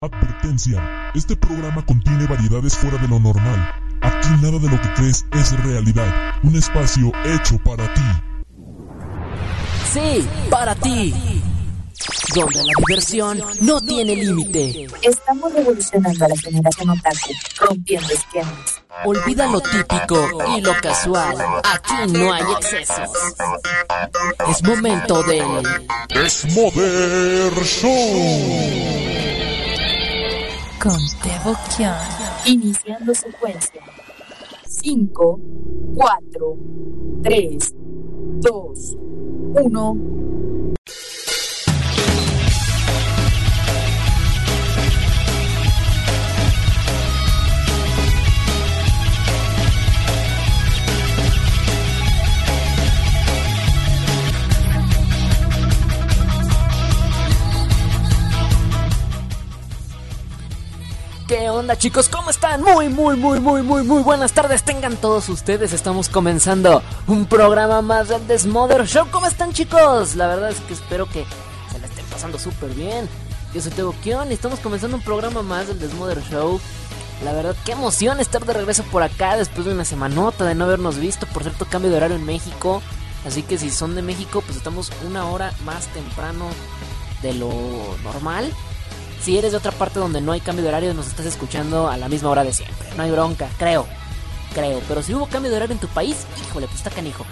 Advertencia, este programa contiene variedades fuera de lo normal. Aquí nada de lo que crees es realidad. Un espacio hecho para ti. Sí, para ti. Donde la diversión no tiene límite. Estamos revolucionando a la generación otaku, rompiendo esquemas. Olvida lo típico y lo casual. Aquí no hay excesos. Es momento de... Desmoder Show. Con devoción. Iniciando secuencia. 5, 4, 3, 2, 1. ¿Qué onda chicos? ¿Cómo están? Muy, muy, muy, muy, muy, muy buenas tardes. Tengan todos ustedes. Estamos comenzando un programa más del Desmother Show. ¿Cómo están chicos? La verdad es que espero que se la estén pasando súper bien. Yo soy Teo Kion y estamos comenzando un programa más del Desmother Show. La verdad, qué emoción estar de regreso por acá después de una semanota de no habernos visto. Por cierto, cambio de horario en México. Así que si son de México, pues estamos una hora más temprano de lo normal. Si eres de otra parte donde no hay cambio de horario, nos estás escuchando a la misma hora de siempre. No hay bronca, creo. Creo. Pero si hubo cambio de horario en tu país, híjole, pues está canijo.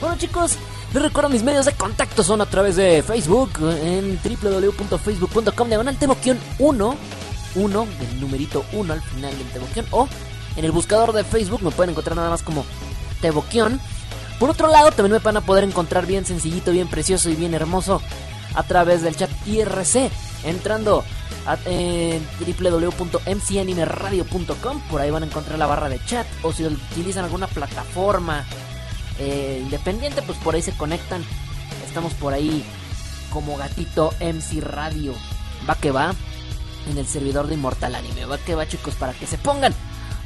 Bueno chicos, les recuerdo mis medios de contacto son a través de Facebook en www.facebook.com diagonal 1 1 del numerito 1 al final del Teboquión o en el buscador de Facebook me pueden encontrar nada más como Teboquión. Por otro lado, también me van a poder encontrar bien sencillito, bien precioso y bien hermoso a través del chat IRC entrando a eh, www.mcanimeradio.com por ahí van a encontrar la barra de chat o si utilizan alguna plataforma eh, independiente pues por ahí se conectan. Estamos por ahí como gatito MC Radio. Va que va en el servidor de Inmortal Anime. Va que va chicos para que se pongan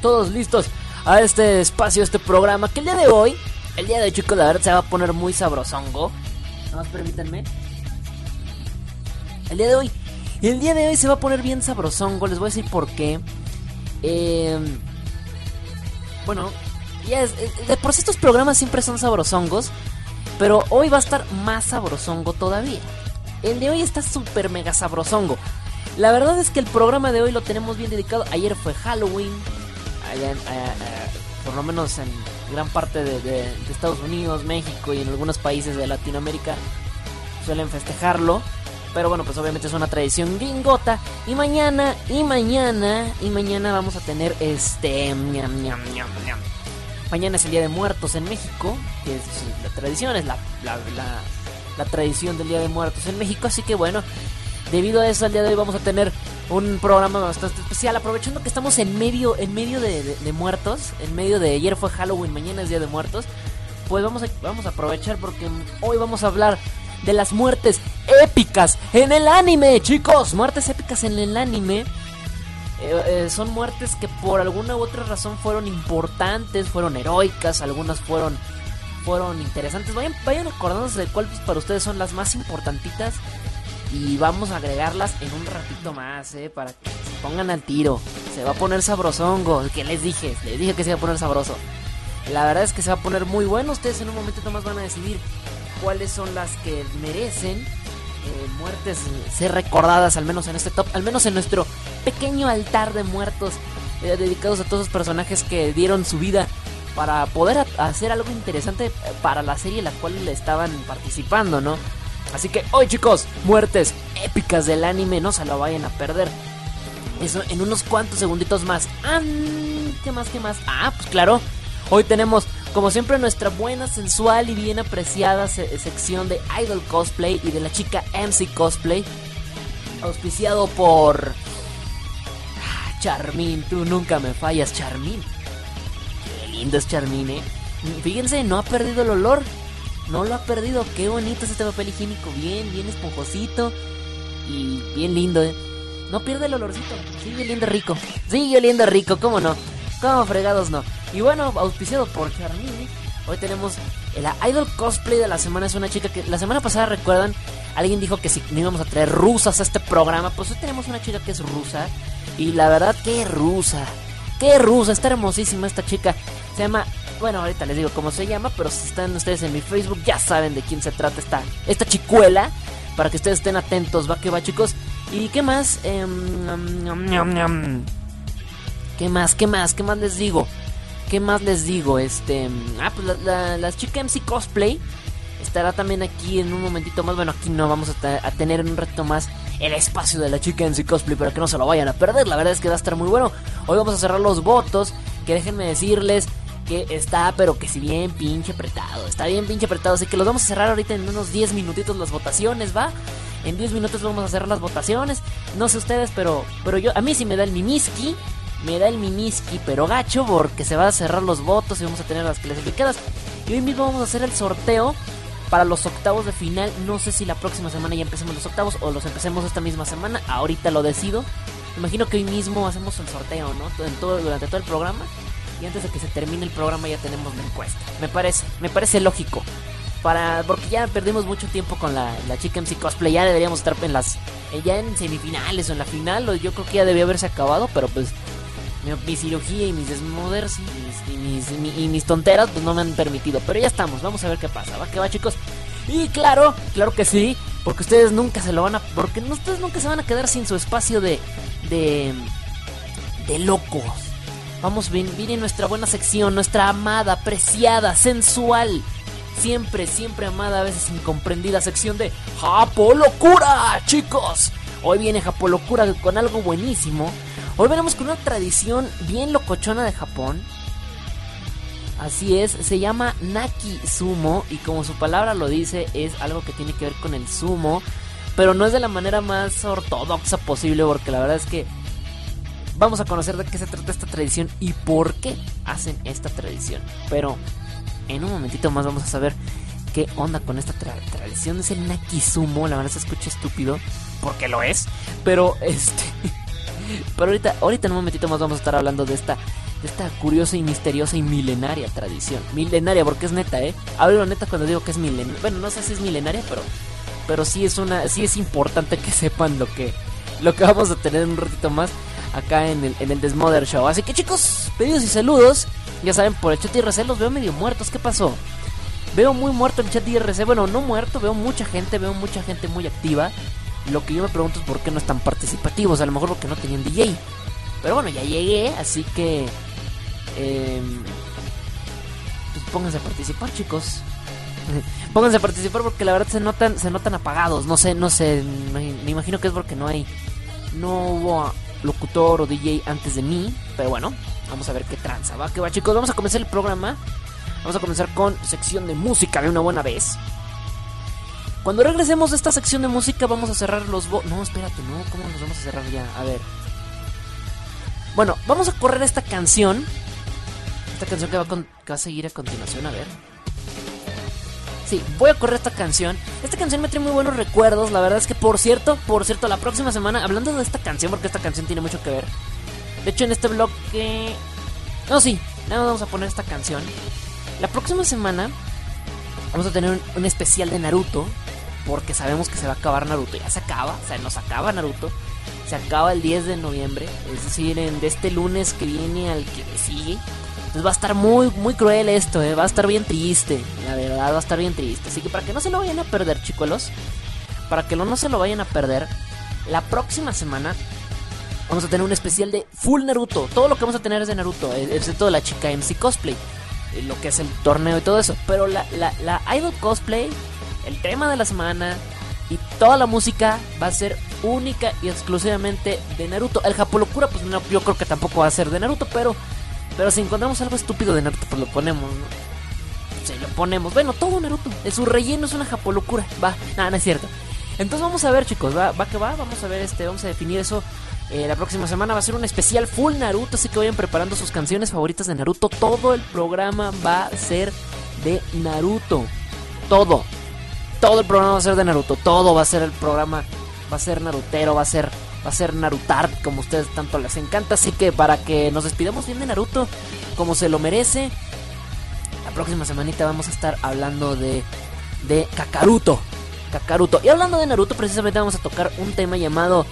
todos listos a este espacio este programa que el día de hoy el día de hoy chicos la verdad se va a poner muy sabrosongo. Nada más permítanme. El día de hoy el día de hoy se va a poner bien sabrosongo. Les voy a decir por qué. Eh, bueno, ya es, de por sí estos programas siempre son sabrosongos. Pero hoy va a estar más sabrosongo todavía. El de hoy está súper mega sabrosongo. La verdad es que el programa de hoy lo tenemos bien dedicado. Ayer fue Halloween. Allá en, por lo menos en gran parte de, de Estados Unidos, México y en algunos países de Latinoamérica suelen festejarlo. Pero bueno, pues obviamente es una tradición gringota. Y mañana, y mañana, y mañana vamos a tener este. Mañana es el Día de Muertos en México. Que es la tradición, es la, la, tradición del Día de Muertos en México. Así que bueno, debido a eso, el día de hoy vamos a tener un programa bastante especial. Aprovechando que estamos en medio, en medio de muertos. En medio de ayer fue Halloween, mañana es Día de Muertos. Pues vamos a, vamos a aprovechar porque hoy vamos a hablar de las muertes épicas en el anime, chicos. Muertes épicas en el anime. Eh, eh, son muertes que por alguna u otra razón fueron importantes, fueron heroicas, algunas fueron fueron interesantes. Vayan, vayan acordándose de cuáles para ustedes son las más importantitas. Y vamos a agregarlas en un ratito más, eh, para que se pongan al tiro. Se va a poner sabrosongo. Que les dije, les dije que se iba a poner sabroso. La verdad es que se va a poner muy bueno. Ustedes en un momento más van a decidir cuáles son las que merecen eh, muertes ser recordadas, al menos en este top, al menos en nuestro pequeño altar de muertos eh, dedicados a todos los personajes que dieron su vida para poder hacer algo interesante para la serie en la cual le estaban participando, ¿no? Así que hoy chicos, muertes épicas del anime, no se lo vayan a perder. Eso en unos cuantos segunditos más. Ah, ¿Qué más? ¿Qué más? Ah, pues claro. Hoy tenemos como siempre, nuestra buena, sensual y bien apreciada se sección de Idol Cosplay y de la chica MC Cosplay. Auspiciado por. Ah, Charmin, tú nunca me fallas, Charmin. Qué lindo es Charmin, eh. Fíjense, no ha perdido el olor. No lo ha perdido. Qué bonito es este papel higiénico. Bien, bien esponjosito. Y bien lindo, eh. No pierde el olorcito. Sigue oliendo rico. Sigue oliendo rico, ¿cómo no? ¿Cómo fregados no? Y bueno, auspiciado por Charmini, hoy tenemos el Idol Cosplay de la semana. Es una chica que la semana pasada, recuerdan, Alguien dijo que si no íbamos a traer rusas a este programa, pues hoy tenemos una chica que es rusa. Y la verdad, qué rusa. Qué rusa, está hermosísima esta chica. Se llama, bueno, ahorita les digo cómo se llama, pero si están ustedes en mi Facebook ya saben de quién se trata esta, esta chicuela. Para que ustedes estén atentos, va que va chicos. ¿Y qué más? Eh, ¿Qué más? ¿Qué más? ¿Qué más les digo? ¿Qué más les digo? Este. Ah, pues la, la, chica MC Cosplay estará también aquí en un momentito más. Bueno, aquí no vamos a, tener en un reto más el espacio de la chica MC Cosplay para que no se lo vayan a perder. La verdad es que va a estar muy bueno. Hoy vamos a cerrar los votos. Que déjenme decirles que está, pero que si bien pinche apretado. Está bien pinche apretado. Así que los vamos a cerrar ahorita en unos 10 minutitos las votaciones, ¿va? En 10 minutos vamos a cerrar las votaciones. No sé ustedes, pero, pero yo, a mí sí me da el mimiski me da el miniski, pero gacho, porque se van a cerrar los votos y vamos a tener las clasificadas. Y hoy mismo vamos a hacer el sorteo para los octavos de final. No sé si la próxima semana ya empecemos los octavos o los empecemos esta misma semana. Ahorita lo decido. Imagino que hoy mismo hacemos el sorteo, ¿no? Durante todo el programa. Y antes de que se termine el programa ya tenemos la encuesta. Me parece, me parece lógico. Para, porque ya perdimos mucho tiempo con la, la chica MC Cosplay. Ya deberíamos estar en las. Ya en semifinales o en la final. Yo creo que ya debió haberse acabado. Pero pues mi, cirugía y mis desmoders y mis, y mis, tonteras pues no me han permitido. Pero ya estamos, vamos a ver qué pasa. ¿Va que va, chicos? Y claro, claro que sí, porque ustedes nunca se lo van a... Porque ustedes nunca se van a quedar sin su espacio de... De... De locos. Vamos, viene nuestra buena sección, nuestra amada, apreciada, sensual. Siempre, siempre amada, a veces incomprendida sección de Japo Locura, chicos. Hoy viene Japo Locura con algo buenísimo. Hoy veremos con una tradición bien locochona de Japón. Así es, se llama Naki Sumo y como su palabra lo dice, es algo que tiene que ver con el sumo, pero no es de la manera más ortodoxa posible porque la verdad es que vamos a conocer de qué se trata esta tradición y por qué hacen esta tradición. Pero en un momentito más vamos a saber qué onda con esta tra tradición. Es el Naki Sumo, la verdad se escucha estúpido porque lo es, pero este... Pero ahorita, ahorita en un momentito más vamos a estar hablando de esta, esta curiosa y misteriosa y milenaria tradición. Milenaria, porque es neta, ¿eh? Hablo neta cuando digo que es milenaria. Bueno, no sé si es milenaria, pero, pero sí es una, sí es importante que sepan lo que, lo que vamos a tener un ratito más acá en el, en el Desmother Show. Así que chicos, pedidos y saludos. Ya saben, por el chat IRC los veo medio muertos. ¿Qué pasó? Veo muy muerto el chat IRC. Bueno, no muerto, veo mucha gente, veo mucha gente muy activa. Lo que yo me pregunto es por qué no están participativos. A lo mejor porque no tenían DJ. Pero bueno, ya llegué, así que. Eh, pues pónganse a participar, chicos. pónganse a participar porque la verdad se notan, se notan apagados. No sé, no sé. Me imagino que es porque no hay. No hubo locutor o DJ antes de mí. Pero bueno, vamos a ver qué tranza. Va, que va, chicos. Vamos a comenzar el programa. Vamos a comenzar con sección de música de una buena vez. Cuando regresemos de esta sección de música vamos a cerrar los... No, espérate, no, ¿cómo nos vamos a cerrar ya? A ver. Bueno, vamos a correr esta canción. Esta canción que va, con... a seguir a continuación, a ver. Sí, voy a correr esta canción. Esta canción me trae muy buenos recuerdos. La verdad es que, por cierto, por cierto, la próxima semana, hablando de esta canción, porque esta canción tiene mucho que ver. De hecho, en este bloque... No, sí, nada vamos a poner esta canción. La próxima semana vamos a tener un especial de Naruto porque sabemos que se va a acabar Naruto. Ya se acaba, o sea, nos acaba Naruto. Se acaba el 10 de noviembre, es decir, en, de este lunes que viene al que sigue. Entonces va a estar muy, muy cruel esto, ¿eh? va a estar bien triste, la verdad va a estar bien triste. Así que para que no se lo vayan a perder, chicuelos, para que no, no se lo vayan a perder, la próxima semana vamos a tener un especial de full Naruto. Todo lo que vamos a tener es de Naruto, excepto la chica MC Cosplay, lo que es el torneo y todo eso. Pero la, la, la Idol Cosplay el tema de la semana y toda la música va a ser única y exclusivamente de Naruto. El Japolocura, pues no, yo creo que tampoco va a ser de Naruto, pero, pero si encontramos algo estúpido de Naruto, pues lo ponemos, ¿no? Sí, lo ponemos. Bueno, todo Naruto. Su relleno es una Japolocura. Va, nada, no es cierto. Entonces vamos a ver, chicos, va, va que va, vamos a ver este, vamos a definir eso. Eh, la próxima semana va a ser un especial full Naruto, así que vayan preparando sus canciones favoritas de Naruto. Todo el programa va a ser de Naruto. Todo todo el programa va a ser de Naruto, todo va a ser el programa, va a ser narutero, va a ser, va a ser Narutart, como a ustedes tanto les encanta. Así que para que nos despidamos bien de Naruto, como se lo merece, la próxima semanita vamos a estar hablando de, de Kakaruto. Kakaruto. Y hablando de Naruto, precisamente vamos a tocar un tema llamado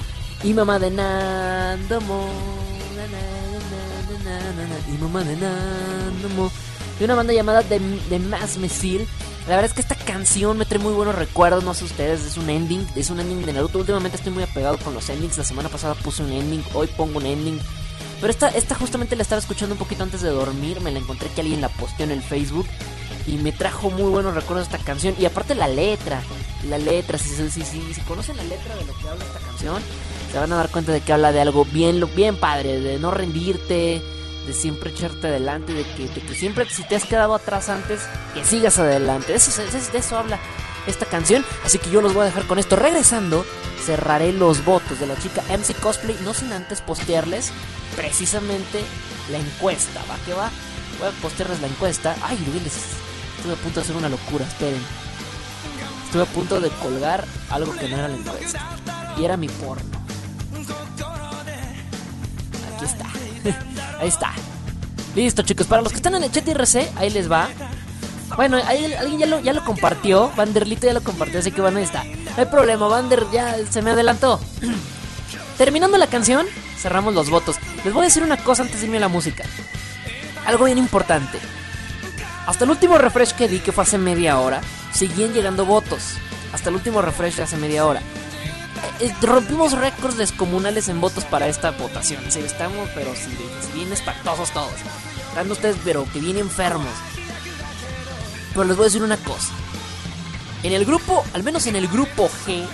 Y mamá de Nandomo. Y mamá de Nandomo. Y una banda llamada The, The Mass Missile. La verdad es que esta canción me trae muy buenos recuerdos, no sé ustedes, es un ending, es un ending de Naruto. Últimamente estoy muy apegado con los endings, la semana pasada puse un ending, hoy pongo un ending. Pero esta, esta justamente la estaba escuchando un poquito antes de dormir, me la encontré que alguien la posteó en el Facebook y me trajo muy buenos recuerdos esta canción. Y aparte la letra, la letra, si, si, si, si, conocen la letra de lo que habla esta canción, se van a dar cuenta de que habla de algo bien, bien padre, de no rendirte, de siempre echarte adelante, de que, de que siempre si te has quedado atrás antes, que sigas adelante. Eso, de eso habla esta canción. Así que yo los voy a dejar con esto. Regresando, cerraré los votos de la chica MC Cosplay, no sin antes postearles precisamente la encuesta. ¿Va que va? Voy a postearles la encuesta. Ay, les estuve a punto de hacer una locura, esperen. Estuve a punto de colgar algo que no era la encuesta. Y era mi porno. Aquí está. ahí está. Listo, chicos. Para los que están en el chat IRC, ahí les va. Bueno, ahí, alguien ya lo, ya lo compartió. Vanderlito ya lo compartió, así que bueno, ahí está. No hay problema, Vander ya se me adelantó. Terminando la canción, cerramos los votos. Les voy a decir una cosa antes de irme a la música. Algo bien importante. Hasta el último refresh que di, que fue hace media hora, seguían llegando votos. Hasta el último refresh de hace media hora. Eh, rompimos récords descomunales en votos para esta votación. Sí, estamos, pero si, bien espantosos todos. Están ustedes, pero que bien enfermos. Pero les voy a decir una cosa. En el grupo, al menos en el grupo G,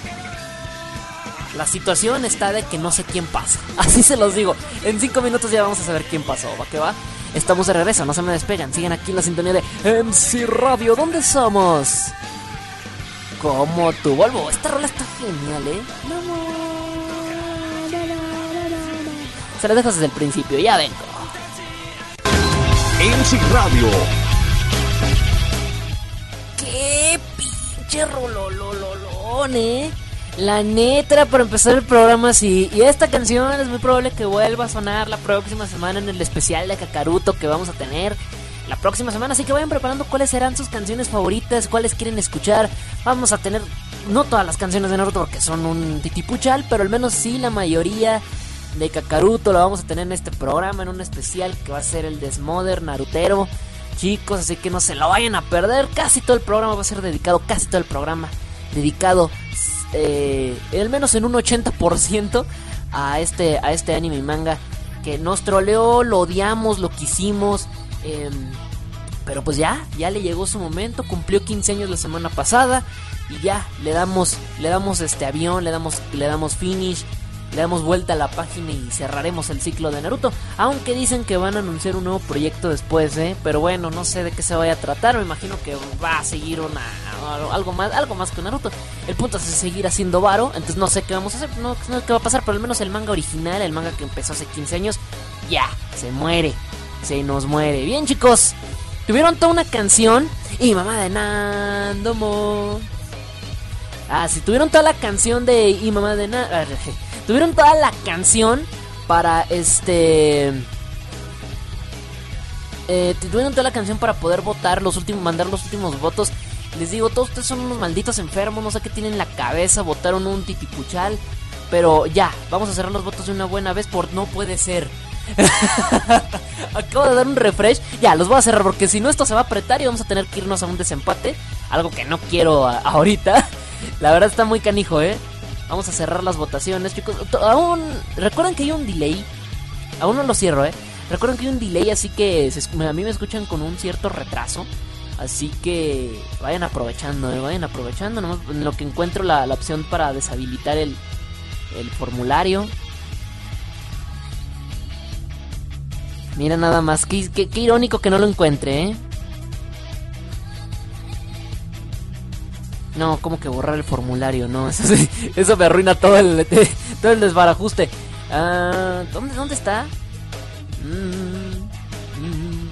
la situación está de que no sé quién pasa. Así se los digo. En 5 minutos ya vamos a saber quién pasó. ¿Va que va? Estamos de regreso, no se me despegan. Sigan aquí en la sintonía de MC Radio. ¿Dónde somos? Como tu Volvo. Esta rola está genial, ¿eh? Se la dejas desde el principio, ya vengo. MC Radio. ¡Qué pinche rololololón, eh! La neta, para empezar el programa, sí. Y esta canción es muy probable que vuelva a sonar la próxima semana en el especial de Kakaruto que vamos a tener la próxima semana. Así que vayan preparando cuáles serán sus canciones favoritas, cuáles quieren escuchar. Vamos a tener, no todas las canciones de Naruto porque son un titipuchal, pero al menos sí la mayoría de Kakaruto lo vamos a tener en este programa, en un especial que va a ser el Desmother Narutero. Chicos, así que no se lo vayan a perder. Casi todo el programa va a ser dedicado, casi todo el programa dedicado, eh, al menos en un 80% a este, a este anime y manga que nos troleó, lo odiamos, lo quisimos Em, pero pues ya, ya le llegó su momento, cumplió 15 años la semana pasada y ya le damos le damos este avión, le damos le damos finish, le damos vuelta a la página y cerraremos el ciclo de Naruto, aunque dicen que van a anunciar un nuevo proyecto después, ¿eh? Pero bueno, no sé de qué se vaya a tratar, me imagino que va a seguir una algo más algo más que Naruto. El punto es seguir haciendo varo, entonces no sé qué vamos a hacer, no, no sé qué va a pasar, pero al menos el manga original, el manga que empezó hace 15 años, ya se muere se nos muere. Bien, chicos. Tuvieron toda una canción. Y mamá de Nandomo. Ah, sí, tuvieron toda la canción de. Y mamá de Nandomo. Tuvieron toda la canción para este. Eh, tuvieron toda la canción para poder votar los últimos, mandar los últimos votos. Les digo, todos ustedes son unos malditos enfermos, no sé qué tienen en la cabeza, votaron un titipuchal. Pero ya, vamos a cerrar los votos de una buena vez por no puede ser. Acabo de dar un refresh. Ya, los voy a cerrar porque si no esto se va a apretar y vamos a tener que irnos a un desempate. Algo que no quiero ahorita. La verdad está muy canijo, ¿eh? Vamos a cerrar las votaciones, chicos. Aún... Recuerden que hay un delay. Aún no lo cierro, ¿eh? Recuerden que hay un delay, así que a mí me escuchan con un cierto retraso. Así que vayan aprovechando, ¿eh? vayan aprovechando. en lo que encuentro la, opción para deshabilitar el formulario. Mira nada más, qué, irónico que no lo encuentre, ¿eh? No, como que borrar el formulario, no, eso, eso me arruina todo el, todo el desbarajuste. Ah, ¿dónde, ¿Dónde está? Mm, mm.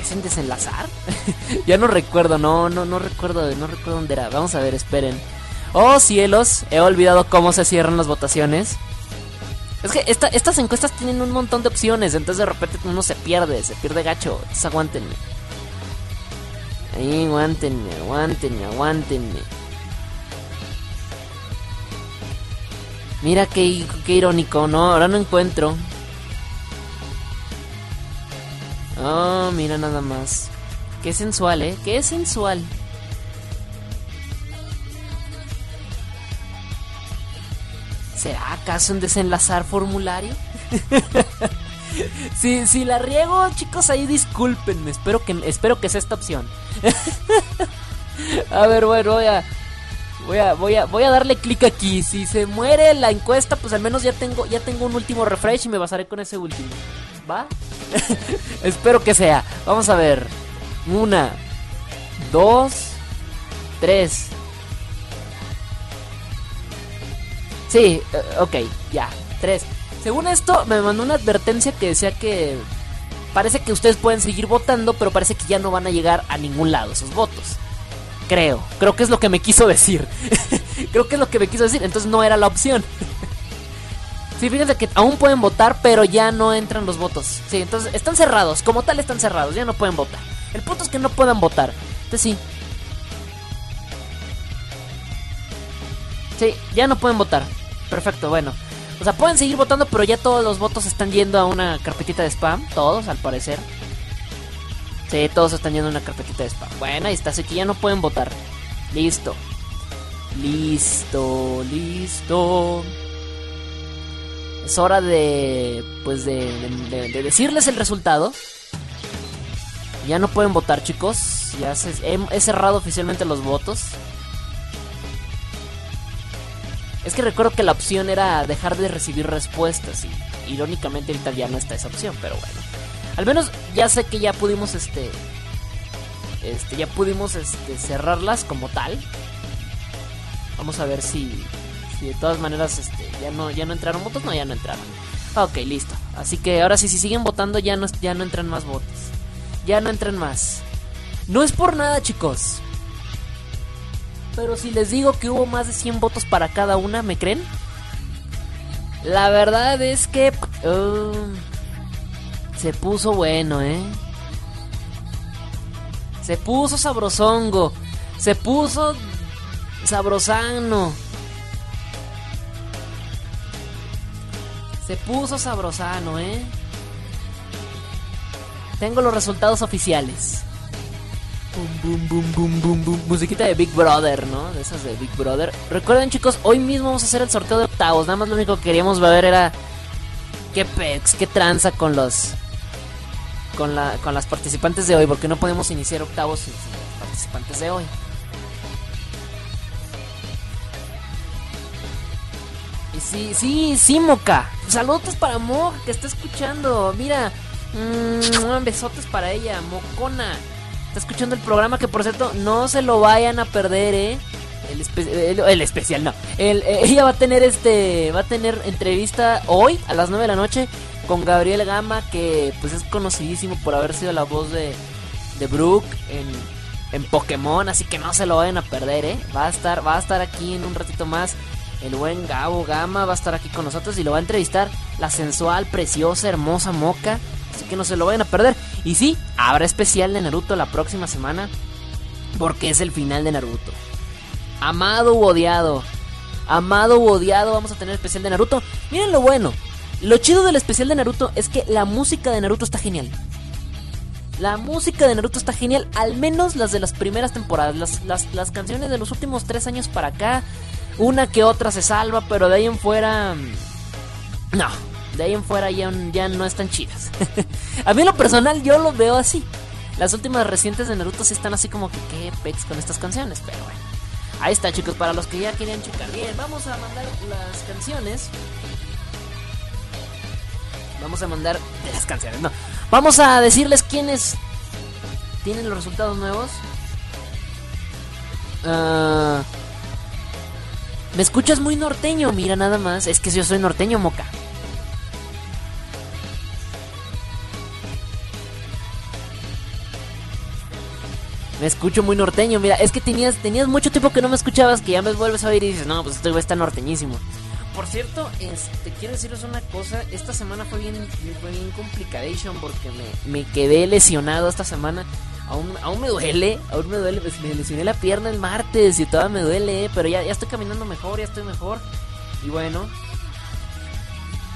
¿Es en desenlazar? ya no recuerdo, no, no, no recuerdo, no recuerdo dónde era. Vamos a ver, esperen. Oh cielos, he olvidado cómo se cierran las votaciones. Es que esta- estas encuestas tienen un montón de opciones, entonces de repente uno se pierde, se pierde gacho. Entonces aguántenme. Ahí, aguántenme, aguántenme, aguántenme. Mira qué, qué irónico, ¿no? Ahora no encuentro. Oh, mira nada más. Qué sensual, ¿eh? Qué sensual. ¿Será acaso un desenlazar formulario? si, si la riego, chicos, ahí discúlpenme. Espero que, espero que sea esta opción. a ver, bueno, voy a, voy a, voy a, voy a darle clic aquí. Si se muere la encuesta, pues al menos ya tengo, ya tengo un último refresh y me basaré con ese último. ¿Va? espero que sea. Vamos a ver. Una, dos, tres. Sí, eh, ok, ya, tres. Según esto, me mandó una advertencia que decía que parece que ustedes pueden seguir votando, pero parece que ya no van a llegar a ningún lado esos votos. Creo, creo que es lo que me quiso decir. creo que es lo que me quiso decir, entonces no era la opción. sí, fíjense que aún pueden votar, pero ya no entran los votos. Sí, entonces están cerrados, como tal están cerrados, ya no pueden votar. El punto es que no puedan votar. Entonces sí. Sí, ya no pueden votar. Perfecto, bueno. O sea, pueden seguir votando, pero ya todos los votos están yendo a una carpetita de spam. Todos, al parecer. Sí, todos están yendo a una carpetita de spam. Bueno, ahí está, así que ya no pueden votar. Listo. Listo, listo. Es hora de. Pues de, de- de decirles el resultado. Ya no pueden votar, chicos. Ya se, he cerrado oficialmente los votos. Es que recuerdo que la opción era dejar de recibir respuestas y irónicamente ahorita ya no está esa opción, pero bueno. Al menos ya sé que ya pudimos este este ya pudimos este cerrarlas como tal. Vamos a ver si si de todas maneras este ya no ya no entraron votos, no ya no entraron. Ok, listo. Así que ahora sí si siguen votando ya no ya no entran más votos. Ya no entran más. No es por nada, chicos. Pero si les digo que hubo más de 100 votos para cada una, ¿me creen? La verdad es que... uh, se puso bueno, ¿eh? Se puso sabrosongo. Se puso sabrosano. Se puso sabrosano, ¿eh? Tengo los resultados oficiales. Boom, boom, boom, boom, boom. Musiquita de Big Brother, ¿no? De esas de Big Brother. Recuerden, chicos, hoy mismo vamos a hacer el sorteo de octavos. Nada más lo único que queríamos ver era. ¿Qué pex? ¿Qué tranza con los. Con, la, con las participantes de hoy? Porque no podemos iniciar octavos sin, las participantes de hoy. Y sí, sí, sí, Moca. Saludos para Moca que está escuchando. Mira, mm, besotes para ella, Mocona. Está escuchando el programa que, por cierto, no se lo vayan a perder, ¿eh? El, espe- el- el especial, no. Eh, ella va a tener este, va a tener entrevista hoy a las 9 de la noche con Gabriel Gama, que pues es conocidísimo por haber sido la voz de, de Brooke en, en Pokémon, así que no se lo vayan a perder, ¿eh? Va a estar, va a estar aquí en un ratito más. El buen Gabo Gama va a estar aquí con nosotros y lo va a entrevistar la sensual, preciosa, hermosa Moca. Así que no se lo vayan a perder. Y sí, habrá especial de Naruto la próxima semana. Porque es el final de Naruto. Amado u odiado. Amado u odiado, vamos a tener especial de Naruto. Miren lo bueno. Lo chido del especial de Naruto es que la música de Naruto está genial. La música de Naruto está genial, al menos las de las primeras temporadas. Las, las, las canciones de los últimos tres años para acá, una que otra se salva, pero de ahí en fuera... mm, No, de ahí en fuera ya, ya no están chidas. A mí lo personal yo lo veo así. Las últimas recientes de Naruto sí están así como que qué pex con estas canciones, pero bueno. Ahí está chicos, para los que ya querían checar bien, vamos a mandar las canciones. Vamos a mandar las canciones, no. Vamos a decirles quiénes tienen los resultados nuevos. Ah, Me escuchas muy norteño, mira nada más. Es que yo soy norteño, moca. Me escucho muy norteño, mira, es que tenías, tenías mucho tiempo que no me escuchabas, que ya me vuelves a oír y dices, no, pues este güey está norteñísimo. por cierto, este, quiero decirles una cosa. Esta semana fue bien, fue bien complicadation porque me, me quedé lesionado esta semana. Aún, aún me duele, aún me duele. Pues me lesioné la pierna el martes y todavía me duele, pero ya, ya estoy caminando mejor, ya estoy mejor. Y bueno,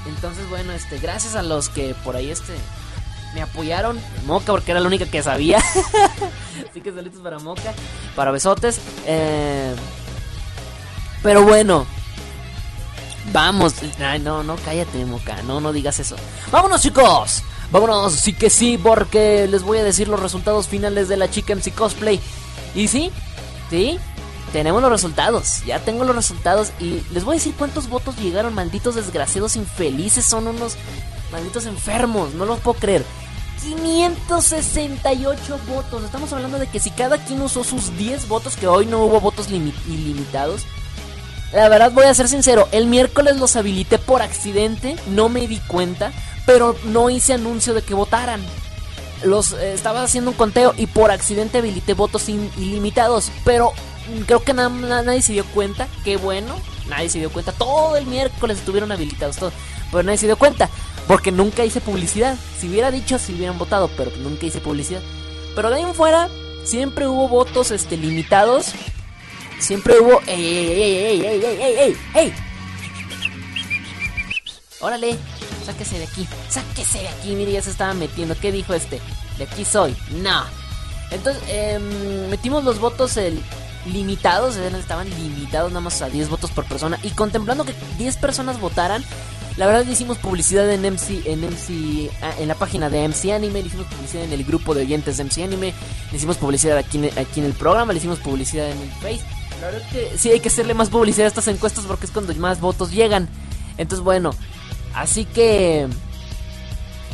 entonces bueno, este, gracias a los que por ahí este me apoyaron. Moca, porque era la única que sabía. Así que saludos para Moca, para besotes. Eh, pero bueno, vamos. Ay, no, no, cállate, Moca. No, no digas eso. Vámonos, chicos. Vámonos, sí que sí, porque les voy a decir los resultados finales de la Chica MC Cosplay. Y sí, sí, tenemos los resultados. Ya tengo los resultados. Y les voy a decir cuántos votos llegaron, malditos desgraciados infelices. Son unos malditos enfermos, no los puedo creer. 568 votos. Estamos hablando de que si cada quien usó sus 10 votos, que hoy no hubo votos ilimitados. La verdad voy a ser sincero, el miércoles los habilité por accidente, no me di cuenta, pero no hice anuncio de que votaran. Los eh, estaba haciendo un conteo y por accidente habilité votos ilimitados, pero creo que nadie se dio cuenta, qué bueno, nadie se dio cuenta, todo el miércoles estuvieron habilitados todos, pero nadie se dio cuenta. Porque nunca hice publicidad. Si hubiera dicho, si hubieran votado, pero nunca hice publicidad. Pero de ahí en fuera, siempre hubo votos este, limitados. Siempre hubo. ¡Ey, ey, ey, ey, ey, ey, ey, ey! Órale, sáquese de aquí, sáquese de aquí. Mire, ya se estaba metiendo. ¿Qué dijo este? De aquí soy. No. Entonces, eh, metimos los votos el, limitados, estaban limitados nada más a 10 votos por persona. Y contemplando que 10 personas votaran, la verdad le hicimos publicidad en MC, en MC, ah, en la página de MC Anime, le hicimos publicidad en el grupo de oyentes de MC Anime, le hicimos publicidad aquí aquí en el programa, le hicimos publicidad en el Face. La verdad es que sí hay que hacerle más publicidad a estas encuestas porque es cuando más votos llegan. Entonces bueno, así que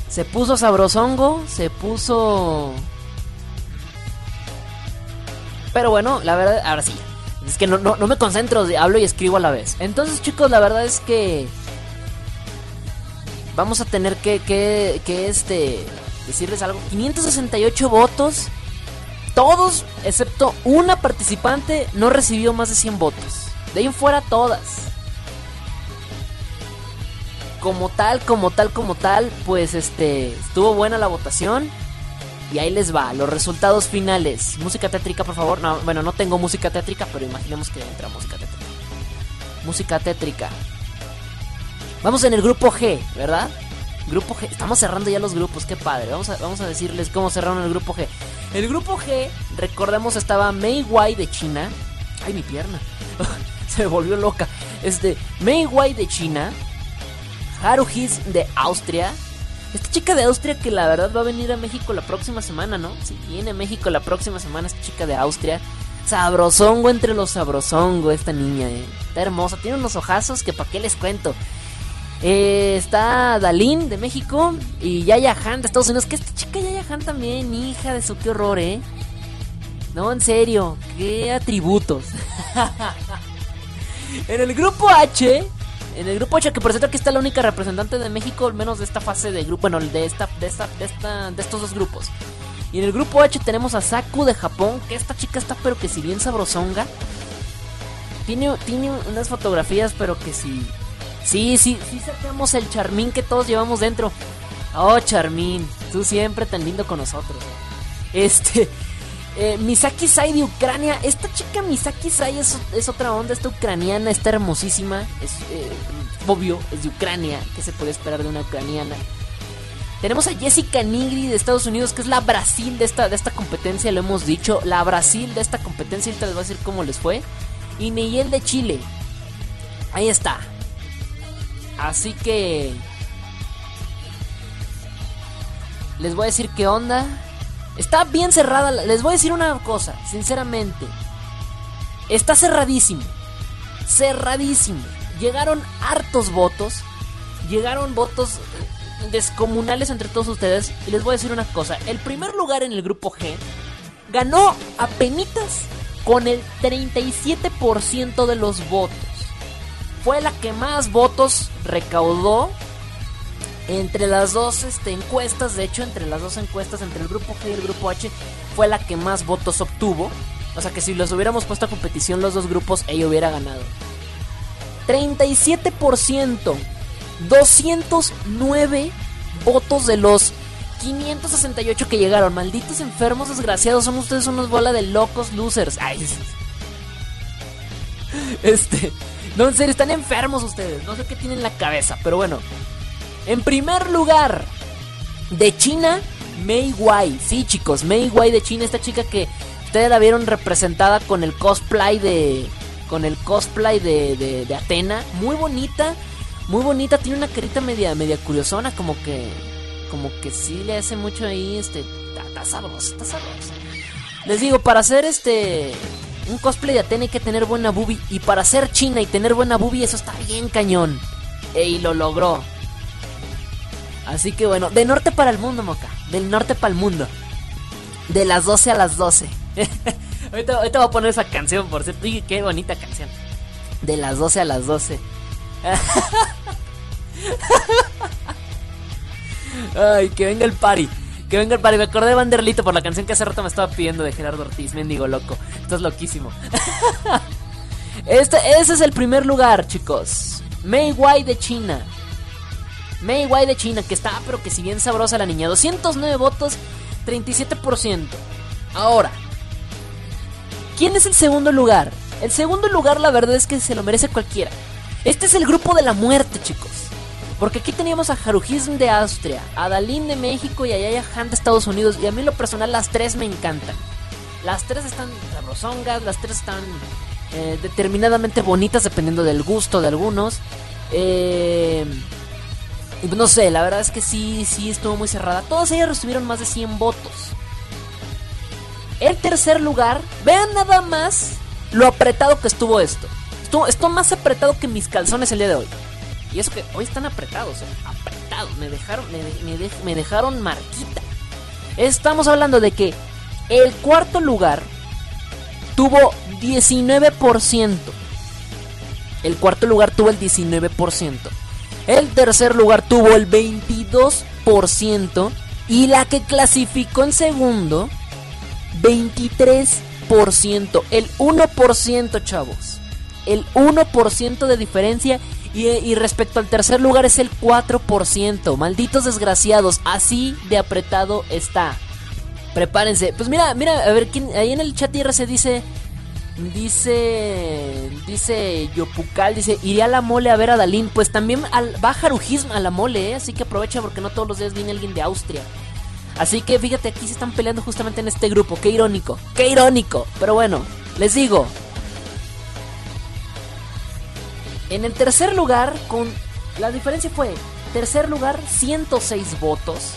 se puso sabrosongo, se puso... Pero bueno, la verdad, ahora sí. Es que no, no, no me concentro, hablo y escribo a la vez. Entonces chicos, la verdad es que vamos a tener que, que, que este, decirles algo. 568 votos. Todos, excepto una participante, no recibió más de 100 votos. De ahí en fuera todas. Como tal, como tal, como tal, pues este, estuvo buena la votación. Y ahí les va, los resultados finales. Música tétrica, por favor. No, bueno, no tengo música tétrica, pero imaginemos que entra música tétrica. Música tétrica. Vamos en el grupo G, ¿verdad? Grupo G. Estamos cerrando ya los grupos, qué padre. Vamos a, vamos a decirles cómo cerraron el grupo G. El grupo G, recordemos, estaba Mei Wai de China. Ay, mi pierna. Se volvió loca. Este, Mei Wai de China. Haru His de Austria. Esta chica de Austria que la verdad va a venir a México la próxima semana, ¿no? Si viene a México la próxima semana esta chica de Austria. Sabrosongo entre los sabrosongo esta niña, eh. Está hermosa, tiene unos ojazos que para qué les cuento. Eh, está Dalín de México y Yaya Han de Estados Unidos. Que esta chica Yaya Han también, hija de su, qué horror, ¿eh? No, en serio, qué atributos. en el grupo H, en el grupo H, que por cierto aquí está la única representante de México, al menos de esta fase de grupo, bueno, de esta, de esta, de esta, de estos dos grupos. Y en el grupo H tenemos a Saku de Japón, que esta chica está, pero que si bien sabrosonga. Tiene, tiene unas fotografías, pero que si Sí, sí, sí sacamos el charmín que todos llevamos dentro. Oh, charmín, tú siempre tan lindo con nosotros. Este, eh, Misaki Sai de Ucrania. Esta chica Misaki Sai es, otra onda, esta ucraniana, está hermosísima. Es eh, obvio, es de Ucrania. ¿Qué se puede esperar de una ucraniana? Tenemos a Jessica Nigri de Estados Unidos, que es la Brasil de esta, de esta competencia, lo hemos dicho. La Brasil de esta competencia, ahorita les voy a decir cómo les fue. Y Neyel de Chile. Ahí está. Así que... Les voy a decir qué onda. Está bien cerrada. Les voy a decir una cosa, sinceramente. Está cerradísimo. Cerradísimo. Llegaron hartos votos. Llegaron votos descomunales entre todos ustedes. Y les voy a decir una cosa. El primer lugar en el grupo G ganó a penitas con el 37% de los votos fue la que más votos recaudó entre las dos este, encuestas. De hecho, entre las dos encuestas, entre el grupo G y el grupo H, fue la que más votos obtuvo. O sea que si los hubiéramos puesto a competición los dos grupos, ella hubiera ganado. 37%. 209 votos de los 568 que llegaron. Malditos enfermos desgraciados. Son ustedes unos bola de locos losers. Ay. Este. No, en serio, están enfermos ustedes. No sé qué tienen en la cabeza. Pero bueno. En primer lugar. De China. Mei Wai. Sí, chicos. Mei Wai de China. Esta chica que ustedes la vieron representada con el cosplay de. Con el cosplay de, de, Atena. Muy bonita. Muy bonita. Tiene una carita media, media curiosona. Como que como que sí le hace mucho ahí, este, está sabroso, está sabroso. Les digo, para hacer este un cosplay de Atena hay que tener buena boobie y para ser china y tener buena boobie eso está bien cañón. Y lo logró. Así que bueno, de norte para el mundo, Moca. Del norte para el mundo. De las 12 a las 12. ahorita, voy a poner esa canción, por cierto. Y qué bonita canción. De las 12 a las 12. Ay, que venga el party. Que venga el party. Me acordé de Vanderlito por la canción que hace rato me estaba pidiendo de Gerardo Ortiz. Mendigo loco. Esto es loquísimo. este, ese es el primer lugar, chicos. Mei Wai de China. Mei Wai de China, que está, pero que si bien sabrosa la niña. 209 votos, 37%. Ahora, ¿quién es el segundo lugar? El segundo lugar, la verdad es que se lo merece cualquiera. Este es el grupo de la muerte, chicos. Porque aquí teníamos a Haruhism de Austria, a Dalin de México y a Yaya Han de Estados Unidos. Y a mí lo personal las tres me encantan. Las tres están sabrosongas, las tres están eh, determinadamente bonitas dependiendo del gusto de algunos. Eh, y no sé, la verdad es que sí, sí estuvo muy cerrada. Todas ellas recibieron más de 100 votos. El tercer lugar, vean nada más lo apretado que estuvo esto. Estuvo, más apretado que mis calzones el día de hoy. Y eso que hoy están apretados, eh, apretados. Me dejaron, me, me dejaron marquita. Estamos hablando de que el cuarto lugar tuvo 19%. El cuarto lugar tuvo el 19%. El tercer lugar tuvo el 22%. Y la que clasificó en segundo, 23%. El 1%, chavos. El 1% de diferencia. Y, respecto al tercer lugar es el 4%. Malditos desgraciados. Así de apretado está. Prepárense. Pues mira, mira, a ver, ¿quién, ahí en el chat IRC dice... Dice. Dice Yopucal, dice, iré a la mole a ver a Dalín. Pues también al, va Harujism a la mole, ¿eh? así que aprovecha porque no todos los días viene alguien de Austria. Así que fíjate, aquí se están peleando justamente en este grupo. Qué irónico, qué irónico. Pero bueno, les digo. En el tercer lugar, con. La diferencia fue: tercer lugar, 106 votos.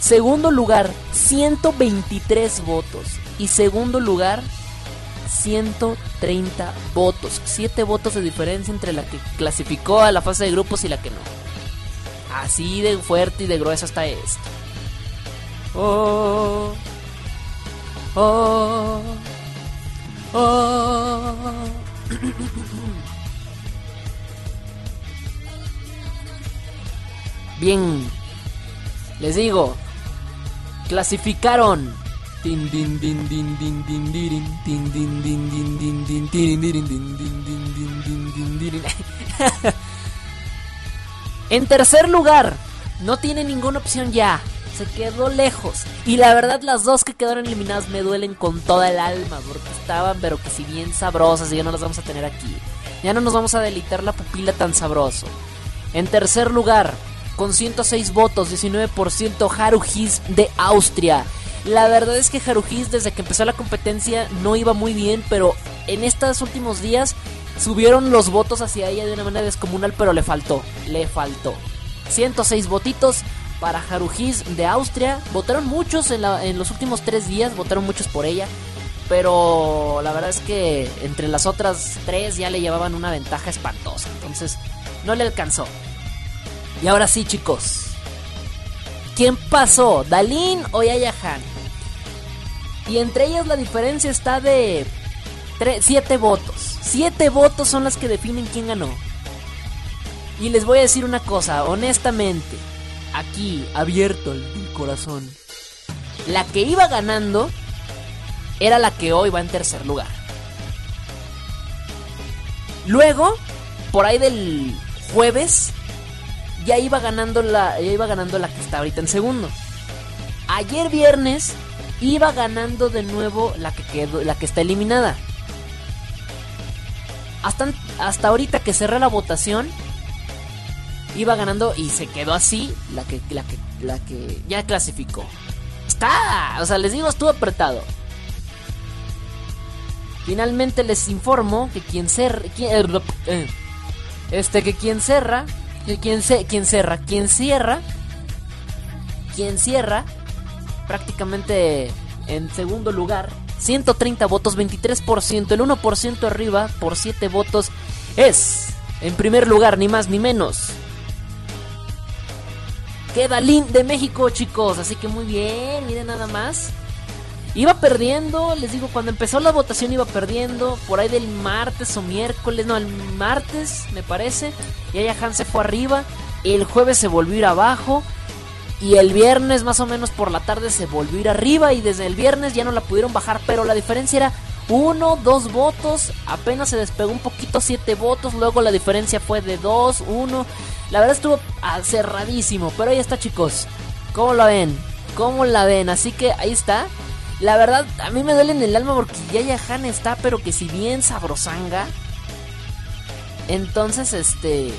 Segundo lugar, 123 votos. Y segundo lugar, 130 votos. 7 votos de diferencia entre la que clasificó a la fase de grupos y la que no. Así de fuerte y de gruesa está esto. Oh. Oh. Oh. Bien. Les digo. Clasificaron en tercer lugar, no tiene ninguna opción ya. Se quedó lejos. Y la verdad, las dos que quedaron eliminadas me duelen con toda el alma. Porque estaban, pero que si bien sabrosas, y ya no las vamos a tener aquí. Ya no nos vamos a delitar la pupila tan sabroso. En tercer lugar, con 106 votos, 19% Haruhis de Austria. La verdad es que Harujis desde que empezó la competencia no iba muy bien, pero en estos últimos días subieron los votos hacia ella de una manera descomunal, pero le faltó, le faltó. 106 votitos para Harujis de Austria. Votaron muchos en, en los últimos tres días, votaron muchos por ella. Pero la verdad es que entre las otras tres ya le llevaban una ventaja espantosa. Entonces no le alcanzó. Y ahora sí, chicos. ¿Quién pasó? ¿Dalín o Yaya Han? Y entre ellas la diferencia está de 7 votos. 7 votos son las que definen quién ganó. Y les voy a decir una cosa, honestamente, aquí, abierto el corazón. La que iba ganando era la que hoy va en tercer lugar. Luego, por ahí del jueves ya iba ganando la ya iba ganando la que está ahorita en segundo. Ayer viernes iba ganando de nuevo la que quedó, la que está eliminada. Hasta, hasta ahorita que cerré la votación iba ganando y se quedó así la que la que la que ya clasificó. Está, o sea, les digo, estuvo apretado. Finalmente les informo que quien cerra, eh, eh, este que quien cerra, que quien se, quien cerra, quien cierra, quien cierra prácticamente en segundo lugar, 130 votos, 23%, el 1% arriba por 7 votos es en primer lugar, ni más ni menos. Queda Lin de México, chicos, así que muy bien, miren nada más. Iba perdiendo, les digo, cuando empezó la votación iba perdiendo, por ahí del martes o miércoles, no, el martes me parece, y allá Han se fue arriba, el jueves se volvió abajo, y el viernes más o menos por la tarde se volvió a ir arriba, y desde el viernes ya no la pudieron bajar, pero la diferencia era uno, dos votos, apenas se despegó un poquito, siete votos, luego la diferencia fue de dos, uno, la verdad estuvo cerradísimo, pero ahí está chicos, ¿cómo la ven? ¿Cómo la ven? Así que ahí está. La verdad, a mí me duele en el alma porque Yaya Han está, pero que si bien sabrosanga. Entonces, este.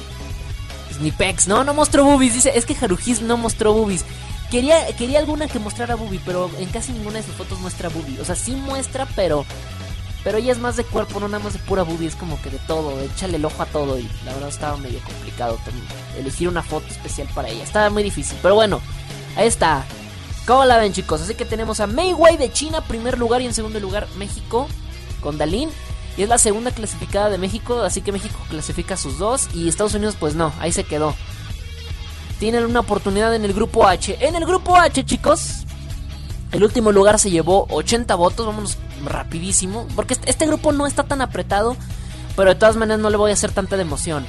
Ni pex, no, no mostró boobies. Dice, es que Haruhis no mostró boobies. Quería, quería alguna que mostrara boobie, pero en casi ninguna de sus fotos muestra boobie. O sea, sí muestra, pero. Pero ella es más de cuerpo, no nada más de pura boobie. Es como que de todo, échale el ojo a todo. Y la verdad estaba medio complicado elegir una foto especial para ella. Estaba muy difícil, pero bueno, ahí está. ¿Cómo la ven, chicos? Así que tenemos a Mei Wei de China, primer lugar, y en segundo lugar México con Dalín. Y es la segunda clasificada de México, así que México clasifica sus dos. Y Estados Unidos, pues no, ahí se quedó. Tienen una oportunidad en el grupo H. En el grupo H, chicos, el último lugar se llevó 80 votos. Vámonos rapidísimo. Porque este, este grupo no está tan apretado. Pero de todas maneras no le voy a hacer tanta de emoción.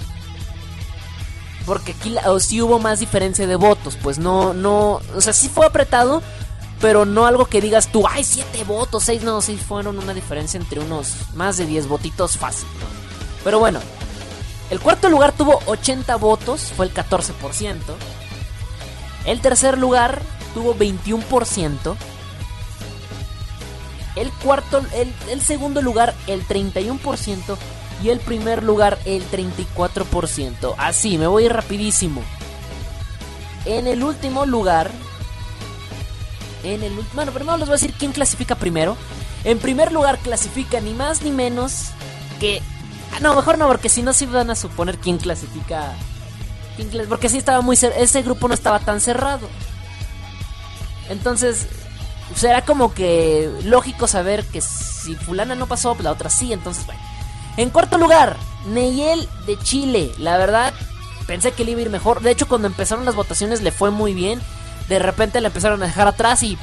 Porque aquí o sí hubo más diferencia de votos. Pues no, no. O sea, sí fue apretado. Pero no algo que digas tú, ay, 7 votos, 6. No, sí fueron una diferencia entre unos más de 10 votitos fácil. Pero bueno. El cuarto lugar tuvo 80 votos. Fue el 14%. El tercer lugar tuvo 21%. El cuarto, el, el segundo lugar, el 31% y el primer lugar el 34%. Así, me voy rapidísimo. En el último lugar, en el bueno, primero les voy a decir quién clasifica primero. En primer lugar clasifica ni más ni menos que ah, no, mejor no, porque si no sí van a suponer quién clasifica. porque sí estaba muy ese grupo no estaba tan cerrado. Entonces, será como que lógico saber que si fulana no pasó, la otra sí, entonces bueno. En cuarto lugar, Neyel de Chile. La verdad, pensé que le iba a ir mejor. De hecho, cuando empezaron las votaciones le fue muy bien. De repente le empezaron a dejar atrás y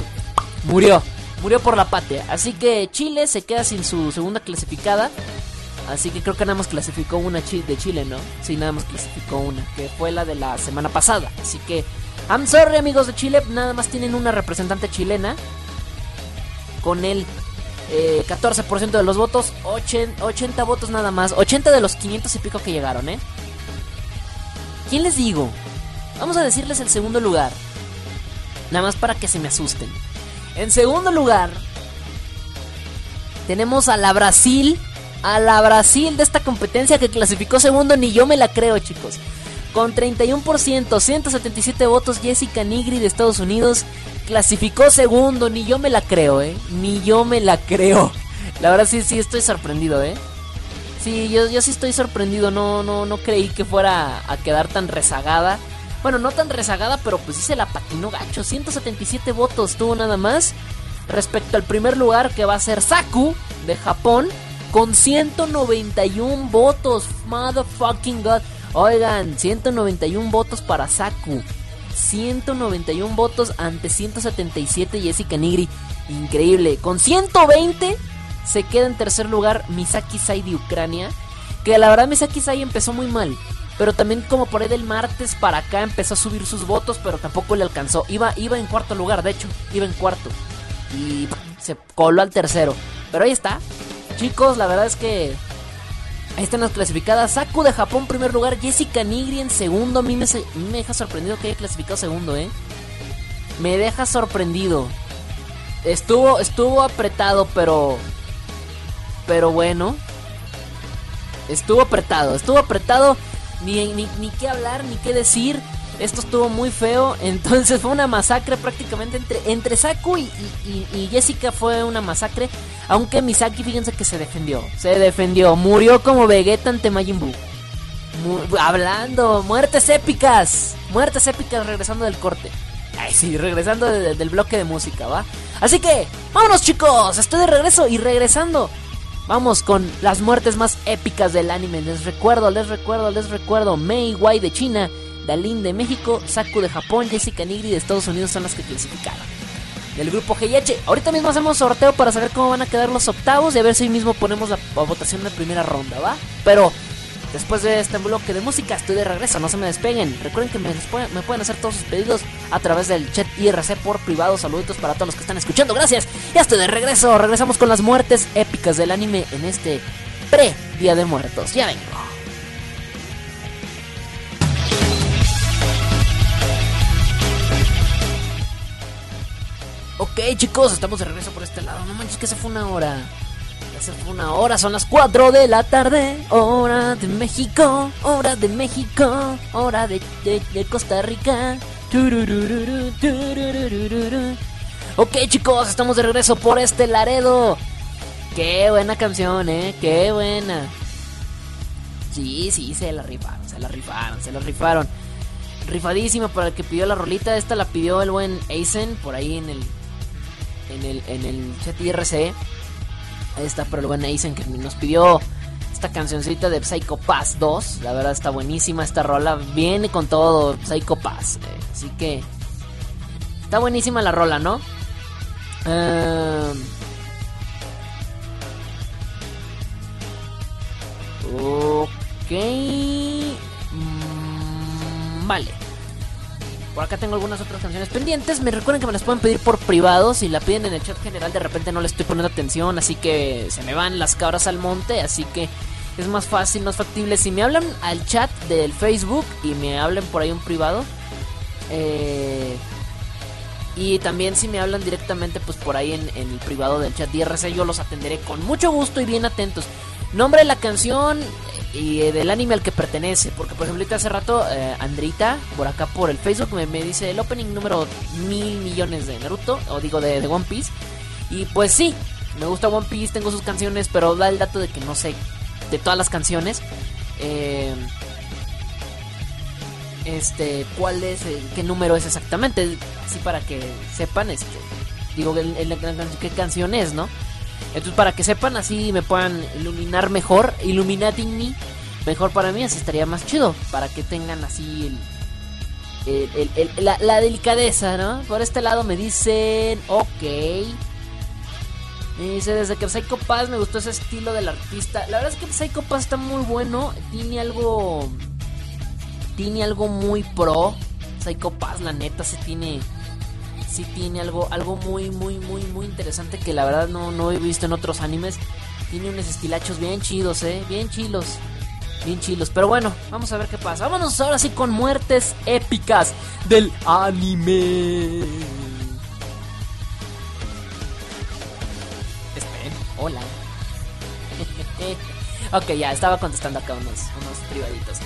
murió. Murió por la patria. Así que Chile se queda sin su segunda clasificada. Así que creo que nada más clasificó una de Chile, ¿no? Sí, nada más clasificó una, que fue la de la semana pasada. Así que, I'm sorry amigos de Chile, nada más tienen una representante chilena. Con el 14% eh, de los votos, 80, votos nada más. 80 de los 500 y pico que llegaron, ¿eh? ¿Quién les digo? Vamos a decirles el segundo lugar. Nada más para que se me asusten. En segundo lugar, tenemos a la Brasil. A la Brasil de esta competencia que clasificó segundo, ni yo me la creo, chicos. Con 31%, 177 votos, Jessica Nigri de Estados Unidos clasificó segundo, ni yo me la creo, ¿eh? Ni yo me la creo. La verdad sí, sí estoy sorprendido, ¿eh? Sí, yo, yo sí estoy sorprendido, no, no, no creí que fuera a quedar tan rezagada. Bueno, no tan rezagada, pero pues sí se la patinó gacho. 177 votos tuvo nada más. Respecto al primer lugar que va a ser Saku de Japón. Con 191 votos. Motherfucking god. Oigan, 191 votos para Saku. 191 votos ante 177 Jessica Nigri. Increíble. Con 120 se queda en tercer lugar Misaki Sai de Ucrania. Que la verdad Misaki Sai empezó muy mal. Pero también como por ahí del martes para acá empezó a subir sus votos, pero tampoco le alcanzó. Iba, iba en cuarto lugar, de hecho, iba en cuarto. Y se coló al tercero. Pero ahí está. Chicos, la verdad es que Ahí están las clasificadas. Saku de Japón, primer lugar. Jessica Nigri en segundo. A mí me, me deja sorprendido que haya clasificado segundo, ¿eh? Me deja sorprendido. Estuvo, estuvo apretado, pero... Pero bueno. Estuvo apretado, estuvo apretado. Ni, ni, ni qué hablar, ni qué decir. Esto estuvo muy feo. Entonces fue una masacre prácticamente entre, entre Saku y, y, y, Jessica fue una masacre. Aunque Misaki, fíjense que se defendió. Se defendió. Murió como Vegeta ante Majin Buu. Hablando. Muertes épicas. Muertes épicas regresando del corte. Ay, sí, regresando de, de, del bloque de música, ¿va? Así que, vámonos chicos. Estoy de regreso y regresando. Vamos con las muertes más épicas del anime. Les recuerdo, les recuerdo, les recuerdo. Mei Wai de China. Dalin de México, Saku de Japón, Jessica Nigri de Estados Unidos son las que clasificaron. Del grupo GH, ahorita mismo hacemos sorteo para saber cómo van a quedar los octavos y a ver si hoy mismo ponemos la, la votación de primera ronda, ¿va? Pero después de este bloque de música estoy de regreso, no se me despeguen. Recuerden que me, pueden hacer todos sus pedidos a través del chat IRC por privado. Saluditos para todos los que están escuchando, gracias. Ya estoy de regreso, regresamos con las muertes épicas del anime en este pre-Día de Muertos. Ya vengo. Ok chicos, estamos de regreso por este lado. No manches que se fue una hora. Fue una hora, son las 4 de la tarde. Hora de México, hora de México, hora de, Costa Rica. Tururururu. Ok chicos, estamos de regreso por este Laredo. Qué buena canción, eh, qué buena. Sí, sí, se la rifaron, se la rifaron, se la rifaron. Rifadísima para el que pidió la rolita. Esta la pidió el buen Aizen por ahí en el en el, en el. El buen Aizen que nos pidió esta cancioncita de Psycho Pass 2. La verdad está buenísima esta rola. Viene con todo Psycho Pass. Eh, así que está buenísima la rola, ¿no? Uh, ok. Mm, vale. Por acá tengo algunas otras canciones pendientes. Me recuerden que me las pueden pedir por privado. Si la piden en el chat general, de repente no le estoy poniendo atención. Así que se me van las cabras al monte. Así que es más fácil, más factible. Si me hablan al chat del Facebook y me hablan por ahí un privado. Eh, y también si me hablan directamente, pues por ahí en, el privado del chat de IRC, yo los atenderé con mucho gusto y bien atentos. Nombre de la canción, y eh, del anime al que pertenece. Porque, por ejemplo, hace rato, eh, Andrita, por acá por el Facebook, me, me, dice el opening número mil millones de Naruto, o digo de, One Piece. Y pues sí, me gusta One Piece, tengo sus canciones, pero da el dato de que no sé de todas las canciones. Eh, este, cuál es, el, qué número es exactamente, así para que sepan, este, digo, el, el, qué canción es, ¿no? Entonces, para que sepan, así me puedan iluminar mejor, Illuminating mejor para mí, así estaría más chido. Para que tengan así el, la, delicadeza, ¿no? Por este lado me dicen, ok. Me dice, desde que Psycho Pass me gustó ese estilo del artista. La verdad es que Psycho Pass está muy bueno. Tiene algo. Tiene algo muy pro. Psycho Pass, la neta, se tiene sí tiene algo, algo muy, muy, muy, muy interesante que la verdad no, no he visto en otros animes. Tiene unos estilachos bien chidos, eh, bien chilos. Bien chilos, pero bueno, vamos a ver qué pasa. Vámonos ahora sí con muertes épicas del anime. Esperen, hola. ok, ya estaba contestando acá unos, unos privaditos.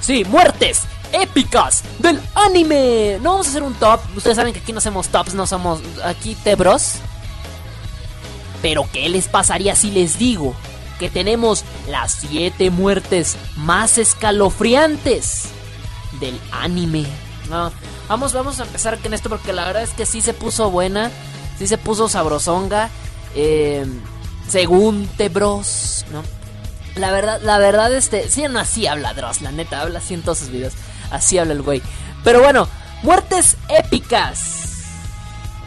Sí, muertes épicas del anime. No vamos a hacer un top. Ustedes saben que aquí no hacemos tops, no somos aquí tebros. Pero ¿qué les pasaría si les digo que tenemos las 7 muertes más escalofriantes del anime? No, vamos, vamos a empezar con esto porque la verdad es que sí se puso buena, sí se puso sabrosonga. Eh, según Tebros, ¿no? La verdad, la verdad, este, sí, no así habla Dross, la neta, habla así en todos sus videos. Así habla el güey. Pero bueno, muertes épicas.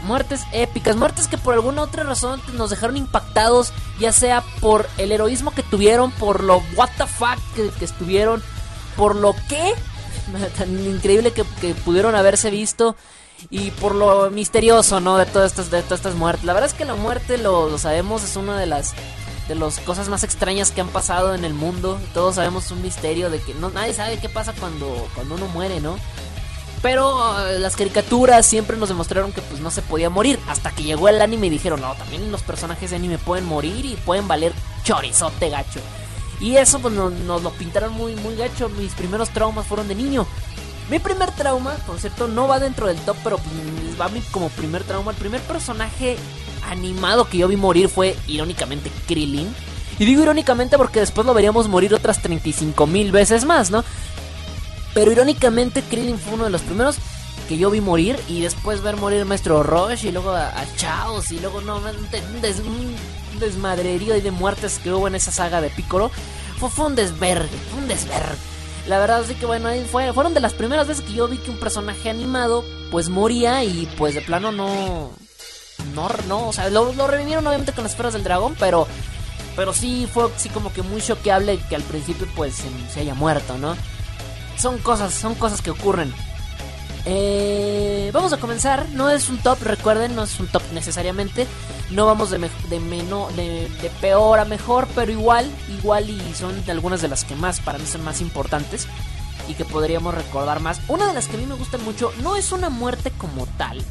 Muertes épicas, muertes que por alguna otra razón nos dejaron impactados, ya sea por el heroísmo que tuvieron, por lo what the fuck que, estuvieron, por lo que tan increíble que, que, pudieron haberse visto y por lo misterioso, ¿no? De todas estas, de todas estas muertes. La verdad es que la muerte, lo, lo sabemos, es una de las de las cosas más extrañas que han pasado en el mundo. Todos sabemos un misterio de que no nadie sabe qué pasa cuando cuando uno muere, ¿no? Pero eh, las caricaturas siempre nos demostraron que pues no se podía morir. Hasta que llegó el anime y dijeron, no, también los personajes de anime pueden morir y pueden valer chorizote gacho. Y eso pues nos, nos lo pintaron muy, muy gacho. Mis primeros traumas fueron de niño. Mi primer trauma, por cierto, no va dentro del top, pero pues, va mí como primer trauma. El primer personaje animado que yo vi morir fue irónicamente Krillin. Y digo irónicamente porque después lo veríamos morir otras 35 mil veces más, ¿no? Pero irónicamente Krillin fue uno de los primeros que yo vi morir y después ver morir al maestro Roche y luego a, a Chaos y luego no, un, des, un desmadrerío y de muertes que hubo en esa saga de Piccolo. Fue, un desvergue, fue un desvergue. La verdad es que bueno, ahí fue, fueron de las primeras veces que yo vi que un personaje animado pues moría y pues de plano no... No, o sea, lo, revivieron obviamente con las esferas del dragón, pero... Pero sí fue así como que muy choqueable que al principio pues se, haya muerto, ¿no? Son cosas, son cosas que ocurren. Eh, vamos a comenzar. No es un top, recuerden, no es un top necesariamente. No vamos de, de, de, de, peor a mejor, pero igual, igual y son algunas de las que más para mí son más importantes y que podríamos recordar más. Una de las que a mí me gustan mucho no es una muerte como tal,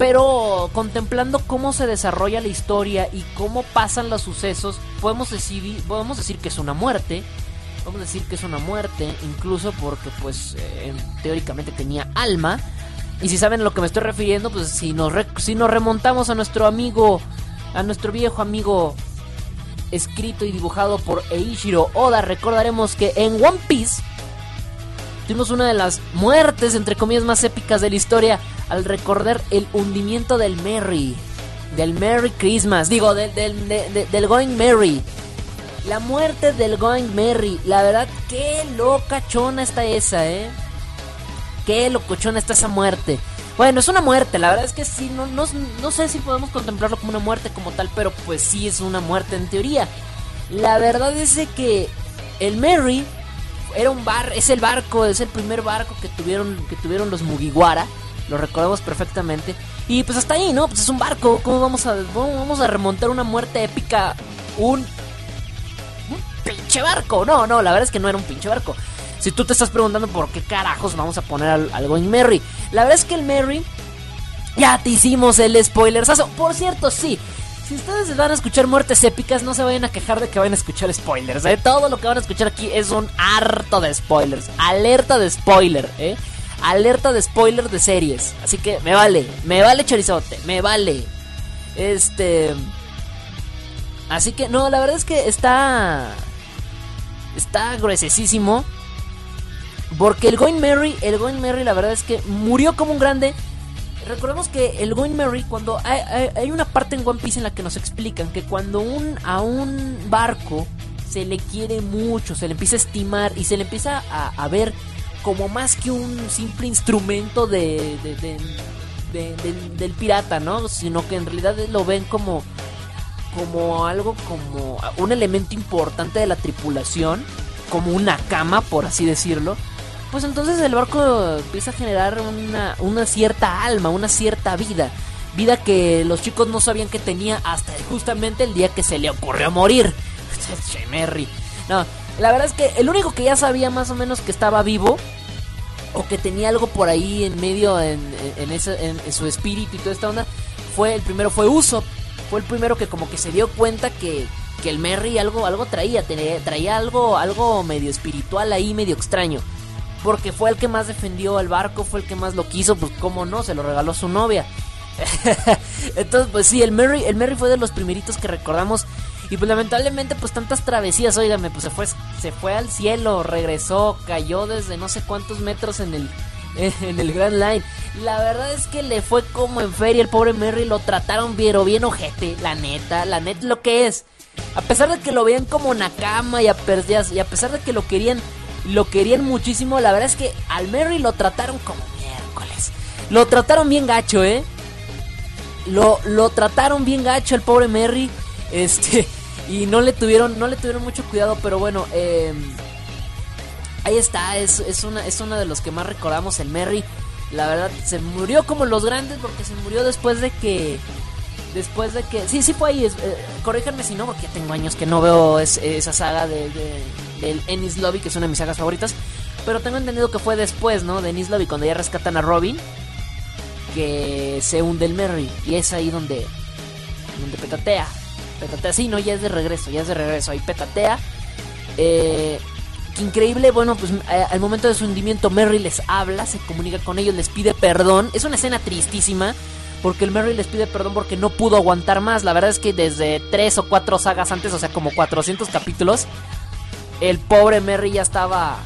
pero contemplando cómo se desarrolla la historia y cómo pasan los sucesos, podemos decir, podemos decir que es una muerte a decir que es una muerte, incluso porque pues eh, teóricamente tenía alma. Y si saben a lo que me estoy refiriendo, pues si nos, si nos remontamos a nuestro amigo, a nuestro viejo amigo escrito y dibujado por Eiichiro Oda, recordaremos que en One Piece tuvimos una de las muertes, entre comillas, más épicas de la historia al recordar el hundimiento del Merry. Del Merry Christmas, digo, del, del, del, del Going Merry. La muerte del Going Merry. La verdad, qué locachona está esa, ¿eh? Qué locochona está esa muerte. Bueno, es una muerte, la verdad es que sí, no, no, no, sé si podemos contemplarlo como una muerte como tal, pero pues sí es una muerte en teoría. La verdad es que el Merry era un bar, es el barco, es el primer barco que tuvieron, que tuvieron los Mugiwara, lo recordamos perfectamente. Y pues hasta ahí, ¿no? Pues es un barco, ¿cómo vamos a, vamos a remontar una muerte épica? Un pinche barco. No, no, la verdad es que no era un pinche barco. Si tú te estás preguntando por qué carajos vamos a poner algo en Merry, la verdad es que el Merry ya te hicimos el spoiler. Por cierto, sí. Si ustedes van a escuchar muertes épicas, no se vayan a quejar de que vayan a escuchar spoilers. ¿eh? Todo lo que van a escuchar aquí es un harto de spoilers. Alerta de spoiler, ¿eh? Alerta de spoiler de series. Así que me vale, me vale chorizote, me vale. Este. Así que no, la verdad es que está está gruesísimo. Porque el Going Merry, el Going Merry, la verdad es que murió como un grande. Recordemos que el Going Merry, cuando hay, una parte en One Piece en la que nos explican que cuando un, a un barco se le quiere mucho, se le empieza a estimar y se le empieza a, ver como más que un simple instrumento de, de, de, del pirata, ¿no? Sino que en realidad lo ven como como algo como un elemento importante de la tripulación, como una cama, por así decirlo, pues entonces el barco empieza a generar una, cierta alma, una cierta vida. Vida que los chicos no sabían que tenía hasta justamente el día que se le ocurrió morir. Chemerry. No, la verdad es que el único que ya sabía más o menos que estaba vivo, o que tenía algo por ahí en medio en, en, en, su espíritu y toda esta onda, fue el primero fue Usopp fue el primero que como que se dio cuenta que, que el Merry algo, algo traía, traía algo, algo medio espiritual ahí, medio extraño. Porque fue el que más defendió al barco, fue el que más lo quiso, pues cómo no, se lo regaló su novia. Entonces, pues sí, el Merry, el Merry fue de los primeritos que recordamos. Y pues lamentablemente, pues tantas travesías, óigame, pues se fue, se fue al cielo, regresó, cayó desde no sé cuántos metros en el, en el Grand Line. La verdad es que le fue como en feria el pobre Merry, lo trataron bien, bien ojete, la neta, la neta lo que es. A pesar de que lo veían como Nakama y a, y a pesar de que lo querían, lo querían muchísimo, la verdad es que al Merry lo trataron como miércoles. Lo trataron bien gacho, ¿eh? Lo, lo trataron bien gacho el pobre Merry. Este, y no le tuvieron, no le tuvieron mucho cuidado, pero bueno, eh, Ahí está, es, es, una, es uno de los que más recordamos, el Merry. La verdad, se murió como los grandes porque se murió después de que después de que... Sí, sí fue ahí, es, eh, si no, porque ya tengo años que no veo esa saga de, de, del Ennis Lobby, que es una de mis sagas favoritas. Pero tengo entendido que fue después, ¿no? De Ennis Lobby, cuando ya rescatan a Robin, que se hunde el Merry. Y es ahí donde, donde petatea. Petatea, sí, no, ya es de regreso, ya es de regreso. Ahí petatea. Eh, increíble, bueno, pues eh, al momento de su hundimiento Merry les habla, se comunica con ellos, les pide perdón. Es una escena tristísima porque el Merry les pide perdón porque no pudo aguantar más. La verdad es que desde tres o cuatro sagas antes, o sea, como 400 capítulos, el pobre Merry ya estaba,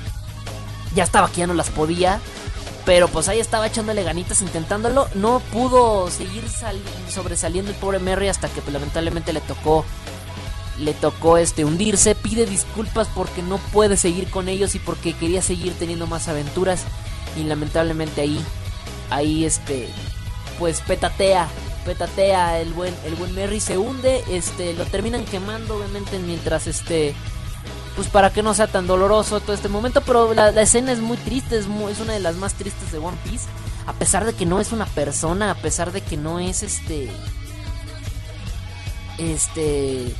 ya estaba que ya no las podía. Pero pues ahí estaba echándole ganitas intentándolo. No pudo seguir sobresaliendo el pobre Merry hasta que pues, lamentablemente le tocó le tocó este hundirse, pide disculpas porque no puede seguir con ellos y porque quería seguir teniendo más aventuras y lamentablemente ahí ahí este pues petatea, petatea el buen el buen Merry se hunde, este lo terminan quemando obviamente mientras este pues para que no sea tan doloroso todo este momento, pero la, escena es muy triste, es, es una de las más tristes de One Piece, a pesar de que no es una persona, a pesar de que no es este este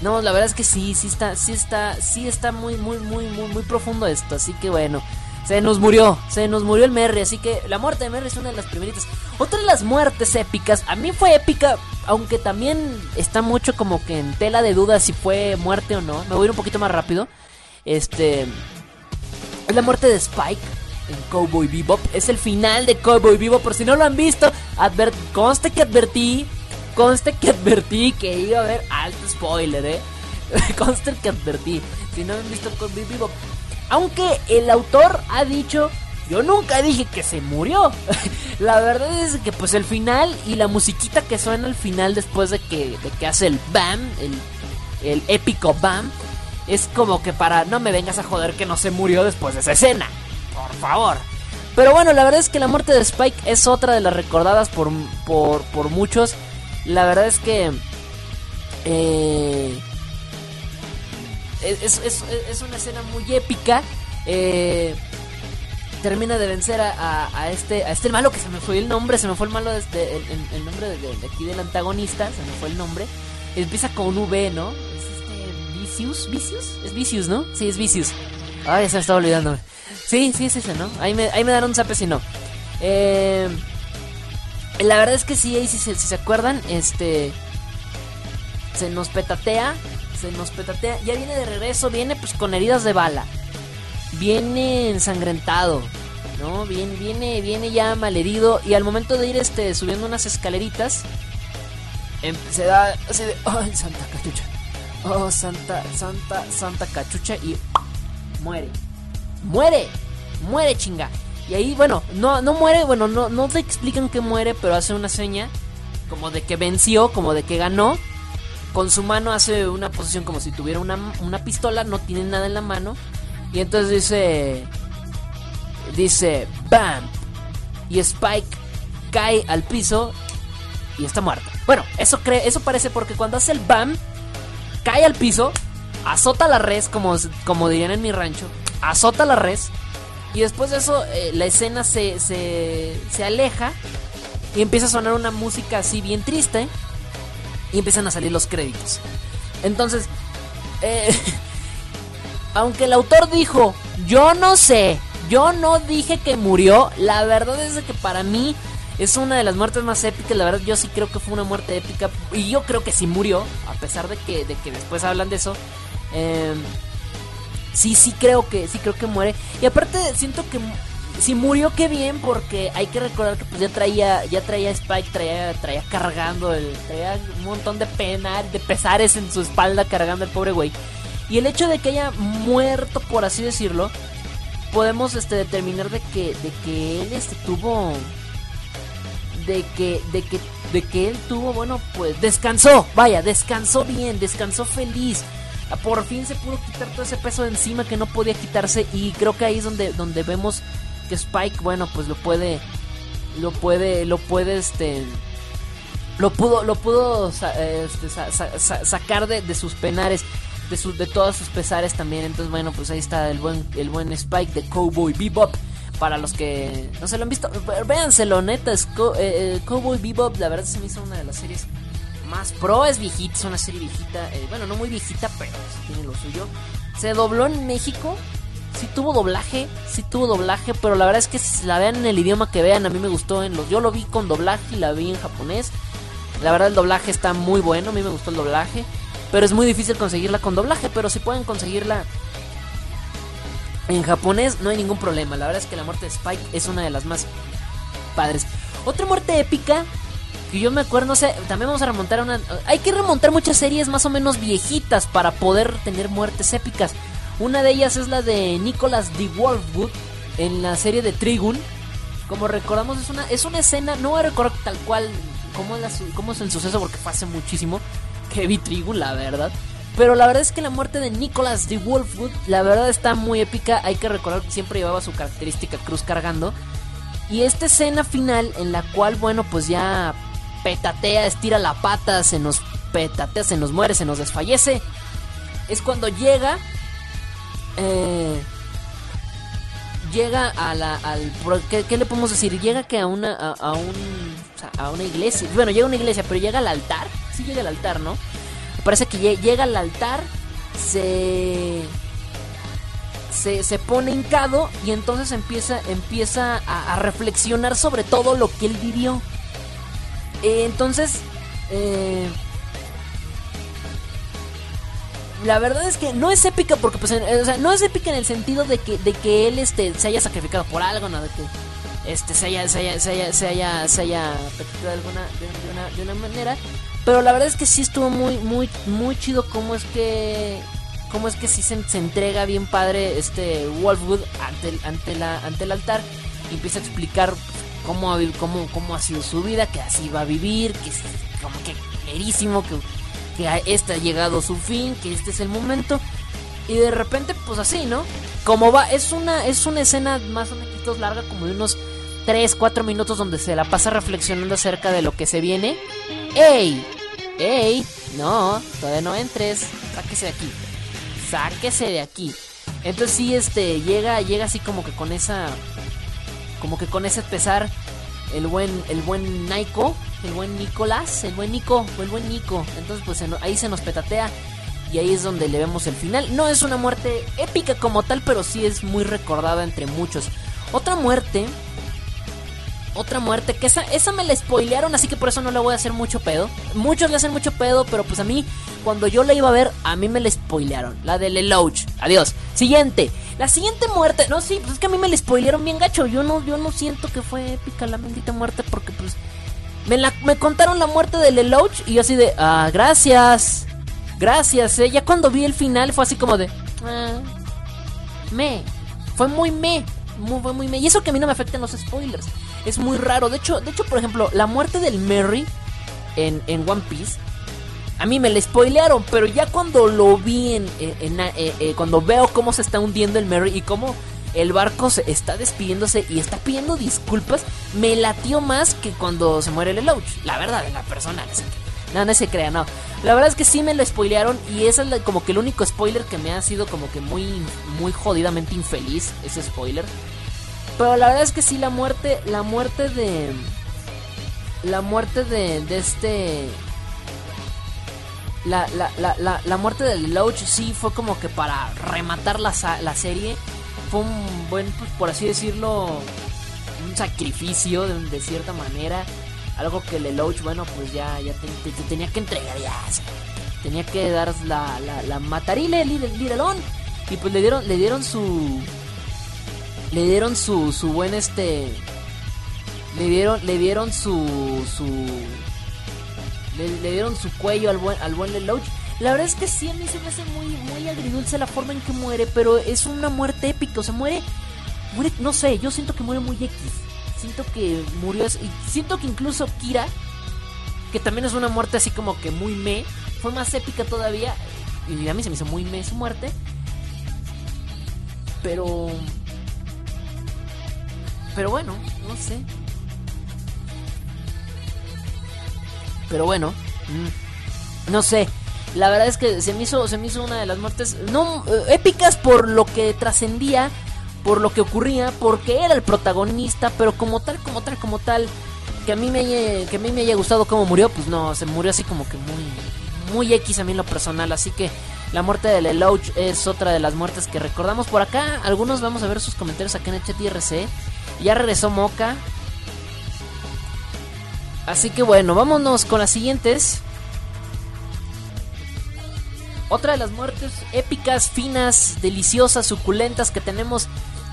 no, la verdad es que sí, sí está, sí está, sí está muy, muy, muy, muy, muy profundo esto. Así que bueno, se nos murió, se nos murió el Merry. Así que la muerte de Merry es una de las primeritas. Otra de las muertes épicas, a mí fue épica, aunque también está mucho como que en tela de duda si fue muerte o no. Me voy a ir un poquito más rápido. Este. Es la muerte de Spike en Cowboy Bebop. Es el final de Cowboy Bebop. Por si no lo han visto, advert conste que advertí Conste que advertí que iba a haber alto spoiler, ¿eh? Conste que advertí. Si no han visto con Vivo. Aunque el autor ha dicho. Yo nunca dije que se murió. la verdad es que pues el final y la musiquita que suena al final después de que, de que hace el BAM, el, el épico BAM, es como que para no me vengas a joder que no se murió después de esa escena. Por favor. Pero bueno, la verdad es que la muerte de Spike es otra de las recordadas por, por, por muchos. La verdad es que... Eh, es, una escena muy épica. Eh, termina de vencer a, este a este malo que se me fue el nombre, se me fue el malo este, el, nombre de, aquí del antagonista, se me fue el nombre. Empieza con V, ¿no? Es este Vicious, Vicious, es Vicious, ¿no? Sí, es Vicious. Ay, se me estaba olvidando. Sí, sí es ese, ¿no? Ahí me, ahí me dan un zape si no. Eh, la verdad es que sí, ahí si, se acuerdan, este. Se nos petatea. Se nos petatea. Ya viene de regreso, viene pues con heridas de bala. Viene ensangrentado. ¿No? Viene, viene, viene ya malherido. Y al momento de ir este, subiendo unas escaleritas. Em, se da. De, ¡Ay, Santa Cachucha! Oh, Santa, Santa, Santa Cachucha. Y. Muere. ¡Muere! ¡Muere, chinga! Y ahí, bueno, no, no muere, bueno, no, no te explican que muere, pero hace una seña como de que venció, como de que ganó. Con su mano hace una posición como si tuviera una, una pistola, no tiene nada en la mano. Y entonces dice, dice, ¡Bam! Y Spike cae al piso y está muerto. Bueno, eso, cree, eso parece porque cuando hace el BAM, cae al piso, azota la res, como, como dirían en mi rancho, azota la res y después de eso, eh, la escena se, se, aleja y empieza a sonar una música así bien triste. Y empiezan a salir los créditos. Entonces, eh, aunque el autor dijo, yo no sé, yo no dije que murió, la verdad es que para mí es una de las muertes más épicas. La verdad, yo sí creo que fue una muerte épica. Y yo creo que sí murió, a pesar de que, de que después hablan de eso. Eh, sí, sí creo que, sí creo que muere. Y aparte siento que si murió qué bien porque hay que recordar que pues ya traía, ya traía Spike, traía, traía cargando, el, traía un montón de pena, de pesares en su espalda cargando el pobre güey. Y el hecho de que haya muerto, por así decirlo, podemos este, determinar de que, de que él este, tuvo, de que, de que, de que él tuvo, bueno, pues descansó, vaya, descansó bien, descansó feliz por fin se pudo quitar todo ese peso de encima que no podía quitarse y creo que ahí es donde, donde vemos que Spike, bueno, pues lo puede, lo puede, lo puede, este, lo pudo, lo pudo este, sacar de, sus penares, de, sus de todos sus pesares también. Entonces, bueno, pues ahí está el buen, el buen Spike de Cowboy Bebop. Para los que no se lo han visto, véanselo, neta. Es Co- eh, eh, Cowboy Bebop, la verdad se me hizo una de las series más pro. Es viejita, es una serie viejita. eh, bueno, no muy viejita, pero tiene lo suyo. Se dobló en México. Sí tuvo doblaje, sí tuvo doblaje, pero la verdad es que si la vean en el idioma que vean, a mí me gustó en los... Yo lo vi con doblaje y la vi en japonés. La verdad el doblaje está muy bueno, a mí me gustó el doblaje. Pero es muy difícil conseguirla con doblaje, pero si pueden conseguirla en japonés no hay ningún problema. La verdad es que la muerte de Spike es una de las más padres. Otra muerte épica que yo me acuerdo, no sé, también vamos a remontar a una... Hay que remontar muchas series más o menos viejitas para poder tener muertes épicas. Una de ellas es la de Nicholas D. Wolfwood en la serie de Trigun. Como recordamos, es una, es una escena, no recordar tal cual cómo es, cómo es el suceso porque fue muchísimo que Trigun, la verdad. Pero la verdad es que la muerte de Nicholas D. Wolfwood, la verdad está muy épica. Hay que recordar que siempre llevaba su característica cruz cargando. Y esta escena final en la cual, bueno, pues ya petatea, estira la pata, se nos petatea, se nos muere, se nos desfallece. Es cuando llega... Eh, llega a la al ¿qué, le podemos decir llega que a una a, a un a una iglesia. Bueno llega a una iglesia pero llega al altar. Sí llega al altar no parece que lle- llega al altar se se, se pone hincado y entonces empieza empieza a, a reflexionar sobre todo lo que él vivió. Eh, entonces eh, la verdad es que no es épica porque pues sea, no es épica en el sentido de que de que él este se haya sacrificado por algo no de que este se haya se haya se haya se haya, se haya de alguna de, una de una manera. Pero la verdad es que sí estuvo muy muy muy chido cómo es que cómo es que sí se, se entrega bien padre este Wolfwood ante ante la ante el altar y empieza a explicar cómo cómo cómo ha sido su vida que así va a vivir que es como que verísimo que que este ha llegado su fin, que este es el momento. Y de repente, pues así, ¿no? Como va, es una, es una escena más o menos larga, como de unos 3, 4 minutos donde se la pasa reflexionando acerca de lo que se viene. ¡Ey! ¡Ey! No, todavía no entres. Sáquese de aquí. Sáquese de aquí. Entonces sí, este, llega, llega así como que con esa. Como que con ese pesar. El buen, el buen Naiko, el buen Nicolás, el buen Nico, el buen Nico. Entonces, pues ahí se nos petatea. Y ahí es donde le vemos el final. No es una muerte épica como tal, pero sí es muy recordada entre muchos. Otra muerte. Otra muerte que esa, esa me la spoilearon, así que por eso no le voy a hacer mucho pedo. Muchos le hacen mucho pedo, pero pues a mí, cuando yo la iba a ver, a mí me la spoilearon. La de Lelouch. Adiós. Siguiente. La siguiente muerte. No, sí, pues es que a mí me la spoilearon bien gacho. Yo no, yo no siento que fue épica la bendita muerte porque pues. Me, la, me contaron la muerte de Lelouch y yo así de. Ah, gracias. Gracias, eh. Ya cuando vi el final fue así como de. Ah, me. Fue muy me. Muy, muy me. Y eso que a mí no me afectan los spoilers. Es muy raro. De hecho, de hecho, por ejemplo, la muerte del Merry en, en One Piece. A mí me la spoilearon, pero ya cuando lo vi en, en- en- eh, eh, cuando veo cómo se está hundiendo el Merry y cómo el barco se está despidiéndose y está pidiendo disculpas, me latió más que cuando se muere el Lelouch. La verdad, la persona. así que- No, no se crea, no. La verdad es que sí me lo spoilearon y ese es como que el único spoiler que me ha sido como que muy, muy jodidamente infeliz, ese spoiler. Pero la verdad es que sí, la muerte, la muerte de... La muerte de, de este... La, la, la, la, muerte de Lelouch sí fue como que para rematar la, la serie. Fue un buen, pues, por así decirlo, un sacrificio de, de cierta manera. Algo que Lelouch, bueno, pues ya, ya te- te- te tenía que entregar ya. tenía que dar la, la, la matarile, el Lirelón. Y pues le dieron, le dieron su... Le dieron su, su buen este... Le dieron, le dieron su... su le, dieron su cuello al buen, al buen. La verdad es que sí, a mí se me hace muy, muy agridulce la forma en que muere, pero es una muerte épica, o sea, muere, muere, no sé, yo siento que muere muy X. Siento que murió, y siento que incluso Kira, que también es una muerte así como que muy me, fue más épica todavía, y a mí se me hizo muy me su muerte. Pero... Pero bueno, no sé. Pero bueno, mm, no sé. La verdad es que se me hizo, se me hizo una de las muertes no eh, épicas por lo que trascendía, por lo que ocurría, porque era el protagonista, pero como tal, como tal, como tal, que a mí me que a mí me haya gustado cómo murió, pues no, se murió así como que muy, muy X a mí en lo personal, así que la muerte de Lelouch es otra de las muertes que recordamos por acá. Algunos vamos a ver sus comentarios acá en el chat. Ya regresó Moca. Así que bueno, vámonos con las siguientes. Otra de las muertes épicas, finas, deliciosas, suculentas que tenemos.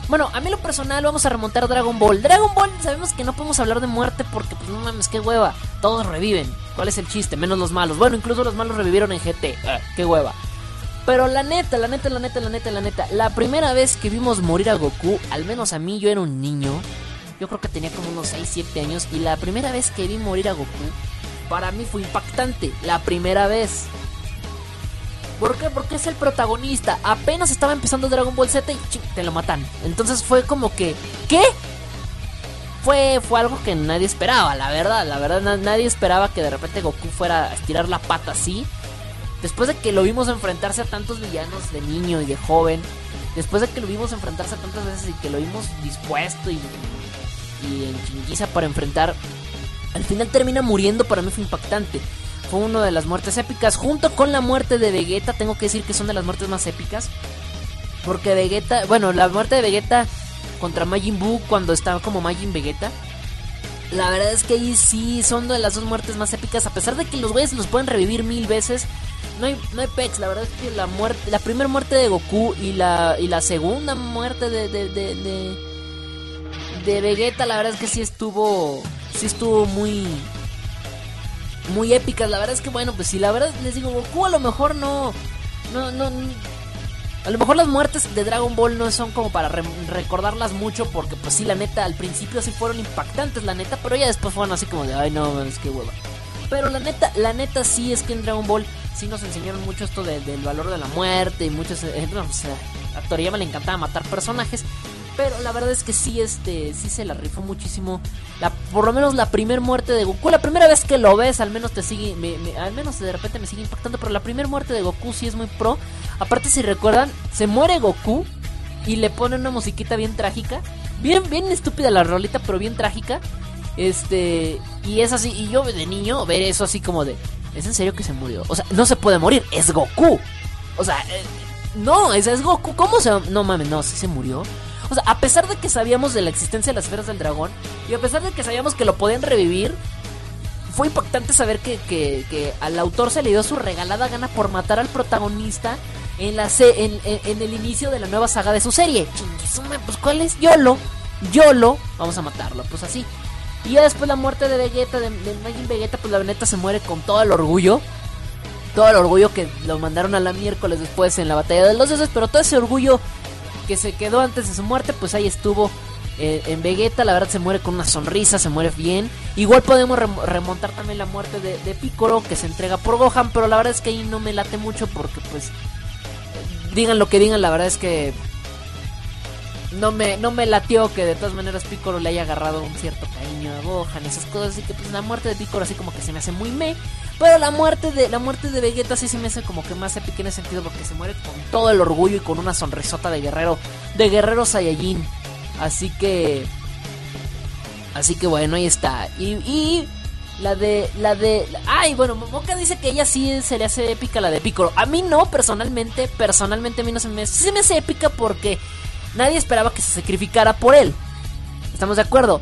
Bueno, a mí lo personal vamos a remontar Dragon Ball. Dragon Ball sabemos que no podemos hablar de muerte porque pues no mames, qué hueva. Todos reviven. ¿Cuál es el chiste? Menos los malos. Bueno, incluso los malos revivieron en GT. Ah, qué hueva. Pero la neta, la neta, la neta, la neta, la neta, la primera vez que vimos morir a Goku, al menos a mí, yo era un niño. Yo creo que tenía como unos 6, 7 años. Y la primera vez que vi morir a Goku, para mí fue impactante. La primera vez. ¿Por qué? Porque es el protagonista. Apenas estaba empezando Dragon Ball Z y ching, te lo matan. Entonces fue como que. ¿Qué? Fue, fue algo que nadie esperaba, la verdad. La verdad, nadie esperaba que de repente Goku fuera a estirar la pata así. Después de que lo vimos enfrentarse a tantos villanos de niño y de joven. Después de que lo vimos enfrentarse a tantas veces y que lo vimos dispuesto y, y en chinguiza para enfrentar. Al final termina muriendo, para mí fue impactante. Fue una de las muertes épicas. Junto con la muerte de Vegeta, tengo que decir que son de las muertes más épicas. Porque Vegeta, bueno, la muerte de Vegeta contra Majin Buu cuando estaba como Majin Vegeta. La verdad es que ahí sí son de las dos muertes más épicas. A pesar de que los güeyes los pueden revivir mil veces. No hay, no hay pex, la verdad es que la muerte, la primera muerte de Goku y la, y la segunda muerte de, de, de, de, de Vegeta, la verdad es que sí estuvo, sí estuvo muy, muy épicas. La verdad es que bueno, pues si la verdad les digo, Goku a lo mejor no, no, no, a lo mejor las muertes de Dragon Ball no son como para re recordarlas mucho porque pues sí, la neta, al principio sí fueron impactantes, la neta, pero ya después fueron así como de, ay no, es que hueva. Pero la neta, la neta sí es que en Dragon Ball sí nos enseñaron mucho esto de, del valor de la muerte y muchos... Eh, no, o le encantaba matar personajes. Pero la verdad es que sí, este, sí se la rifó muchísimo. La, por lo menos la primera muerte de Goku. La primera vez que lo ves, al menos te sigue, al menos de repente me sigue impactando. Pero la primera muerte de Goku sí es muy pro. Aparte, si recuerdan, se muere Goku y le ponen una musiquita bien trágica. Bien, bien estúpida la rolita, pero bien trágica. Este, y es así. Y yo de niño ver eso así como de, ¿es en serio que se murió? O sea, no se puede morir, es Goku. O sea, eh, no, ese es Goku. ¿Cómo se.? No mames, no, sí se murió. A pesar de que sabíamos de la existencia de las esferas del dragón, y a pesar de que sabíamos que lo podían revivir, fue impactante saber que, que, que al autor se le dio su regalada gana por matar al protagonista en, la en, en, el inicio de la nueva saga de su serie. Pues ¿cuál es? YOLO. YOLO. Vamos a matarlo, pues así. Y ya después la muerte de Vegeta, de, de Majin Vegeta, pues la neta se muere con todo el orgullo. Todo el orgullo que lo mandaron a la miércoles después en la batalla de los dioses, pero todo ese orgullo que se quedó antes de su muerte, pues ahí estuvo eh, en Vegeta. La verdad se muere con una sonrisa, se muere bien. Igual podemos rem remontar también la muerte de, de Piccolo, que se entrega por Gohan, pero la verdad es que ahí no me late mucho porque pues digan lo que digan, la verdad es que no me, no me latió que de todas maneras Piccolo le haya agarrado un cierto cariño a Gohan, esas cosas, así que pues la muerte de Piccolo así como que se me hace muy me, pero la muerte de la muerte de Vegeta sí se me hace como que más épica en ese sentido porque se muere con todo el orgullo y con una sonrisota de guerrero, de guerrero Saiyajin. Así que así que bueno, ahí está. Y, y la de la de ay, bueno, Moca dice que ella sí se le hace épica la de Piccolo. A mí no, personalmente, personalmente a mí no se me sí se me hace épica porque nadie esperaba que se sacrificara por él. ¿Estamos de acuerdo?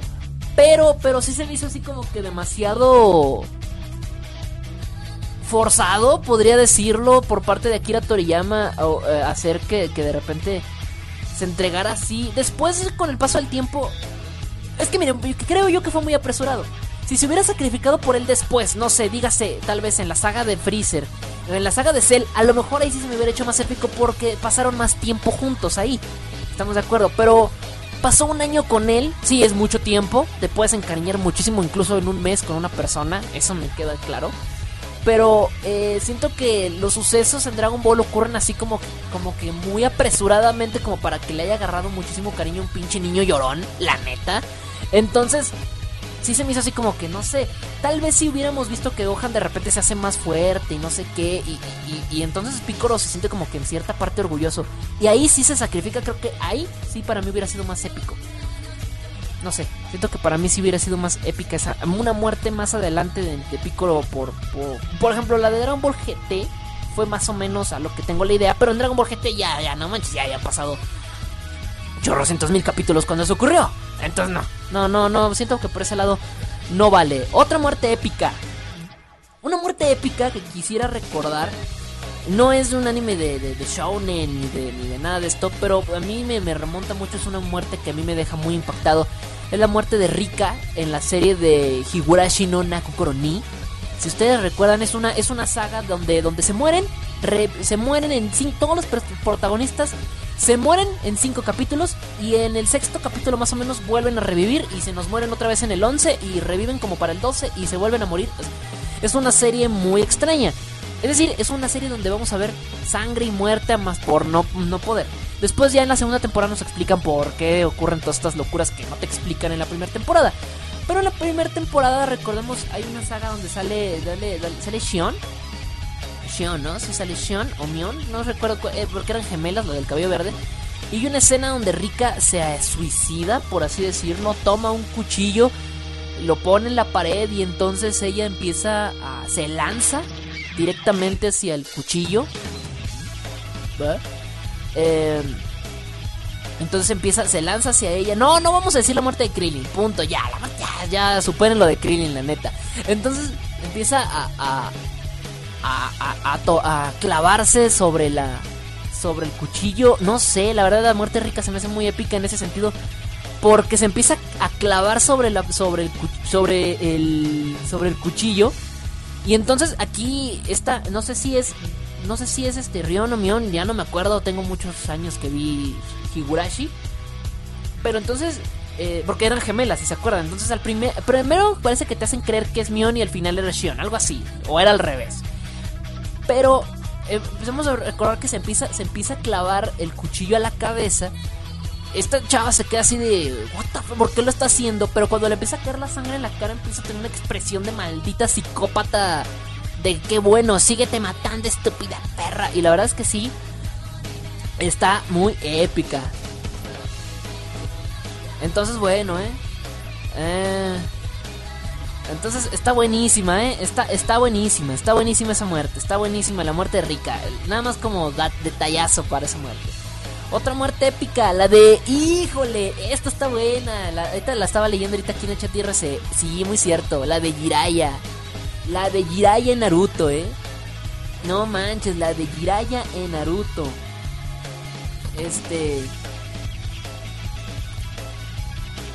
Pero, pero sí se me hizo así como que demasiado forzado, podría decirlo, por parte de Akira Toriyama, o, eh, hacer que, que, de repente se entregara así. Después, con el paso del tiempo, es que miren, creo yo que fue muy apresurado. Si se hubiera sacrificado por él después, no sé, dígase, tal vez en la saga de Freezer, en la saga de Cell, a lo mejor ahí sí se me hubiera hecho más épico porque pasaron más tiempo juntos ahí. Estamos de acuerdo, pero pasó un año con él, sí es mucho tiempo, te puedes encariñar muchísimo incluso en un mes con una persona, eso me queda claro. Pero eh, siento que los sucesos en Dragon Ball ocurren así como, como que muy apresuradamente como para que le haya agarrado muchísimo cariño a un pinche niño llorón, la neta. Entonces, sí se me hizo así como que, no sé, tal vez si hubiéramos visto que Gohan de repente se hace más fuerte y no sé qué, y, y, entonces Piccolo se siente como que en cierta parte orgulloso. Y ahí sí se sacrifica, creo que ahí sí para mí hubiera sido más épico. No sé, siento que para mí sí hubiera sido más épica esa, una muerte más adelante de, de Piccolo por, por, por ejemplo, la de Dragon Ball GT fue más o menos a lo que tengo la idea, pero en Dragon Ball GT ya, ya, no manches, ya había pasado chorrocientos mil capítulos cuando eso ocurrió. Entonces no, no, no, no, siento que por ese lado no vale. Otra muerte épica. Una muerte épica que quisiera recordar. No es un anime de, de, de shounen ni de, ni de, nada de esto, pero a mí me, me, remonta mucho. Es una muerte que a mí me deja muy impactado. Es la muerte de Rika en la serie de Higurashi no Nakukoro ni. Si ustedes recuerdan, es una, es una saga donde, donde se mueren. Re, se mueren en cinco, todos los protagonistas se mueren en cinco capítulos y en el sexto capítulo más o menos vuelven a revivir y se nos mueren otra vez en el 11 y reviven como para el 12 y se vuelven a morir. Es una serie muy extraña. Es decir, es una serie donde vamos a ver sangre y muerte más por no, no poder. Después ya en la segunda temporada nos explican por qué ocurren todas estas locuras que no te explican en la primera temporada. Pero en la primera temporada, recordemos, hay una saga donde sale, dale, sale Shion. Shion, ¿no? Si sale Shion o Mion, no recuerdo eh, porque eran gemelas, lo del cabello verde. Y una escena donde Rika se suicida, por así decirlo, toma un cuchillo, lo pone en la pared y entonces ella empieza a... se lanza directamente hacia el cuchillo. Eh, entonces empieza, se lanza hacia ella. No, no vamos a decir la muerte de Krillin. Punto, ya, la, ya, ya superen lo de Krillin, la neta. Entonces empieza a, a, a, a, clavarse sobre la, sobre el cuchillo. No sé, la verdad la muerte rica se me hace muy épica en ese sentido. Porque se empieza a clavar sobre la, sobre el, sobre el, sobre el cuchillo. Y entonces aquí está, no sé si es, no sé si es este Rion o Mion, ya no me acuerdo. Tengo muchos años que vi Pero entonces, eh, porque eran gemelas, si se acuerdan. Entonces al primer, primero parece que te hacen creer que es Mion y al final era Shion, algo así. O era al revés. Pero empezamos a recordar que se empieza, se empieza a clavar el cuchillo a la cabeza. Esta chava se queda así de, ¿por qué lo está haciendo? Pero cuando le empieza a caer la sangre en la cara, empieza a tener una expresión de maldita psicópata. De qué bueno, síguete matando, estúpida perra. Y la verdad es que sí, está muy épica. Entonces, bueno, ¿eh? eh entonces está buenísima, ¿eh? Está, está buenísima, está buenísima esa muerte. Está buenísima la muerte de Rika. Nada más como da, detallazo para esa muerte. Otra muerte épica, la de... Híjole, esta está buena. La, esta la estaba leyendo ahorita aquí en el chat IRC. Sí, muy cierto. La de Jiraya. La de Jiraya en Naruto, ¿eh? No manches, la de Jiraya en Naruto. Este.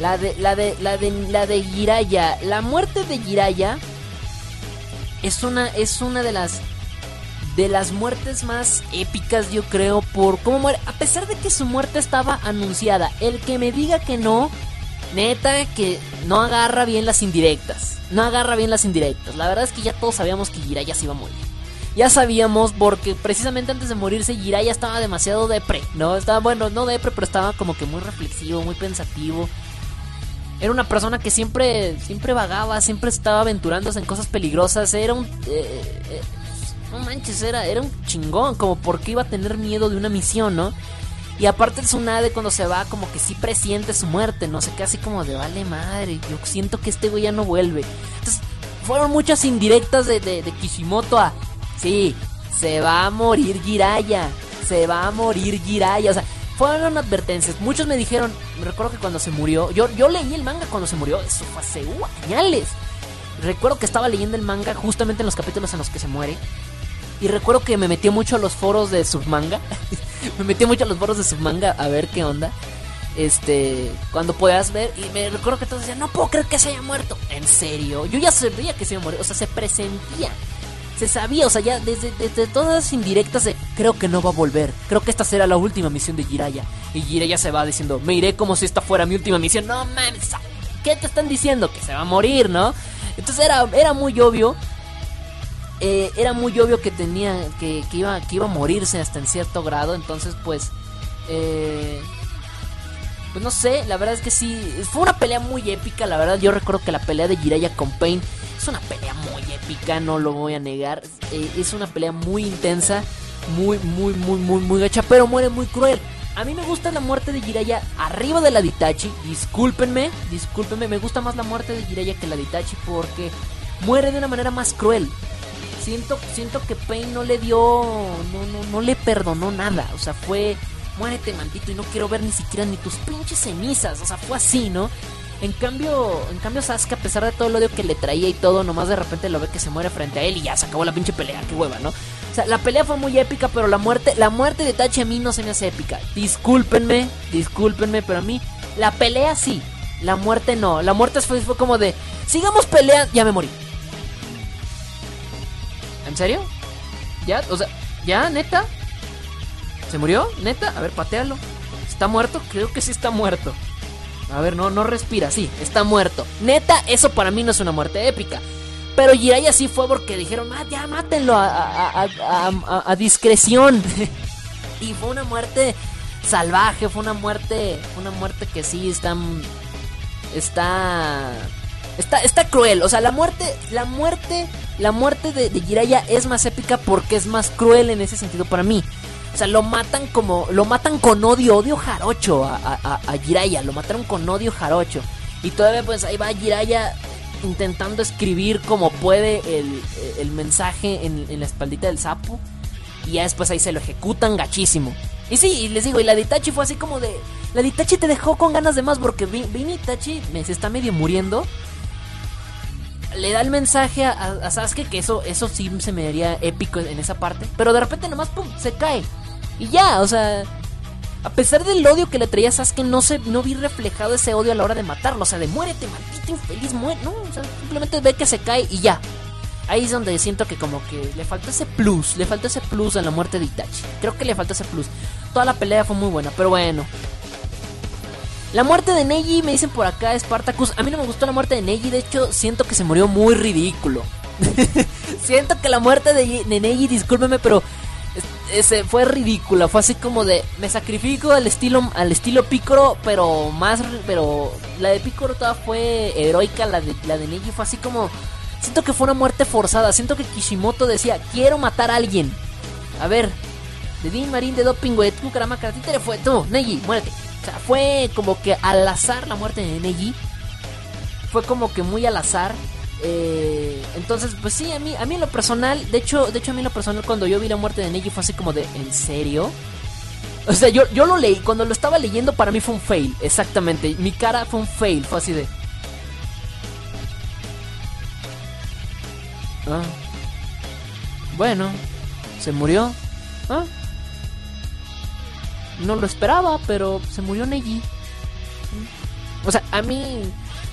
La de. La de. La de. La de Jiraya. La muerte de Jiraya. Es una. Es una de las. De las muertes más épicas, yo creo, por cómo muere. A pesar de que su muerte estaba anunciada. El que me diga que no. Neta, que no agarra bien las indirectas. No agarra bien las indirectas. La verdad es que ya todos sabíamos que Jiraya se iba a morir ya sabíamos porque precisamente antes de morirse Jiraiya estaba demasiado depre, ¿no? Estaba, bueno, no depre, pero estaba como que muy reflexivo, muy pensativo. Era una persona que siempre, siempre vagaba, siempre estaba aventurándose en cosas peligrosas. Era un... Eh, eh, no manches, era, era un chingón, como porque iba a tener miedo de una misión, ¿no? Y aparte el Tsunade cuando se va como que sí presiente su muerte, no sé qué, así como de vale madre, yo siento que este güey ya no vuelve. Entonces, fueron muchas indirectas de, de, de Kishimoto a Sí, se va a morir Jiraya. Se va a morir Jiraya. O sea, fueron advertencias. Muchos me dijeron, me recuerdo que cuando se murió, yo, yo leí el manga cuando se murió, eso fue hace uh. Recuerdo que estaba leyendo el manga justamente en los capítulos en los que se muere. Y recuerdo que me metí mucho a los foros de submanga. me metí mucho a los foros de submanga a ver qué onda. Este, cuando puedas ver. Y me recuerdo que todos decían, no puedo creer que se haya muerto. En serio, yo ya sabía que se iba a morir. O sea, se presentía se sabía, o sea, ya desde, desde todas las indirectas de creo que no va a volver. Creo que esta será la última misión de Jiraya. Y Jiraya se va diciendo, me iré como si esta fuera mi última misión. No mames, ¿qué te están diciendo? Que se va a morir, ¿no? Entonces era, era muy obvio. Eh, era muy obvio que tenía. Que, que, iba, que iba a morirse hasta en cierto grado. Entonces, pues. Eh, pues no sé, la verdad es que sí, fue una pelea muy épica, la verdad yo recuerdo que la pelea de Jiraiya con Pain es una pelea muy épica, no lo voy a negar, eh, es una pelea muy intensa, muy, muy, muy, muy, muy gacha, pero muere muy cruel. A mí me gusta la muerte de Jiraiya arriba de la de Itachi. Discúlpenme, discúlpenme. Me gusta más la muerte de Jiraiya que la de Itachi porque muere de una manera más cruel. Siento, siento que Pain no le dio. No, no, no le perdonó nada. O sea, fue. Muérete, maldito, y no quiero ver ni siquiera ni tus pinches cenizas. O sea, fue así, ¿no? En cambio, en cambio Sasuke, a pesar de todo el odio que le traía y todo, nomás de repente lo ve que se muere frente a él y ya se acabó la pinche pelea, qué hueva, ¿no? O sea, la pelea fue muy épica, pero la muerte, la muerte de Tachi a mí no se me hace épica. Discúlpenme, discúlpenme, pero a mí la pelea sí, la muerte no. La muerte fue, fue como de, sigamos peleando, ya me morí. ¿En serio? ¿Ya? O sea, ¿ya? ¿Neta? ¿Se murió? ¿Neta? A ver, patealo. ¿Está muerto? Creo que sí está muerto. A ver, no, no respira, sí, está muerto. Neta, eso para mí no es una muerte épica. Pero Jiraiya sí fue porque dijeron, ah, ya mátenlo a, discreción. y fue una muerte salvaje, fue una muerte, una muerte que sí está, está, está, está cruel. O sea, la muerte, la muerte, la muerte de, de Jiraiya es más épica porque es más cruel en ese sentido para mí. O sea, lo matan como. Lo matan con odio, odio jarocho a, a, a, Jiraiya. Lo mataron con odio jarocho. Y todavía, pues ahí va Jiraiya intentando escribir como puede el, el mensaje en, en, la espaldita del sapo. Y ya después ahí se lo ejecutan gachísimo. Y sí, y les digo, y la de Itachi fue así como de. La de Itachi te dejó con ganas de más porque Vini Itachi me, se está medio muriendo. Le da el mensaje a, a, Sasuke, que eso, eso sí se me daría épico en esa parte. Pero de repente nomás, pum, se cae. Y ya, o sea, a pesar del odio que le traía Sasuke, no, se, no vi reflejado ese odio a la hora de matarlo. O sea, de muérete, maldito infeliz, muere. No, o sea, simplemente ve que se cae y ya. Ahí es donde siento que como que le falta ese plus, le falta ese plus a la muerte de Itachi. Creo que le falta ese plus. Toda la pelea fue muy buena, pero bueno. La muerte de Neji, me dicen por acá, Spartacus. A mí no me gustó la muerte de Neji, de hecho siento que se murió muy ridículo. siento que la muerte de, de Neji, discúlpeme, pero ese fue ridícula, fue así como de me sacrifico al estilo al estilo Picoro, pero más pero la de Picoro toda fue heroica, la de la de Neji fue así como siento que fue una muerte forzada, siento que Kishimoto decía, "Quiero matar a alguien." A ver, de Din Marín de Doping, güey, tú caramba, a ti te le fue tú, Neji, muérete. O sea, fue como que al azar la muerte de Neji. Fue como que muy al azar. Eh, entonces, pues sí, a mí, a mí en lo personal, de hecho, de hecho a mí en lo personal cuando yo vi la muerte de Neji fue así como de, ¿en serio? O sea, yo, yo lo leí, cuando lo estaba leyendo para mí fue un fail, exactamente. Mi cara fue un fail, fue así de... Ah. Bueno, se murió. Ah. No lo esperaba, pero se murió Neji. O sea, a mí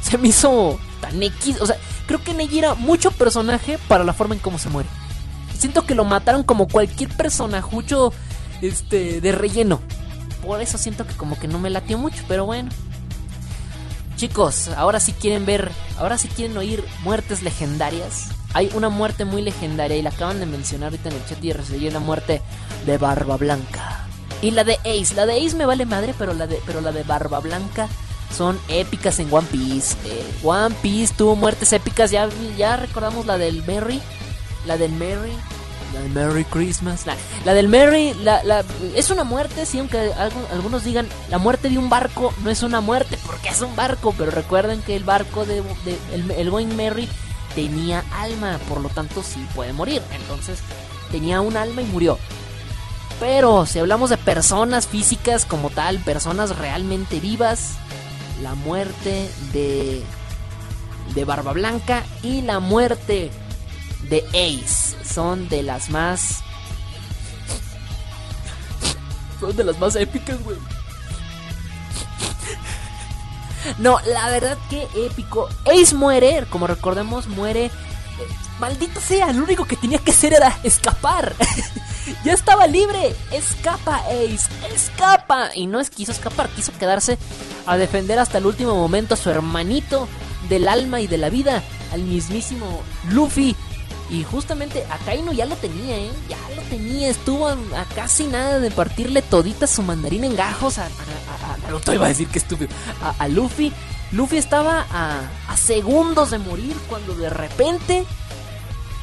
se me hizo tan X. O sea, creo que Neji era mucho personaje para la forma en cómo se muere. Siento que lo mataron como cualquier personajucho este, de relleno. Por eso siento que como que no me latió mucho, pero bueno. Chicos, ahora sí quieren ver, ahora sí quieren oír muertes legendarias. Hay una muerte muy legendaria y la acaban de mencionar ahorita en el chat y recibí la muerte de Barba Blanca. Y la de Ace, la de Ace me vale madre, pero la de, pero la de Barba Blanca son épicas en One Piece. Eh, One Piece tuvo muertes épicas. Ya, ya recordamos la del Merry. La del Merry. La del Merry Christmas. La, la del Merry. La, la, es una muerte, sí, aunque algunos digan la muerte de un barco no es una muerte porque es un barco. Pero recuerden que el barco de, de el, el Going Merry tenía alma. Por lo tanto, sí puede morir. Entonces, tenía un alma y murió. Pero si hablamos de personas físicas como tal, personas realmente vivas, la muerte de de Barba Blanca y la muerte de Ace son de las más son de las más épicas, güey. No, la verdad que épico. Ace muere, como recordemos, muere. Maldito sea, lo único que tenía que hacer era escapar. ya estaba libre. Escapa, Ace. Escapa. Y no es quiso escapar, quiso quedarse a defender hasta el último momento a su hermanito del alma y de la vida, al mismísimo Luffy. Y justamente Akainu ya lo tenía, ¿eh? Ya lo tenía. Estuvo a, casi nada de partirle todita su mandarín en gajos a, a. Iba a decir que. A, Luffy. Luffy estaba a, segundos de morir cuando de repente.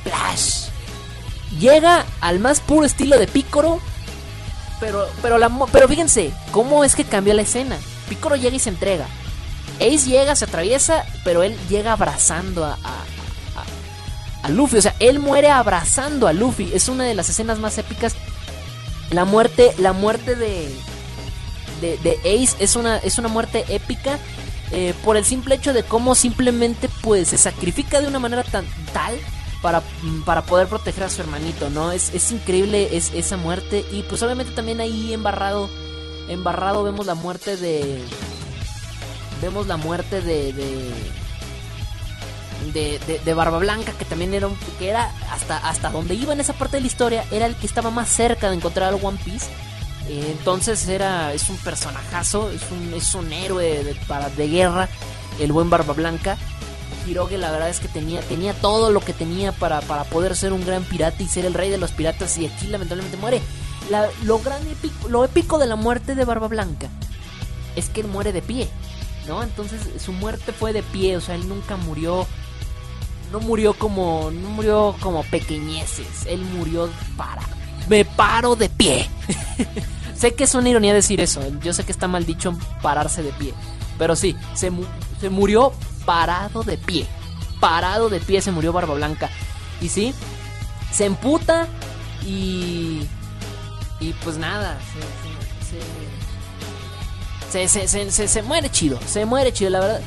Flash. Llega al más puro estilo de Picoro. Pero, pero, pero fíjense, ¿cómo es que cambia la escena? Picoro llega y se entrega. Ace llega, se atraviesa, pero él llega abrazando a, a Luffy. O sea, él muere abrazando a Luffy. Es una de las escenas más épicas. La muerte, la muerte de, de, Ace es una, es una muerte épica. Eh, por el simple hecho de cómo simplemente pues se sacrifica de una manera tan tal para, para poder proteger a su hermanito, ¿no? Es, es increíble es, esa muerte. Y pues obviamente también ahí embarrado. Embarrado vemos la muerte de. Vemos la muerte de de, de, Barba Blanca, que también era un, que era hasta, hasta donde iba en esa parte de la historia, era el que estaba más cerca de encontrar al One Piece. Eh, entonces era, es un personajazo, es un, es un héroe de, para, de guerra, el buen Barba Blanca. Hiroge la verdad es que tenía, tenía todo lo que tenía para, para poder ser un gran pirata y ser el rey de los piratas y aquí lamentablemente muere. lo, gran lo épico de la muerte de Barba Blanca es que él muere de pie, ¿no? Entonces su muerte fue de pie, o sea, él nunca murió no murió como no murió como pequeñeces, él murió para me paro de pie. sé que es una ironía decir eso, yo sé que está mal dicho pararse de pie, pero sí, se, se murió parado de pie. Parado de pie se murió Barba Blanca. Y sí, se emputa y y pues nada, se, se, se, se, se muere chido, se muere chido, la verdad.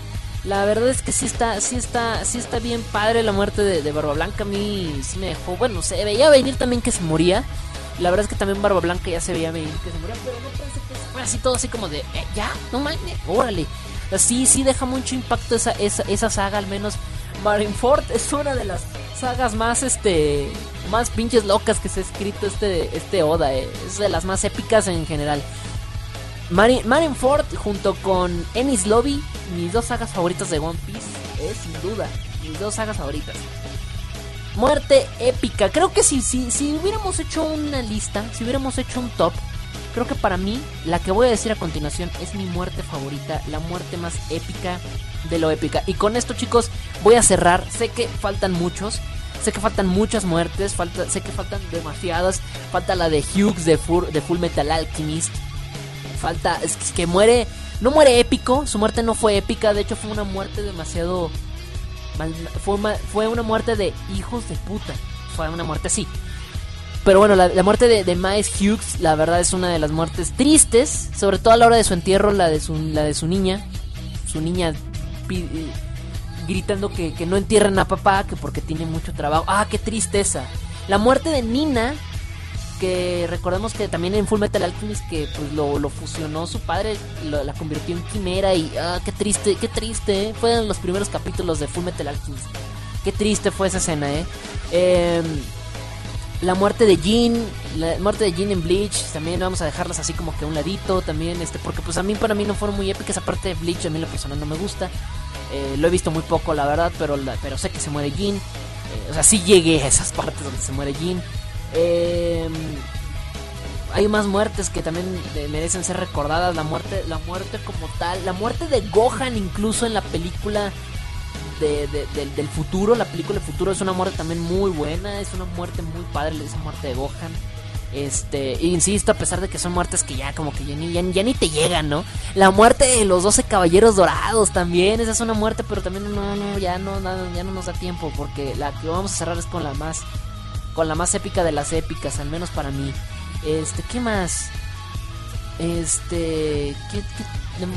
La verdad es que sí está, sí está, sí está bien padre la muerte de, Barba Blanca. A mí sí me dejó, bueno, se veía venir también que se moría. La verdad es que también Barba Blanca ya se veía venir que se moría, pero no pensé que fuera así todo así como de, eh, ya, no mames, órale. Sí, sí deja mucho impacto esa, esa, esa saga, al menos Marineford es una de las sagas más, este, más pinches locas que se ha escrito este, este Oda, eh. es de las más épicas en general. Marineford junto con Ennis Lobby, mis dos sagas favoritas de One Piece, es sin duda, mis dos sagas favoritas. Muerte épica. Creo que si, si, si hubiéramos hecho una lista, si hubiéramos hecho un top, creo que para mí, la que voy a decir a continuación es mi muerte favorita, la muerte más épica de lo épica. Y con esto, chicos, voy a cerrar. Sé que faltan muchos. Sé que faltan muchas muertes, falta, sé que faltan demasiadas. Falta la de Hughes de, de Full Metal Alchemist falta, es que muere, no muere épico, su muerte no fue épica, de hecho fue una muerte demasiado, fue, fue una muerte de hijos de puta, fue una muerte así. Pero bueno, la, muerte de, de Miles Hughes, la verdad es una de las muertes tristes, sobre todo a la hora de su entierro, la de su, la de su niña, su niña gritando que, que no entierren a papá, que porque tiene mucho trabajo. Ah, qué tristeza. La muerte de Nina que recordemos que también en Full Metal Alchemist que pues lo, fusionó su padre, la convirtió en quimera y ah, qué triste, qué triste, ¿eh? fue en los primeros capítulos de Full Metal Alchemist. Qué triste fue esa escena, eh. Em, la muerte de Jean, la muerte de Jean en Bleach, también vamos a dejarlas así como que a un ladito también, este, porque pues a mí para mí no fueron muy épicas, aparte de Bleach a mí la persona no me gusta. Eh, lo he visto muy poco, la verdad, pero, pero sé que se muere Jean. Eh, o sea, sí llegué a esas partes donde se muere Jean. Eh, hay más muertes que también merecen ser recordadas. La muerte, la muerte como tal, la muerte de Gohan incluso en la película de, del futuro, la película del futuro es una muerte también muy buena, es una muerte muy padre esa muerte de Gohan. Este, insisto, a pesar de que son muertes que ya como que ya ni, ya, ni te llegan, ¿no? La muerte de los 12 caballeros dorados también, esa es una muerte, pero también no, no, ya no, ya no nos da tiempo, porque la que vamos a cerrar es con la más con la más épica de las épicas, al menos para mí. Este, ¿qué más? Este, ¿qué,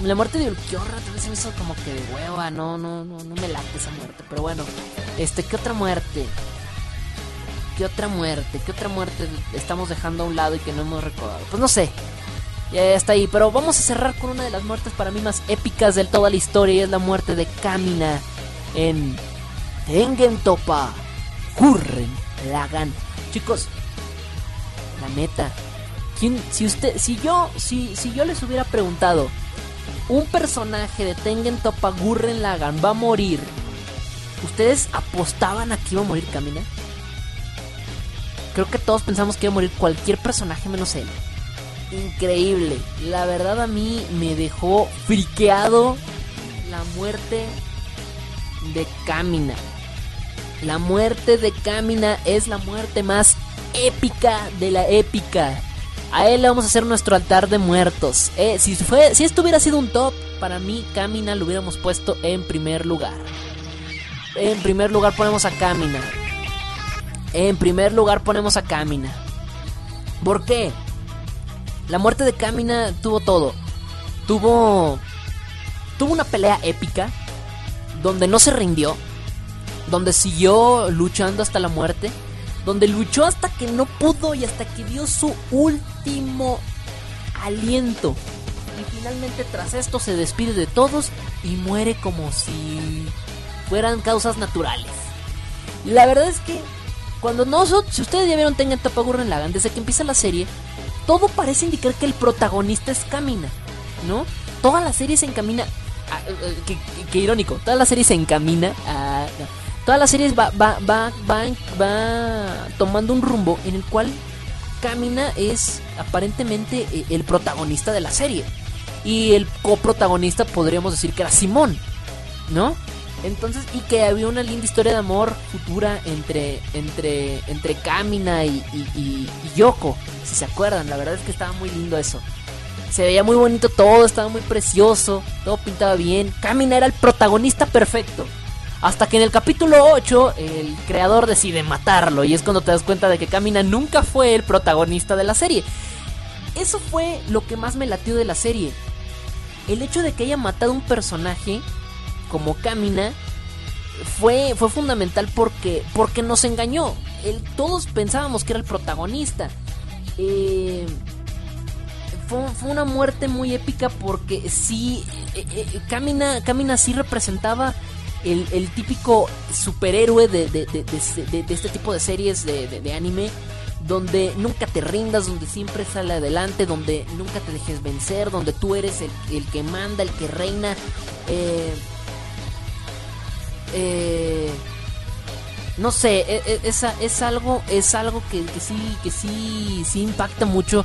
La, muerte de Ulquiorra también se me hizo como que de hueva, no, no, no, no me late esa muerte, pero bueno, este, ¿qué otra muerte? ¿Qué otra muerte? ¿Qué otra muerte estamos dejando a un lado y que no hemos recordado? Pues no sé. Ya está ahí, pero vamos a cerrar con una de las muertes para mí más épicas de toda la historia y es la muerte de Kamina en Tengen Topa Curren la hagan. Chicos, la neta, ¿quién, si usted, si yo, si, si yo les hubiera preguntado, un personaje de Tengen Toppa Gurren Lagan va a morir, ¿ustedes apostaban a que iba a morir Kamina? Creo que todos pensamos que iba a morir cualquier personaje menos él. Increíble. La verdad a mí me dejó friqueado la muerte de Kamina. La muerte de Kamina es la muerte más épica de la épica. A él le vamos a hacer nuestro altar de muertos. Eh, si, fue, si esto hubiera sido un top, para mí Kamina lo hubiéramos puesto en primer lugar. En primer lugar ponemos a Kamina. En primer lugar ponemos a Kamina. ¿Por qué? La muerte de Kamina tuvo todo. Tuvo. Tuvo una pelea épica. Donde no se rindió. Donde siguió luchando hasta la muerte. Donde luchó hasta que no pudo y hasta que dio su último aliento. Y finalmente tras esto se despide de todos y muere como si fueran causas naturales. La verdad es que cuando nosotros, si ustedes ya vieron Tengen Toppa Gurren Lagann, desde que empieza la serie, todo parece indicar que el protagonista es Kamina, ¿no? Toda la serie se encamina, eh, que, irónico, toda la serie se encamina a... Toda la serie va, va, va, va, va tomando un rumbo en el cual Kamina es aparentemente eh, el protagonista de la serie. Y el coprotagonista podríamos decir que era Simón, ¿no? Entonces, y que había una linda historia de amor futura entre, entre, entre Kamina y, y, Yoko, si se acuerdan, la verdad es que estaba muy lindo eso. Se veía muy bonito todo, estaba muy precioso, todo pintaba bien. Kamina era el protagonista perfecto. Hasta que en el capítulo 8 el creador decide matarlo y es cuando te das cuenta de que Kamina nunca fue el protagonista de la serie. Eso fue lo que más me latió de la serie. El hecho de que haya matado un personaje como Camina fue, fue fundamental porque, porque nos engañó. Todos pensábamos que era el protagonista. Eh, fue, una muerte muy épica porque sí, eh, eh, Camina sí representaba el, el típico superhéroe de, de, de, este tipo de series de, anime donde nunca te rindas, donde siempre sale adelante, donde nunca te dejes vencer, donde tú eres el, el que manda, el que reina. Eh, eh, no sé, e, e, es, es, algo, es algo que, sí, que sí, sí impacta mucho.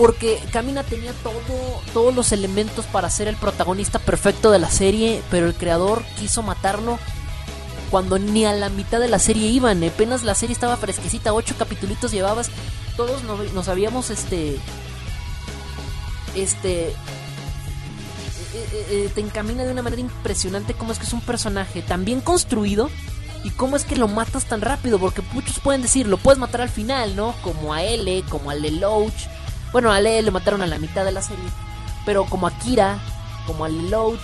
Porque Camina tenía todo, todos los elementos para ser el protagonista perfecto de la serie, pero el creador quiso matarlo cuando ni a la mitad de la serie iban. Apenas la serie estaba fresquecita, ocho capítulos llevabas. Todos nos, nos habíamos este. Este eh, eh, eh, te encamina de una manera impresionante cómo es que es un personaje tan bien construido y cómo es que lo matas tan rápido, porque muchos pueden decir, lo puedes matar al final, ¿no? Como a L, como al Lelouch. Bueno, a L le mataron a la mitad de la serie, pero como a Kira, como a Lelouch,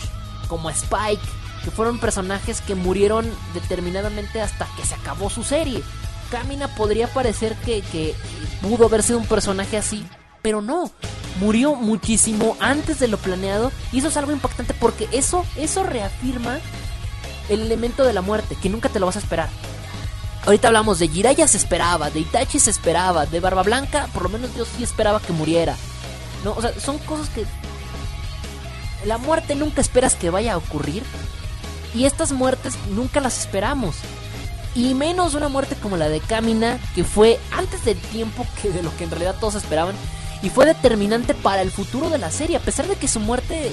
como a Spike, que fueron personajes que murieron determinadamente hasta que se acabó su serie. Kamina podría parecer que, que pudo haber sido un personaje así, pero no murió muchísimo antes de lo planeado y eso es algo impactante porque eso, eso reafirma el elemento de la muerte, que nunca te lo vas a esperar. Ahorita hablamos de Jiraiya se esperaba, de Itachi se esperaba, de Barba Blanca, por lo menos yo sí esperaba que muriera. No, o sea, son cosas que la muerte nunca esperas que vaya a ocurrir y estas muertes nunca las esperamos. Y menos una muerte como la de Kamina, que fue antes del tiempo que de lo que en realidad todos esperaban y fue determinante para el futuro de la serie, a pesar de que su muerte...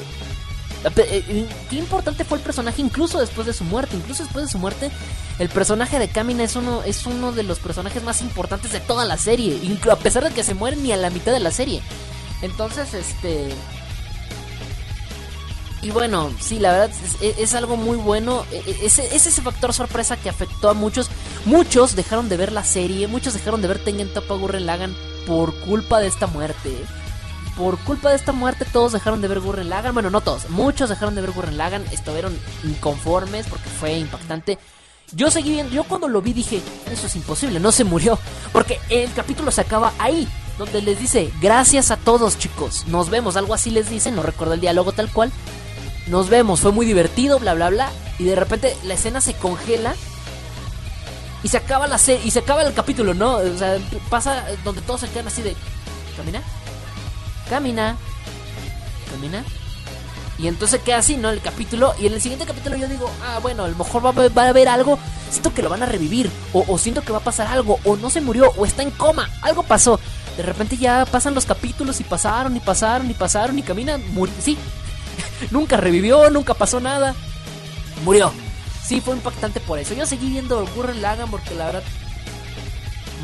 Eh, eh, qué importante fue el personaje incluso después de su muerte. Incluso después de su muerte, el personaje de Kamina es uno, es uno de los personajes más importantes de toda la serie. A pesar de que se muere ni a la mitad de la serie. Entonces, este... Y bueno, sí, la verdad es, algo muy bueno. E, e, es, ese factor sorpresa que afectó a muchos. Muchos dejaron de ver la serie, muchos dejaron de ver Tengen Toppa Gurren Lagan por culpa de esta muerte. Por culpa de esta muerte todos dejaron de ver Gurren Lagan. Bueno, no todos, muchos dejaron de ver Gurren Lagan. Estuvieron inconformes porque fue impactante. Yo seguí viendo, yo cuando lo vi dije, eso es imposible, no se murió. Porque el capítulo se acaba ahí, donde les dice, gracias a todos chicos, nos vemos, algo así les dice, no recuerdo el diálogo tal cual. Nos vemos, fue muy divertido, bla, bla, bla. Y de repente la escena se congela y se acaba la serie, y se acaba el capítulo, ¿no? O sea, pasa donde todos se quedan así de camina, camina, camina. Y entonces queda así, ¿no? El capítulo. Y en el siguiente capítulo yo digo, ah, bueno, a lo mejor va, a- haber algo. Siento que lo van a revivir. O, o siento que va a pasar algo. O no se murió. O está en coma. Algo pasó. De repente ya pasan los capítulos y pasaron y pasaron y pasaron y camina. Murió. Sí. nunca revivió, nunca pasó nada. Murió. Sí, fue impactante por eso. Yo seguí viendo Gurren Lagann porque la verdad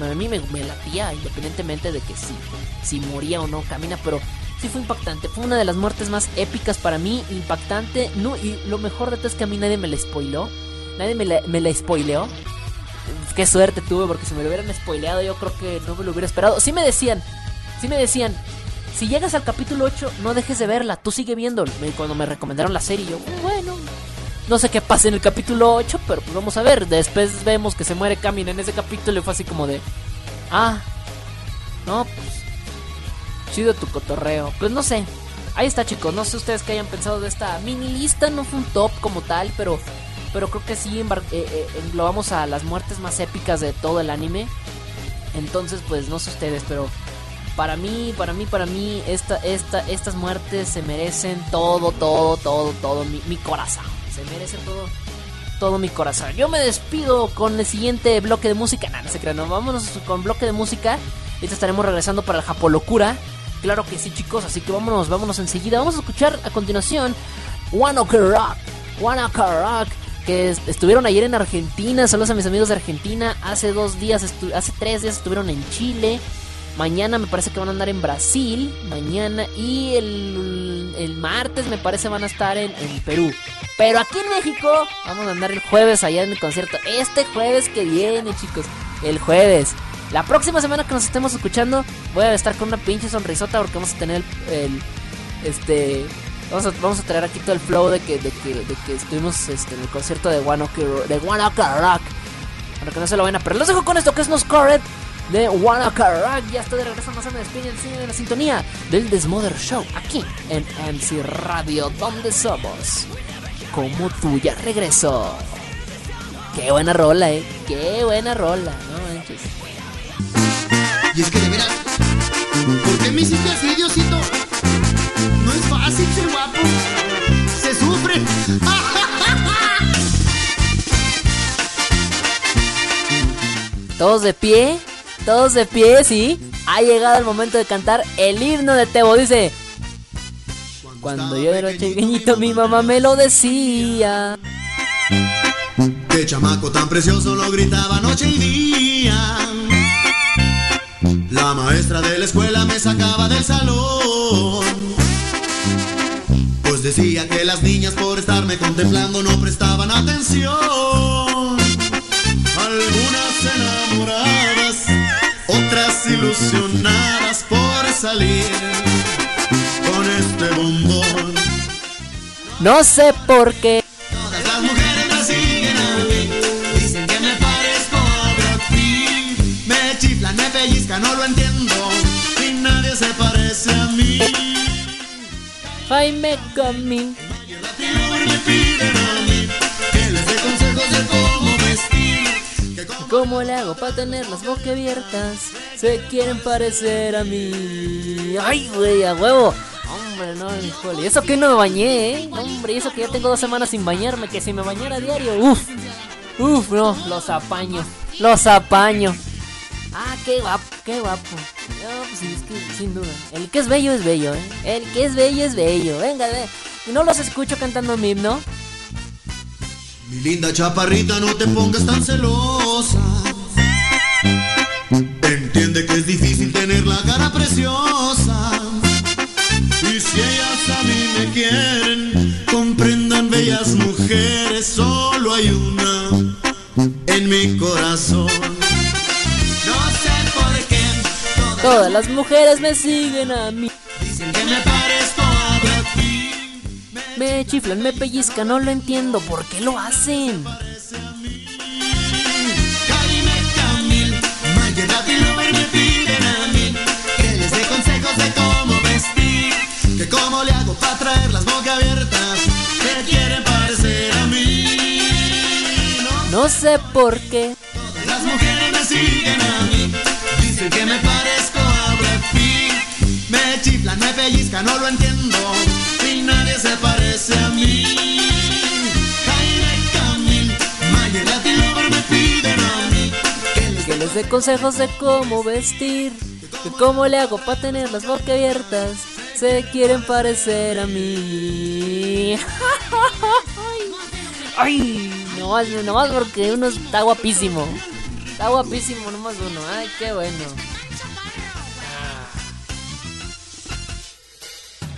a mí me, me latía independientemente de que si, si moría o no camina, pero sí fue impactante. Fue una de las muertes más épicas para mí, impactante. No, y lo mejor de todo es que a mí nadie me la spoiló. Nadie me la, me la spoileó. Qué suerte tuve porque si me lo hubieran spoileado yo creo que no me lo hubiera esperado. Sí me decían, sí me decían, si llegas al capítulo 8 no dejes de verla, tú sigue viéndolo. Cuando me recomendaron la serie yo, bueno, no sé qué pasa en el capítulo 8, pero pues vamos a ver. Después vemos que se muere Camin en ese capítulo y fue así como de... Ah, no, pues... Chido tu cotorreo. Pues no sé. Ahí está chicos, no sé ustedes qué hayan pensado de esta mini lista. No fue un top como tal, pero... Pero creo que sí eh, eh, englobamos a las muertes más épicas de todo el anime. Entonces pues no sé ustedes, pero... Para mí, para mí, para mí, esta, esta, estas muertes se merecen todo, todo, todo, todo mi, mi corazón. Se merece todo, todo mi corazón. Yo me despido con el siguiente bloque de música. No se crean, no, vámonos con bloque de música. Ahorita estaremos regresando para el Japolocura. Claro que sí, chicos, así que vámonos, vámonos enseguida. Vamos a escuchar a continuación One Ok Rock. One Ok Rock. Que est- estuvieron ayer en Argentina. Saludos a mis amigos de Argentina. Hace dos días, hace tres días estuvieron en Chile. Mañana me parece que van a andar en Brasil. Mañana. Y el, el martes me parece van a estar en, Perú. Pero aquí en México vamos a andar el jueves allá en el concierto. Este jueves que viene, chicos. El jueves. La próxima semana que nos estemos escuchando voy a estar con una pinche sonrisota porque vamos a tener el... este... Vamos a, vamos a traer aquí todo el flow de que, de que, de que estuvimos este, en el concierto de One Ok, de Rock. Para que no se lo vayan a perder. Los dejo con esto que es No Scored de Ok Rock. Ya estoy de regreso, no se me despiden, siguen en la sintonía del Desmother Show. Aquí en MC Radio, donde somos como tú ya regresó. Qué buena rola, eh. Qué buena rola. No manches. Y es que de veras, ¿por qué me hiciste así, Diosito? No es fácil ser guapo. Se sufre. Todos de pie, todos de pie, sí. Ha llegado el momento de cantar el himno de Tebo. Dice: Cuando yo era pequeñito, mi mamá me lo decía. Qué chamaco tan precioso lo gritaba noche y día. La maestra de la escuela me sacaba del salón. Pues decía que las niñas por estarme contemplando no prestaban atención. Algunas enamoradas, otras ilusionadas por salir con este bombón. No sé por qué. Todas las mujeres me siguen a mí. Dicen que me parezco a Brad Pitt. Me chiflan, me pellizcan, no lo entiendo. Y nadie se parece a mí. Jaime latino me piden a mí Que les dé consejos de Que cómo ¿Cómo le hago para tener las bocas abiertas? Se quieren parecer a mí. Ay, güey, a huevo. Hombre, no, híjole. Eso que no me bañé, ¿eh? Hombre, eso que ya tengo dos semanas sin bañarme. Que si me bañara a diario, uff. Uf, no, los apaño. Los apaño. Ah, qué guapo, qué guapo. No, pues es que sin duda. El que es bello es bello, ¿eh? El que es bello es bello. Venga, ve. No los escucho cantando mi himno. Mi linda chaparrita, no te pongas tan celosa. Entiende que es difícil tener la cara preciosa. Y si ellas a mí me quieren, comprendan bellas mujeres, solo hay una en mi corazón. No sé por qué todas Todas las mujeres me siguen a mí. dicen que me parezco. Me chiflan, me pellizcan, no lo entiendo. ¿Por qué lo hacen? Piden a mí que les dé consejos de cómo vestir, que cómo le hago para traer las bocas abiertas, que quieren parecer a mí. No, No sé por qué. todas las mujeres me siguen a mí, dicen que me parezco a Brad Pitt, me chiflan, me pellizcan, no lo entiendo, se parece a mí. Que les dé consejos de cómo vestir, de cómo le hago para tener las bocas abiertas. Se quieren parecer a mí. Ay, no más, no más porque uno está guapísimo. Está guapísimo nomás uno. Ay, qué bueno.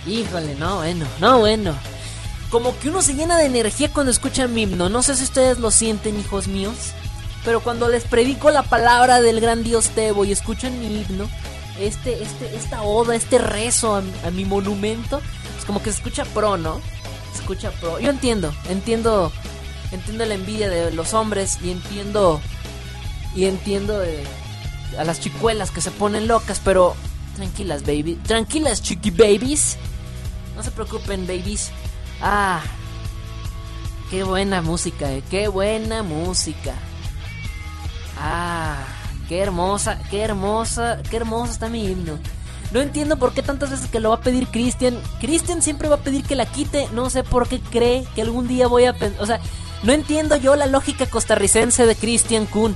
Híjole, no, bueno, no, bueno. Como que uno se llena de energía cuando escucha mi himno. No sé si ustedes lo sienten, hijos míos. Pero cuando les predico la palabra del gran Dios Tebo y escuchan mi himno, este, este, esta oda, este rezo a, a mi monumento, es como que se escucha pro, ¿no? Se escucha pro. Yo entiendo, entiendo, entiendo la envidia de los hombres y entiendo, y entiendo a las chicuelas que se ponen locas, pero tranquilas, baby, tranquilas, chiqui babies. No se preocupen, babies. Ah, qué buena música, eh, qué buena música. Ah, qué hermosa, qué hermosa, qué hermoso está mi himno. No entiendo por qué tantas veces que lo va a pedir Cristian. Cristian siempre va a pedir que la quite. No sé por qué cree que algún día voy a... O sea, no entiendo yo la lógica costarricense de Christian Kuhn.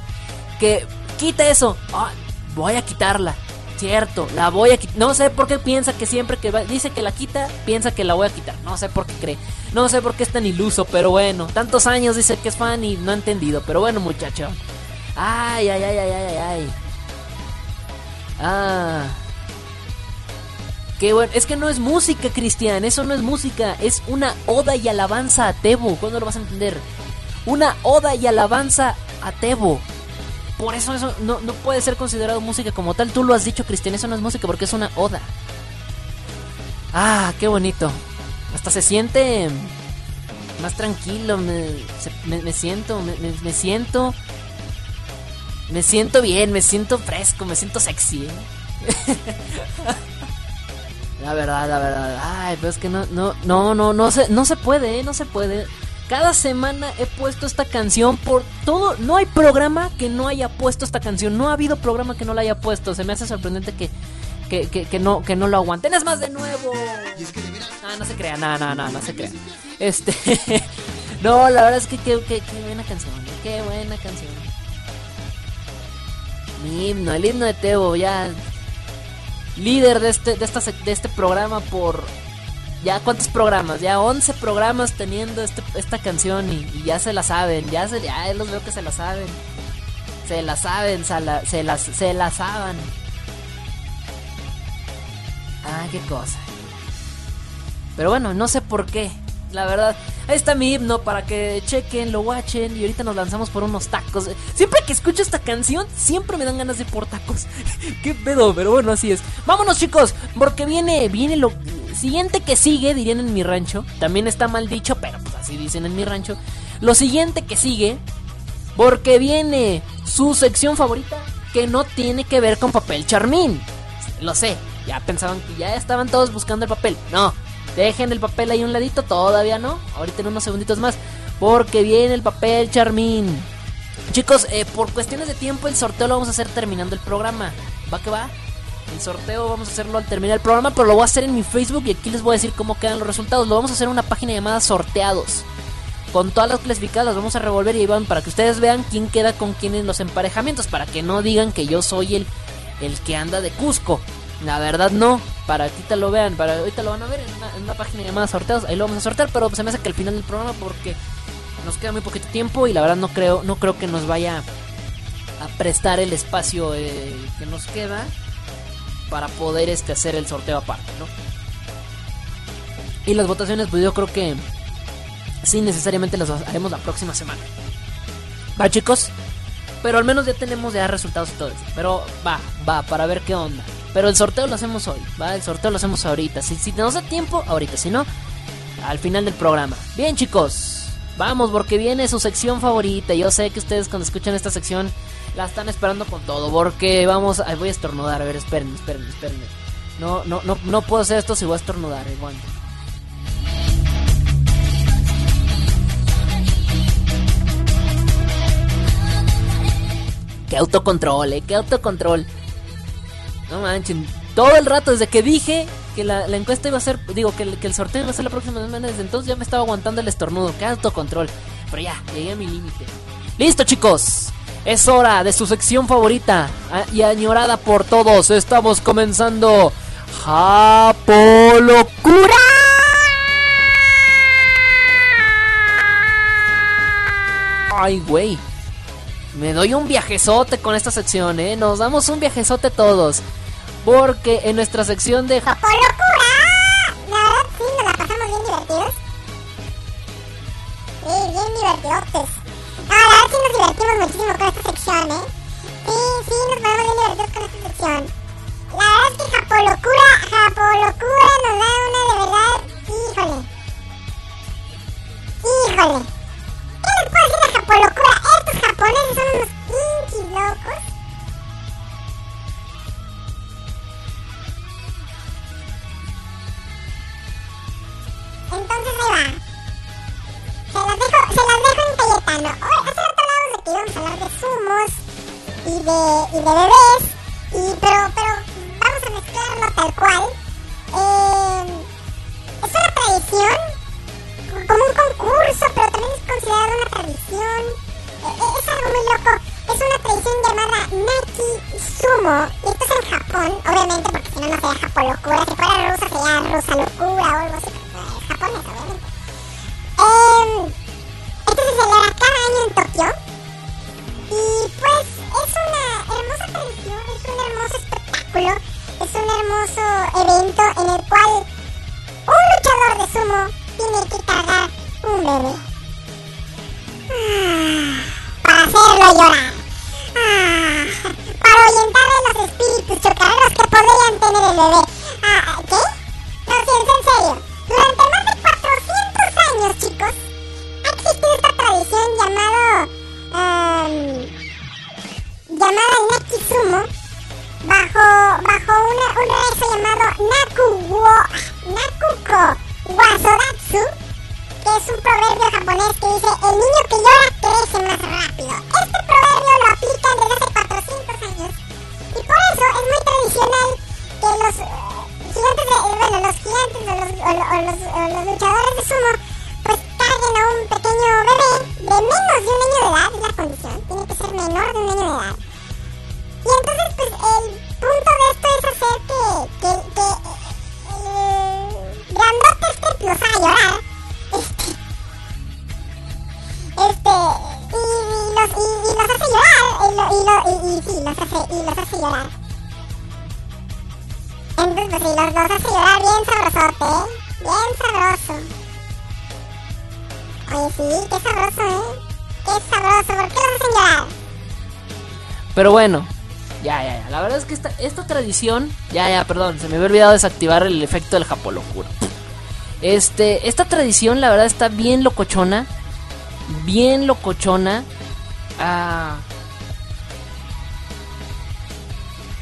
Que quita eso. Ah, voy a quitarla. Cierto, la voy a quitar. No sé por qué piensa que siempre que va, dice que la quita, piensa que la voy a quitar. No sé por qué cree. No sé por qué es tan iluso, pero bueno. Tantos años dice que es fan y no ha entendido. Pero bueno, muchacho. Ay, ay, ay, ay, ay, ay. Ah. Qué bueno. Es que no es música, Cristian. Eso no es música. Es una oda y alabanza a Tebo. ¿Cuándo lo vas a entender? Una oda y alabanza a Tebo. Por eso eso no, no puede ser considerado música como tal. Tú lo has dicho, Cristian. Eso no es música porque es una oda. Ah, qué bonito. Hasta se siente más tranquilo. Me, me- siento, me, me- me siento. Me siento bien, me siento fresco, me siento sexy. ¿eh? la verdad, la verdad. Ay, pero es que no, no, no, no, no se, no se puede, ¿eh? no se puede. Cada semana he puesto esta canción por todo. No hay programa que no haya puesto esta canción. No ha habido programa que no la haya puesto. Se me hace sorprendente que, que, que, no, que no lo aguanten. Es más de nuevo. Ah, no se crea, no, no, no, no se crea. Este. no, la verdad es que qué, buena canción. ¿eh? Qué buena canción. Mi himno, el himno de Teo, ya. Líder de este, de esta, de este programa por. Ya, ¿cuántos programas? Ya 11 programas teniendo este, esta canción y, ya se la saben. Ya, se, ya los veo que se la saben. Se la saben, se la, se las, se la saben. Ah, qué cosa. Pero bueno, no sé por qué. La verdad, ahí está mi himno para que chequen, lo watchen y ahorita nos lanzamos por unos tacos. Siempre que escucho esta canción, siempre me dan ganas de por tacos. qué pedo, pero bueno, así es. Vámonos chicos, porque viene, viene lo siguiente que sigue, dirían en mi rancho. También está mal dicho, pero pues así dicen en mi rancho. Lo siguiente que sigue, porque viene su sección favorita que no tiene que ver con papel charmín. Lo sé, ya pensaban que ya estaban todos buscando el papel. No, dejen el papel ahí un ladito, todavía no. Ahorita en unos segunditos más, porque viene el papel charmín. Chicos, eh, por cuestiones de tiempo, el sorteo lo vamos a hacer terminando el programa. ¿Va que va? El sorteo vamos a hacerlo al terminar el programa, pero lo voy a hacer en mi Facebook y aquí les voy a decir cómo quedan los resultados. Lo vamos a hacer en una página llamada Sorteados. Con todas las clasificadas las vamos a revolver y ahí van para que ustedes vean quién queda con quién en los emparejamientos. Para que no digan que yo soy el, el que anda de Cusco. La verdad no. Para que ahorita lo vean. Para ahorita lo van a ver en una, página llamada Sorteados. Ahí lo vamos a sortear. Pero se me hace que al final del programa porque nos queda muy poquito tiempo y la verdad no creo, no creo que nos vaya a prestar el espacio eh, que nos queda para poder este hacer el sorteo aparte, ¿no? Y las votaciones, pues yo creo que sí necesariamente las haremos la próxima semana. Va chicos, pero al menos ya tenemos ya resultados y todo eso. Pero va, va, para ver qué onda. Pero el sorteo lo hacemos hoy, va, el sorteo lo hacemos ahorita. Si, si nos da tiempo, ahorita, si no, al final del programa. Bien chicos, vamos porque viene su sección favorita. Yo sé que ustedes cuando escuchan esta sección la están esperando con todo. Porque vamos, ay, voy a estornudar. A ver, espérenme, espérenme, espérenme. No, no, no, no puedo hacer esto si voy a estornudar. eh, aguante. Qué autocontrol, eh, qué autocontrol. No manchen. Todo el rato, desde que dije que la, encuesta iba a ser, digo, que el, que sorteo iba a ser la próxima semana, desde entonces ya me estaba aguantando el estornudo. Qué autocontrol. Pero ya, llegué a mi límite. Listo, chicos. Es hora de su sección favorita ah, y añorada por todos. Estamos comenzando Japolocura. Ay, güey. Me doy un viajezote con esta sección, ¿eh? Nos damos un viajezote todos. Porque en nuestra sección de Japolocura, la verdad sí, nos la pasamos bien divertidos. Sí, bien divertidos. No, la verdad sí nos divertimos muchísimo con esta sección, ¿eh? Sí, sí, nos pasamos bien divertidos con esta sección. La verdad es que Japolocura, Japolocura nos da una de verdad, híjole. Híjole. Entonces ahí va. Se las dejo, se las dejo en Cayetano. Hoy, hace rato hablábamos de que íbamos a hablar de zumos y de, y de bebés. Y, pero, pero vamos a mezclarlo tal cual. Eh, es una tradición, como un concurso, pero también es considerado una tradición. Muy loco. Es una tradición llamada Naki Sumo. Y esto es en Japón, obviamente, porque si no, no sería Japón locura. Si fuera rusa, sería rusa locura o algo así. pero Es obviamente. Eh, esto se celebra cada año en Tokio. Y pues es una hermosa tradición, es un hermoso espectáculo, es un hermoso evento en el cual un luchador de sumo tiene que cargar un bebé. Tradición. Ya, ya, perdón, se me había olvidado desactivar el efecto del Japolocura. Este, esta tradición, la verdad, está bien locochona. Bien locochona. Ah.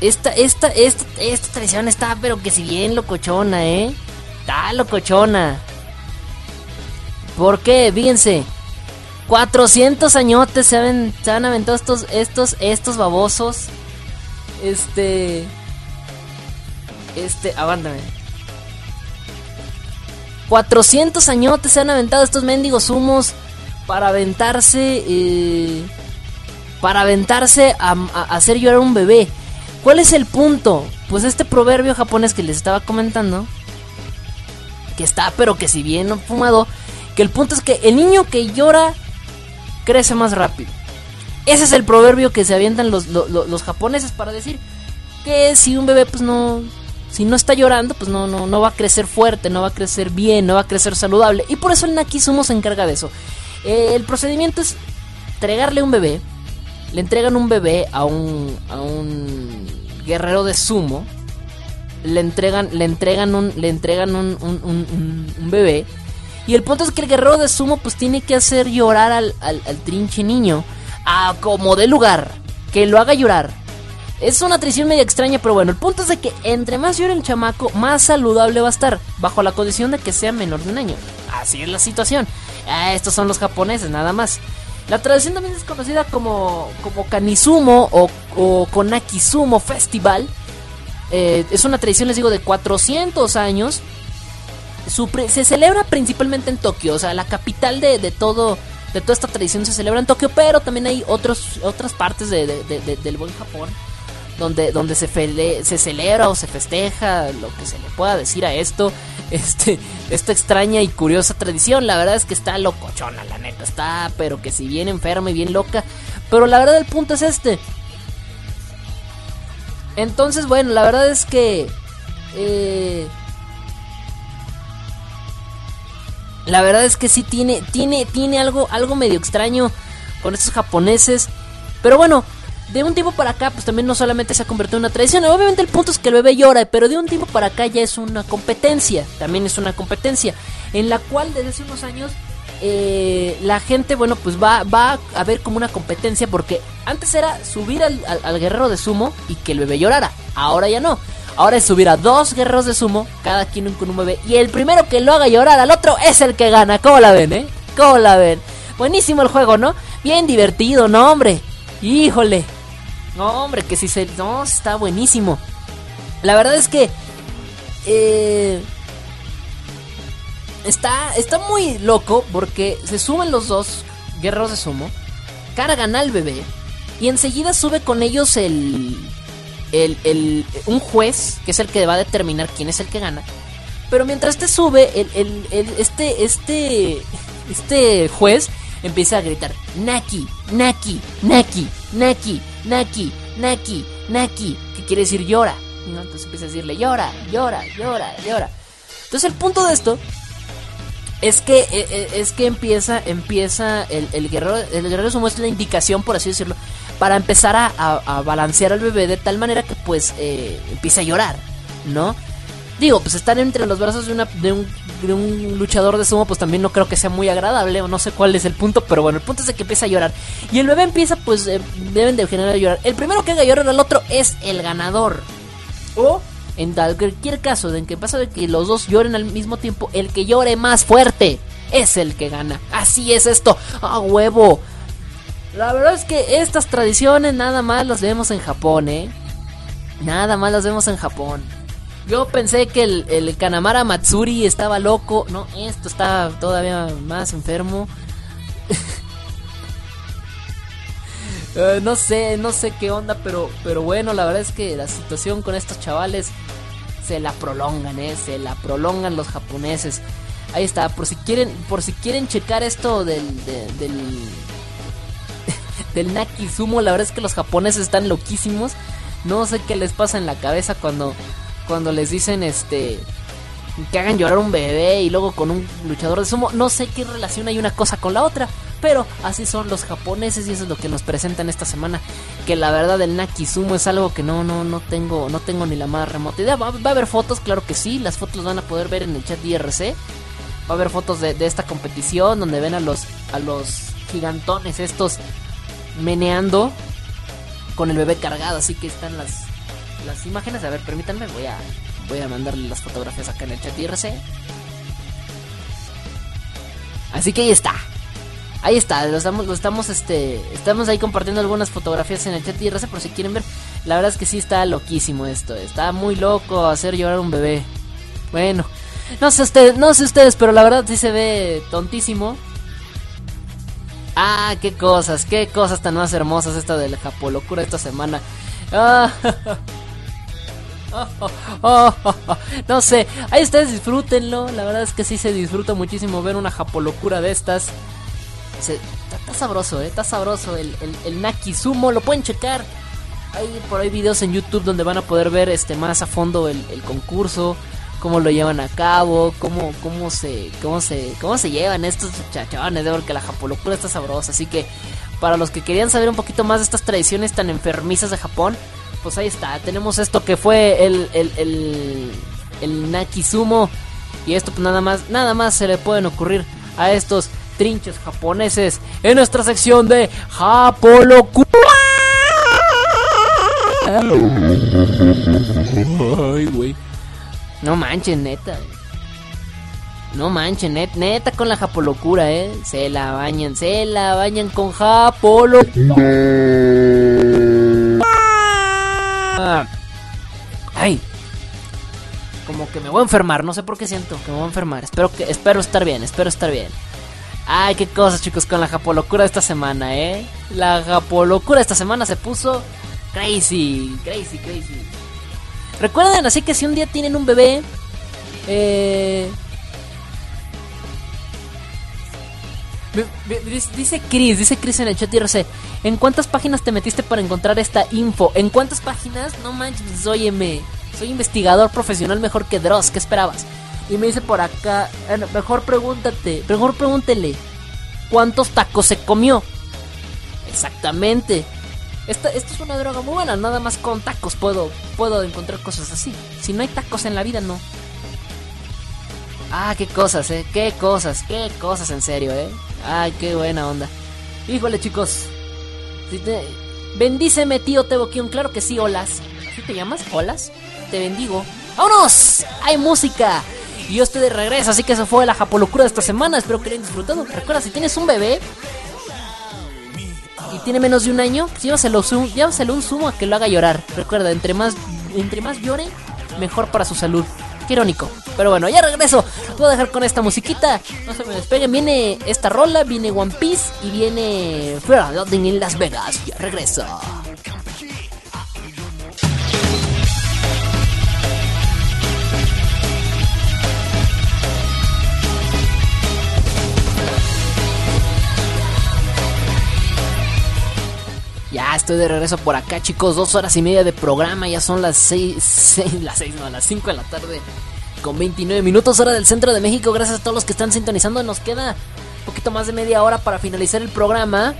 Esta, esta, esta, esta tradición está, pero que si bien locochona, ¿eh? Está locochona. ¿Por qué? Fíjense. 400 añotes se han, se han aventado estos, estos, estos babosos. Este. Este, aguántame. 400 añotes se han aventado estos mendigos humos para aventarse. eh, para aventarse a, hacer llorar un bebé. ¿Cuál es el punto? Pues este proverbio japonés que les estaba comentando. Que está, pero que si bien fumado. Que el punto es que el niño que llora crece más rápido. Ese es el proverbio que se avientan los, lo- lo- los japoneses para decir que si un bebé pues no... Si no está llorando, pues no, no, no va a crecer fuerte, no va a crecer bien, no va a crecer saludable. Y por eso el Nakisumo se encarga de eso. Eh, el procedimiento es entregarle un bebé. Le entregan un bebé a un, a un guerrero de sumo. Le entregan, le entregan un, le entregan un- un bebé. Y el punto es que el guerrero de sumo pues tiene que hacer llorar al, al, al trinche niño. A como de lugar. Que lo haga llorar. Es una tradición media extraña, pero bueno, el punto es de que entre más llore el chamaco, más saludable va a estar, bajo la condición de que sea menor de un año. Así es la situación. Ah, estos son los japoneses, nada más. La tradición también es conocida como, como Kanisumo o, o Konakisumo Festival. Eh, es una tradición, les digo, de 400 años. Se celebra principalmente en Tokio, o sea, la capital de, de todo de toda esta tradición se celebra en Tokio, pero también hay otros, otras partes de- del buen Japón donde, donde se, se celebra o se festeja, lo que se le pueda decir a esto, este, esta extraña y curiosa tradición. La verdad es que está locochona, la neta, está, pero que si bien enferma y bien loca. Pero la verdad el punto es este. Entonces, bueno, la verdad es que... eh, la verdad es que sí tiene, tiene, tiene algo, algo medio extraño con estos japoneses. Pero bueno, de un tiempo para acá, pues también no solamente se ha convertido en una tradición. Obviamente el punto es que el bebé llora, pero de un tiempo para acá ya es una competencia. También es una competencia. En la cual desde hace unos años eh, la gente, bueno, pues va, va a ver como una competencia. Porque antes era subir al, al- al guerrero de sumo y que el bebé llorara. Ahora ya no. Ahora es subir a dos guerreros de sumo, cada quien con un bebé. Y el primero que lo haga llorar al otro es el que gana. ¿Cómo la ven, eh? ¿Cómo la ven? Buenísimo el juego, ¿no? Bien divertido, ¿no, hombre? Híjole. No, hombre, que si se... No, está buenísimo. La verdad es que... Eh, está, está muy loco porque se suben los dos guerreros de sumo, cargan al bebé y enseguida sube con ellos el, el, el- un juez que es el que va a determinar quién es el que gana. Pero mientras este sube, el- el- este, este, este juez empieza a gritar Naki, Naki, Naki, Naki, Naki, Naki, Naki, que quiere decir llora. ¿no? Entonces empieza a decirle llora, llora, llora, llora. Entonces el punto de esto es que eh, eh, es que empieza empieza el, guerrero el guerrero sumo es la indicación por así decirlo para empezar a, balancear al bebé de tal manera que pues eh, empiece a llorar no digo pues estar entre los brazos de una de un, de un luchador de sumo pues también no creo que sea muy agradable o no sé cuál es el punto pero bueno el punto es de que empieza a llorar y el bebé empieza pues eh, deben de generar llorar el primero que haga llorar al otro es el ganador o en cualquier caso en que pasa de que los dos lloren al mismo tiempo, el que llore más fuerte es el que gana. Así es esto. ¡A huevo! La verdad es que estas tradiciones nada más las vemos en Japón, ¿eh? Nada más las vemos en Japón. Yo pensé que el, el Kanamara Matsuri estaba loco. No, esto está todavía más enfermo. Eh, no sé, no sé qué onda, pero, pero bueno, la verdad es que la situación con estos chavales se la prolongan, eh, se la prolongan los japoneses. Ahí está, por si quieren, por si quieren checar esto del, de- del, del Naki Sumo, la verdad es que los japoneses están loquísimos. No sé qué les pasa en la cabeza cuando, cuando les dicen este que hagan llorar un bebé y luego con un luchador de sumo. No sé qué relación hay una cosa con la otra, pero así son los japoneses y eso es lo que nos presentan esta semana. Que la verdad el Naki Sumo es algo que no, no, no tengo, no tengo ni la más remota idea. Va, a haber fotos, claro que sí, las fotos las van a poder ver en el chat IRC. Va a haber fotos de, de esta competición donde ven a los, a los gigantones estos meneando con el bebé cargado. Así que están las, las imágenes. A ver, permítanme, voy a, voy a mandarle las fotografías acá en el chat de IRC. Así que ahí está. Ahí está, lo estamos, lo estamos, este, estamos ahí compartiendo algunas fotografías en el chat de IRC por si quieren ver. La verdad es que sí está loquísimo esto, está muy loco hacer llorar un bebé. Bueno, no sé ustedes, no sé ustedes, pero la verdad sí se ve tontísimo. Ah, qué cosas, qué cosas tan más hermosas esta del Japolocura esta semana. Ah, no sé, ahí ustedes disfrútenlo. La verdad es que sí se disfruta muchísimo ver una Japolocura de estas. Se- Está sabroso, eh, está sabroso el, el, el lo pueden checar. Hay por ahí videos en YouTube donde van a poder ver este más a fondo el, concurso, cómo lo llevan a cabo, cómo, cómo se, cómo se, cómo se llevan estos chachones, porque la japolocura está sabrosa, así que para los que querían saber un poquito más de estas tradiciones tan enfermizas de Japón, pues ahí está, tenemos esto que fue el, el, el, el Nakisumo, y esto pues nada más, nada más se le pueden ocurrir a estos trinches japoneses en nuestra sección de Japolocura. Ay, güey. No manchen, neta. No manchen, net, neta con la japolocura, eh. Se la bañan, se la bañan con japolocura. Ay. Como que me voy a enfermar, no sé por qué siento que me voy a enfermar. Espero que espero estar bien, espero estar bien. Ay, qué cosas, chicos, con la japolocura de esta semana, ¿eh? La japolocura de esta semana se puso crazy, crazy, crazy. Recuerden, así que si un día tienen un bebé, eh... Dice Chris, dice Chris en el chat IRC, ¿en cuántas páginas te metiste para encontrar esta info? ¿En cuántas páginas? No manches, óyeme, soy investigador profesional mejor que Dross, ¿qué esperabas? Y me dice por acá, mejor pregúntate, mejor pregúntele, ¿cuántos tacos se comió? Exactamente. Esta, esta es una droga muy buena, nada más con tacos puedo, puedo encontrar cosas así. Si no hay tacos en la vida, no. Ah, qué cosas, eh, qué cosas, qué cosas en serio, eh. Ay, qué buena onda. Híjole, chicos. Si te... Bendíceme, tío Teboquión, claro que sí, olas. ¿Así te llamas? ¿Olas? Te bendigo. ¡Vámonos! ¡Hay música! Y yo estoy de regreso, así que eso fue la japolocura de esta semana. Espero que lo hayan disfrutado. Recuerda, si tienes un bebé y tiene menos de un año, pues llévaselo, llévaselo un sumo a que lo haga llorar. Recuerda, entre más, entre más llore, mejor para su salud. Qué irónico. Pero bueno, ya regreso. Voy a dejar con esta musiquita. No se me despeguen. Viene esta rola, viene One Piece y viene Fear Loading en Las Vegas. Ya regreso. Ya estoy de regreso por acá, chicos. Dos horas y media de programa. Ya son las seis, las seis, no, las cinco de la tarde. Con 29 minutos, hora del centro de México. Gracias a todos los que están sintonizando. Nos queda un poquito más de media hora para finalizar el programa.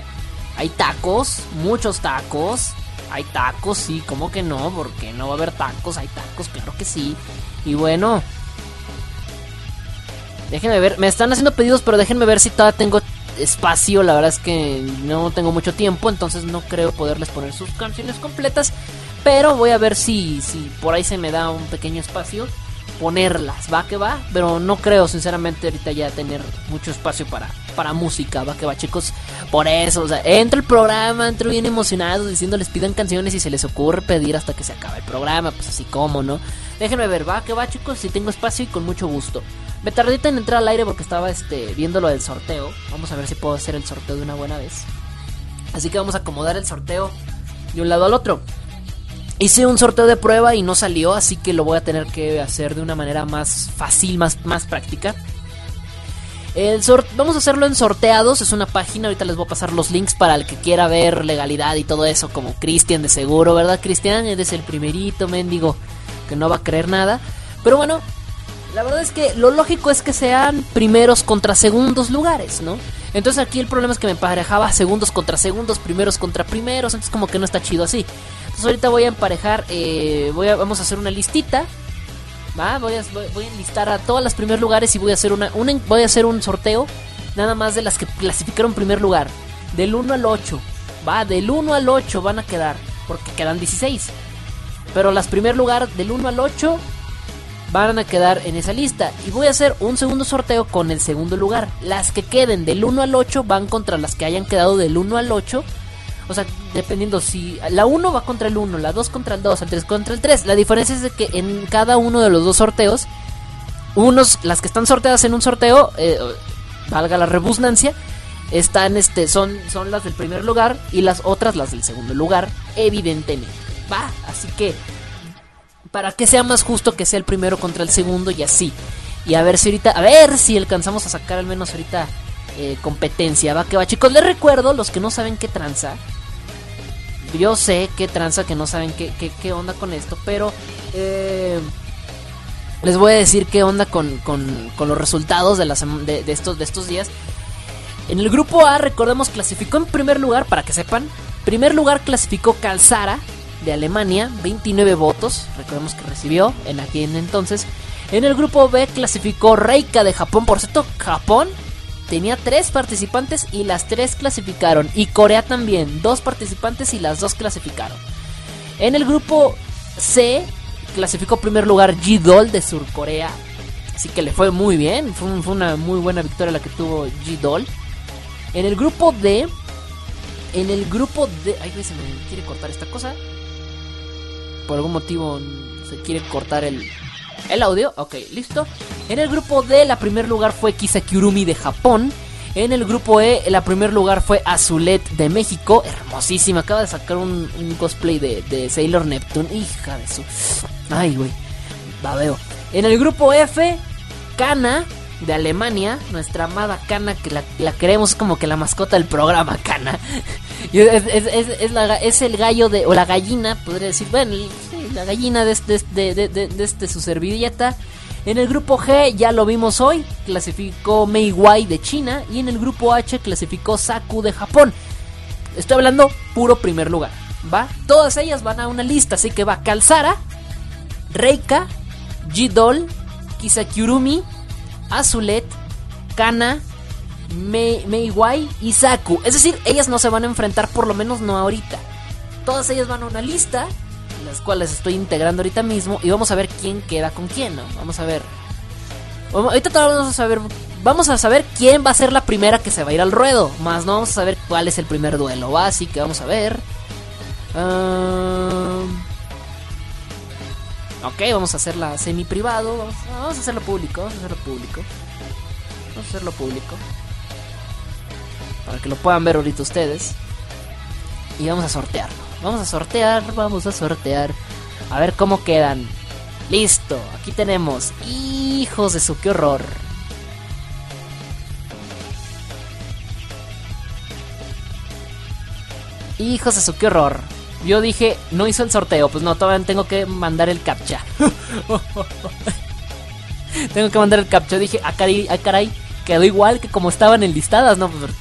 Hay tacos, muchos tacos. Hay tacos, sí, ¿cómo que no? Porque no va a haber tacos, hay tacos, claro que sí. Y bueno, déjenme ver, me están haciendo pedidos, pero déjenme ver si todavía tengo espacio, la verdad es que no tengo mucho tiempo, entonces no creo poderles poner sus canciones completas, pero voy a ver si, si por ahí se me da un pequeño espacio ponerlas, va que va, pero no creo sinceramente ahorita ya tener mucho espacio para, para música, va que va chicos, por eso, o sea, entro el programa, entro bien emocionado diciendo les pidan canciones y se les ocurre pedir hasta que se acabe el programa, pues así como, ¿no? Déjenme ver, va que va chicos, si tengo espacio y con mucho gusto. Me tardé en entrar al aire porque estaba este, viendo lo del sorteo. Vamos a ver si puedo hacer el sorteo de una buena vez. Así que vamos a acomodar el sorteo de un lado al otro. Hice un sorteo de prueba y no salió, así que lo voy a tener que hacer de una manera más fácil, más, más práctica. El vamos a hacerlo en sorteados, es una página, ahorita les voy a pasar los links para el que quiera ver legalidad y todo eso, como Cristian de seguro, ¿verdad Cristian? Eres el primerito, mendigo, que no va a creer nada. Pero bueno, la verdad es que lo lógico es que sean primeros contra segundos lugares, ¿no? Entonces aquí el problema es que me emparejaba segundos contra segundos, primeros contra primeros, entonces como que no está chido así. Entonces ahorita voy a emparejar, eh, voy a, vamos a hacer una listita, ¿va? Voy a, voy a enlistar a todos los primeros lugares y voy a hacer una, voy a hacer un sorteo nada más de las que clasificaron primer lugar, del 1 al 8, ¿va? Del 1 al 8 van a quedar, porque quedan 16. Pero las primer lugar del 1 al 8 van a quedar en esa lista. Y voy a hacer un segundo sorteo con el segundo lugar. Las que queden del 1 al 8 van contra las que hayan quedado del 1 al 8. O sea, dependiendo si la 1 va contra el 1, la 2 contra el 2, el 3 contra el 3. La diferencia es de que en cada uno de los dos sorteos, unos, las que están sorteadas en un sorteo, eh, valga la rebusnancia, están, este, son, son las del primer lugar y las otras las del segundo lugar, evidentemente. Va, así que para que sea más justo que sea el primero contra el segundo y así. Y a ver si ahorita, a ver si alcanzamos a sacar al menos ahorita eh, competencia. Va que va, chicos. Les recuerdo, los que no saben qué tranza. Yo sé qué tranza, que no saben qué, qué, onda con esto, pero eh, les voy a decir qué onda con, con, con los resultados de, de, de, estos, de estos días. En el grupo A, recordemos, clasificó en primer lugar, para que sepan. Primer lugar clasificó Calzara, de Alemania, 29 votos, recordemos que recibió en aquel entonces. En el grupo B clasificó Reika de Japón, por cierto, Japón tenía tres participantes y las tres clasificaron. Y Corea también, dos participantes y las dos clasificaron. En el grupo C clasificó primer lugar G-Doll de Surcorea. Así que le fue muy bien. Fue, una muy buena victoria la que tuvo G-Doll. En el grupo D. En el grupo D. Ay, se me quiere cortar esta cosa por algún motivo se quiere cortar el, el audio. Ok, listo. En el grupo D, la primer lugar fue Kisakurumi de Japón. En el grupo E, el primer lugar fue Azulet de México. Hermosísima. Acaba de sacar un, un cosplay de, de Sailor Neptune. Hija de su. Ay, güey. Babeo. En el grupo F, Kana de Alemania. Nuestra amada Kana, que la, la queremos como que la mascota del programa, Kana. Y es, es- es- el gallo de. O la gallina, podría decir. Bueno, la gallina de, este- de, de, de- de este su servilleta. En el grupo G ya lo vimos hoy, clasificó Mei Wai de China y en el grupo H clasificó Saku de Japón. Estoy hablando puro primer lugar, ¿va? Todas ellas van a una lista, así que va Kalsara, Reika, G-Doll, Kisakurumi, Azulet, Kana, Mei, Mei Wai y Saku. Es decir, ellas no se van a enfrentar, por lo menos no ahorita. Todas ellas van a una lista, las cuales estoy integrando ahorita mismo, y vamos a ver quién queda con quién, ¿no? Vamos a ver. Ahorita todavía vamos a saber. Vamos a saber quién va a ser la primera que se va a ir al ruedo. Más no vamos a saber cuál es el primer duelo. Así que vamos a ver. Ah, ok, vamos a hacerla semi privado. Vamos, a hacerlo público. Vamos a hacerlo público. Vamos a hacerlo público. Para que lo puedan ver ahorita ustedes. Y vamos a sortearlo. Vamos a sortear, vamos a sortear. A ver cómo quedan. Listo, aquí tenemos. Hijos de su, qué horror. Hijos de su, qué horror. Yo dije, no hizo el sorteo. Pues no, todavía tengo que mandar el captcha. tengo que mandar el captcha. Dije, ah, caray, ah, caray, quedó igual que como estaban enlistadas. No, pues,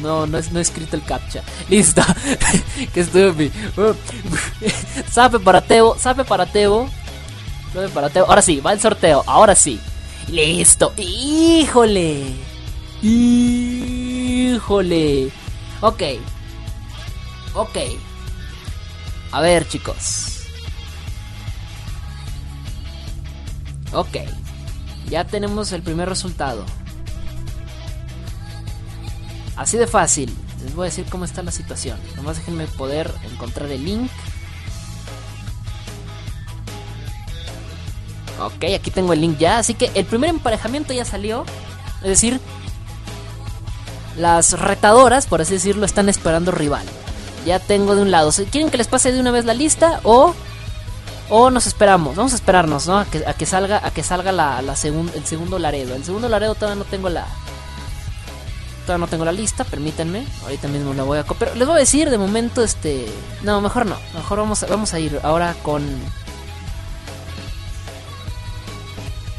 no, no, es, no he escrito el captcha. Listo. que estúpido. sape para Teo, sape para Teo. Sape para Teo. Ahora sí, va el sorteo. Ahora sí. Listo. Híjole. Híjole. Ok. Ok. A ver, chicos. Ok. Ya tenemos el primer resultado. Así de fácil. Les voy a decir cómo está la situación. Nomás déjenme poder encontrar el link. Ok, aquí tengo el link ya. Así que el primer emparejamiento ya salió. Es decir, las retadoras, por así decirlo, están esperando rival. Ya tengo de un lado. ¿Quieren que les pase de una vez la lista? O. O nos esperamos. Vamos a esperarnos, ¿no? A que, salga, a que salga la, la el segundo Laredo. El segundo Laredo todavía no tengo la. Todavía no tengo la lista, permítanme. Ahorita mismo la voy a copiar. Les voy a decir de momento, este. No, mejor no. Mejor vamos a, vamos a ir ahora con.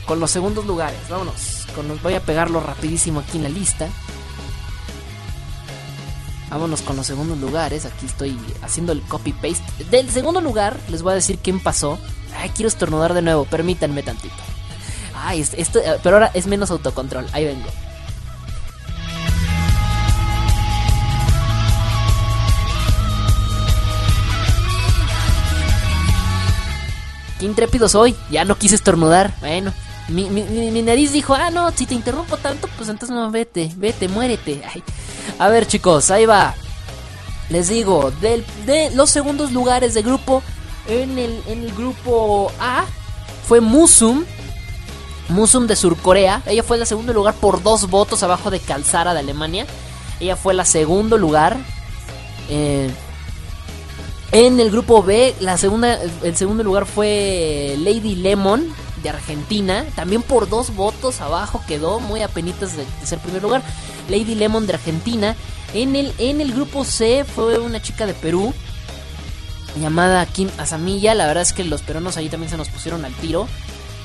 Con los segundos lugares. Vámonos. Voy a pegarlo rapidísimo aquí en la lista. Vámonos con los segundos lugares. Aquí estoy haciendo el copy paste. Del segundo lugar les voy a decir quién pasó. Ay, quiero estornudar de nuevo. Permítanme tantito. Ay, es- esto, eh, pero ahora es menos autocontrol. Ahí vengo. Qué intrépido soy. Ya no quise estornudar. Bueno, mi- mi- mi nariz dijo, ah, no, si te interrumpo tanto, pues entonces no, vete, vete, muérete. Ay. A ver, chicos, ahí va. Les digo, de los segundos lugares de grupo, en el, en el grupo A fue Musum. Musum de Surcorea. Ella fue la segundo lugar por dos votos abajo de Calzara de Alemania. Ella fue la segundo lugar. Eh, en el grupo B, la segunda, el segundo lugar fue Lady Lemon de Argentina. También por dos votos abajo quedó, muy apenitas de, de ser primer lugar. Lady Lemon de Argentina. En el, en el grupo C fue una chica de Perú llamada Kim Asamilla. La verdad es que los peruanos ahí también se nos pusieron al tiro.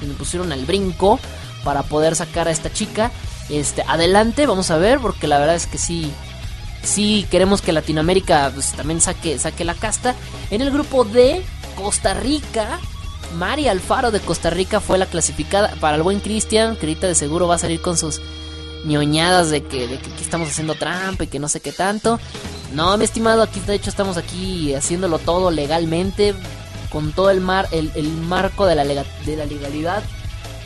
Se nos pusieron al brinco para poder sacar a esta chica. Este, adelante, vamos a ver, porque la verdad es que sí, sí queremos que Latinoamérica pues, también saque, saque la casta. En el grupo D, Costa Rica, Mari Alfaro de Costa Rica fue la clasificada para el buen Cristian, que ahorita de seguro va a salir con sus ñoñadas de que, aquí estamos haciendo trampa y que no sé qué tanto. No, mi estimado, aquí de hecho estamos aquí haciéndolo todo legalmente, con todo el mar, el, marco de la, lega- de la legalidad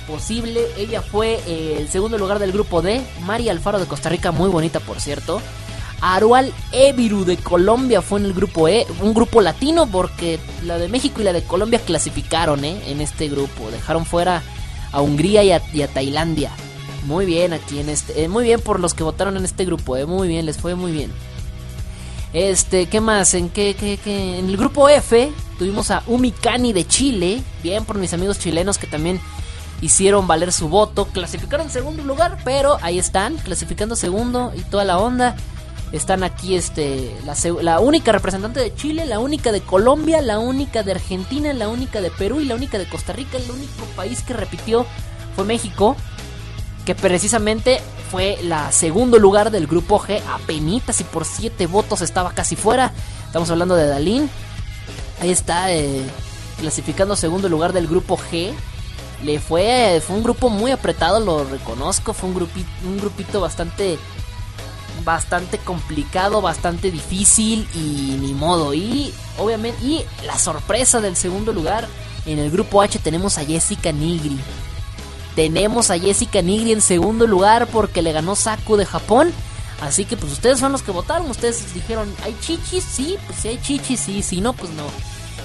posible. Ella fue eh, el segundo lugar del grupo D. Mari Alfaro de Costa Rica, muy bonita por cierto. Arual Eviru de Colombia fue en el grupo E, un grupo latino porque la de México y la de Colombia clasificaron ¿eh? en este grupo. Dejaron fuera a Hungría y a, Tailandia. Muy bien aquí en este, eh, muy bien por los que votaron en este grupo, eh, muy bien, les fue muy bien. Este, ¿qué más? ¿En qué, qué, qué? En el grupo F tuvimos a Umikani de Chile, bien por mis amigos chilenos que también hicieron valer su voto, clasificaron en segundo lugar, pero ahí están, clasificando segundo y toda la onda. Están aquí este la, la única representante de Chile, la única de Colombia, la única de Argentina, la única de Perú y la única de Costa Rica. El único país que repitió fue México, que precisamente fue la segundo lugar del grupo G, apenitas y por siete votos estaba casi fuera. Estamos hablando de Dalín. Ahí está, eh, clasificando segundo lugar del grupo G. Le fue, fue un grupo muy apretado, lo reconozco. Fue un grupito, un grupito bastante, bastante complicado, bastante difícil y ni modo. Y obviamente, y la sorpresa del segundo lugar en el grupo H tenemos a Jessica Nigri. Tenemos a Jessica Nigri en segundo lugar porque le ganó Saku de Japón. Así que pues ustedes son los que votaron. Ustedes dijeron, ¿hay chichis? Sí, pues si hay chichis, sí. Si no, pues no.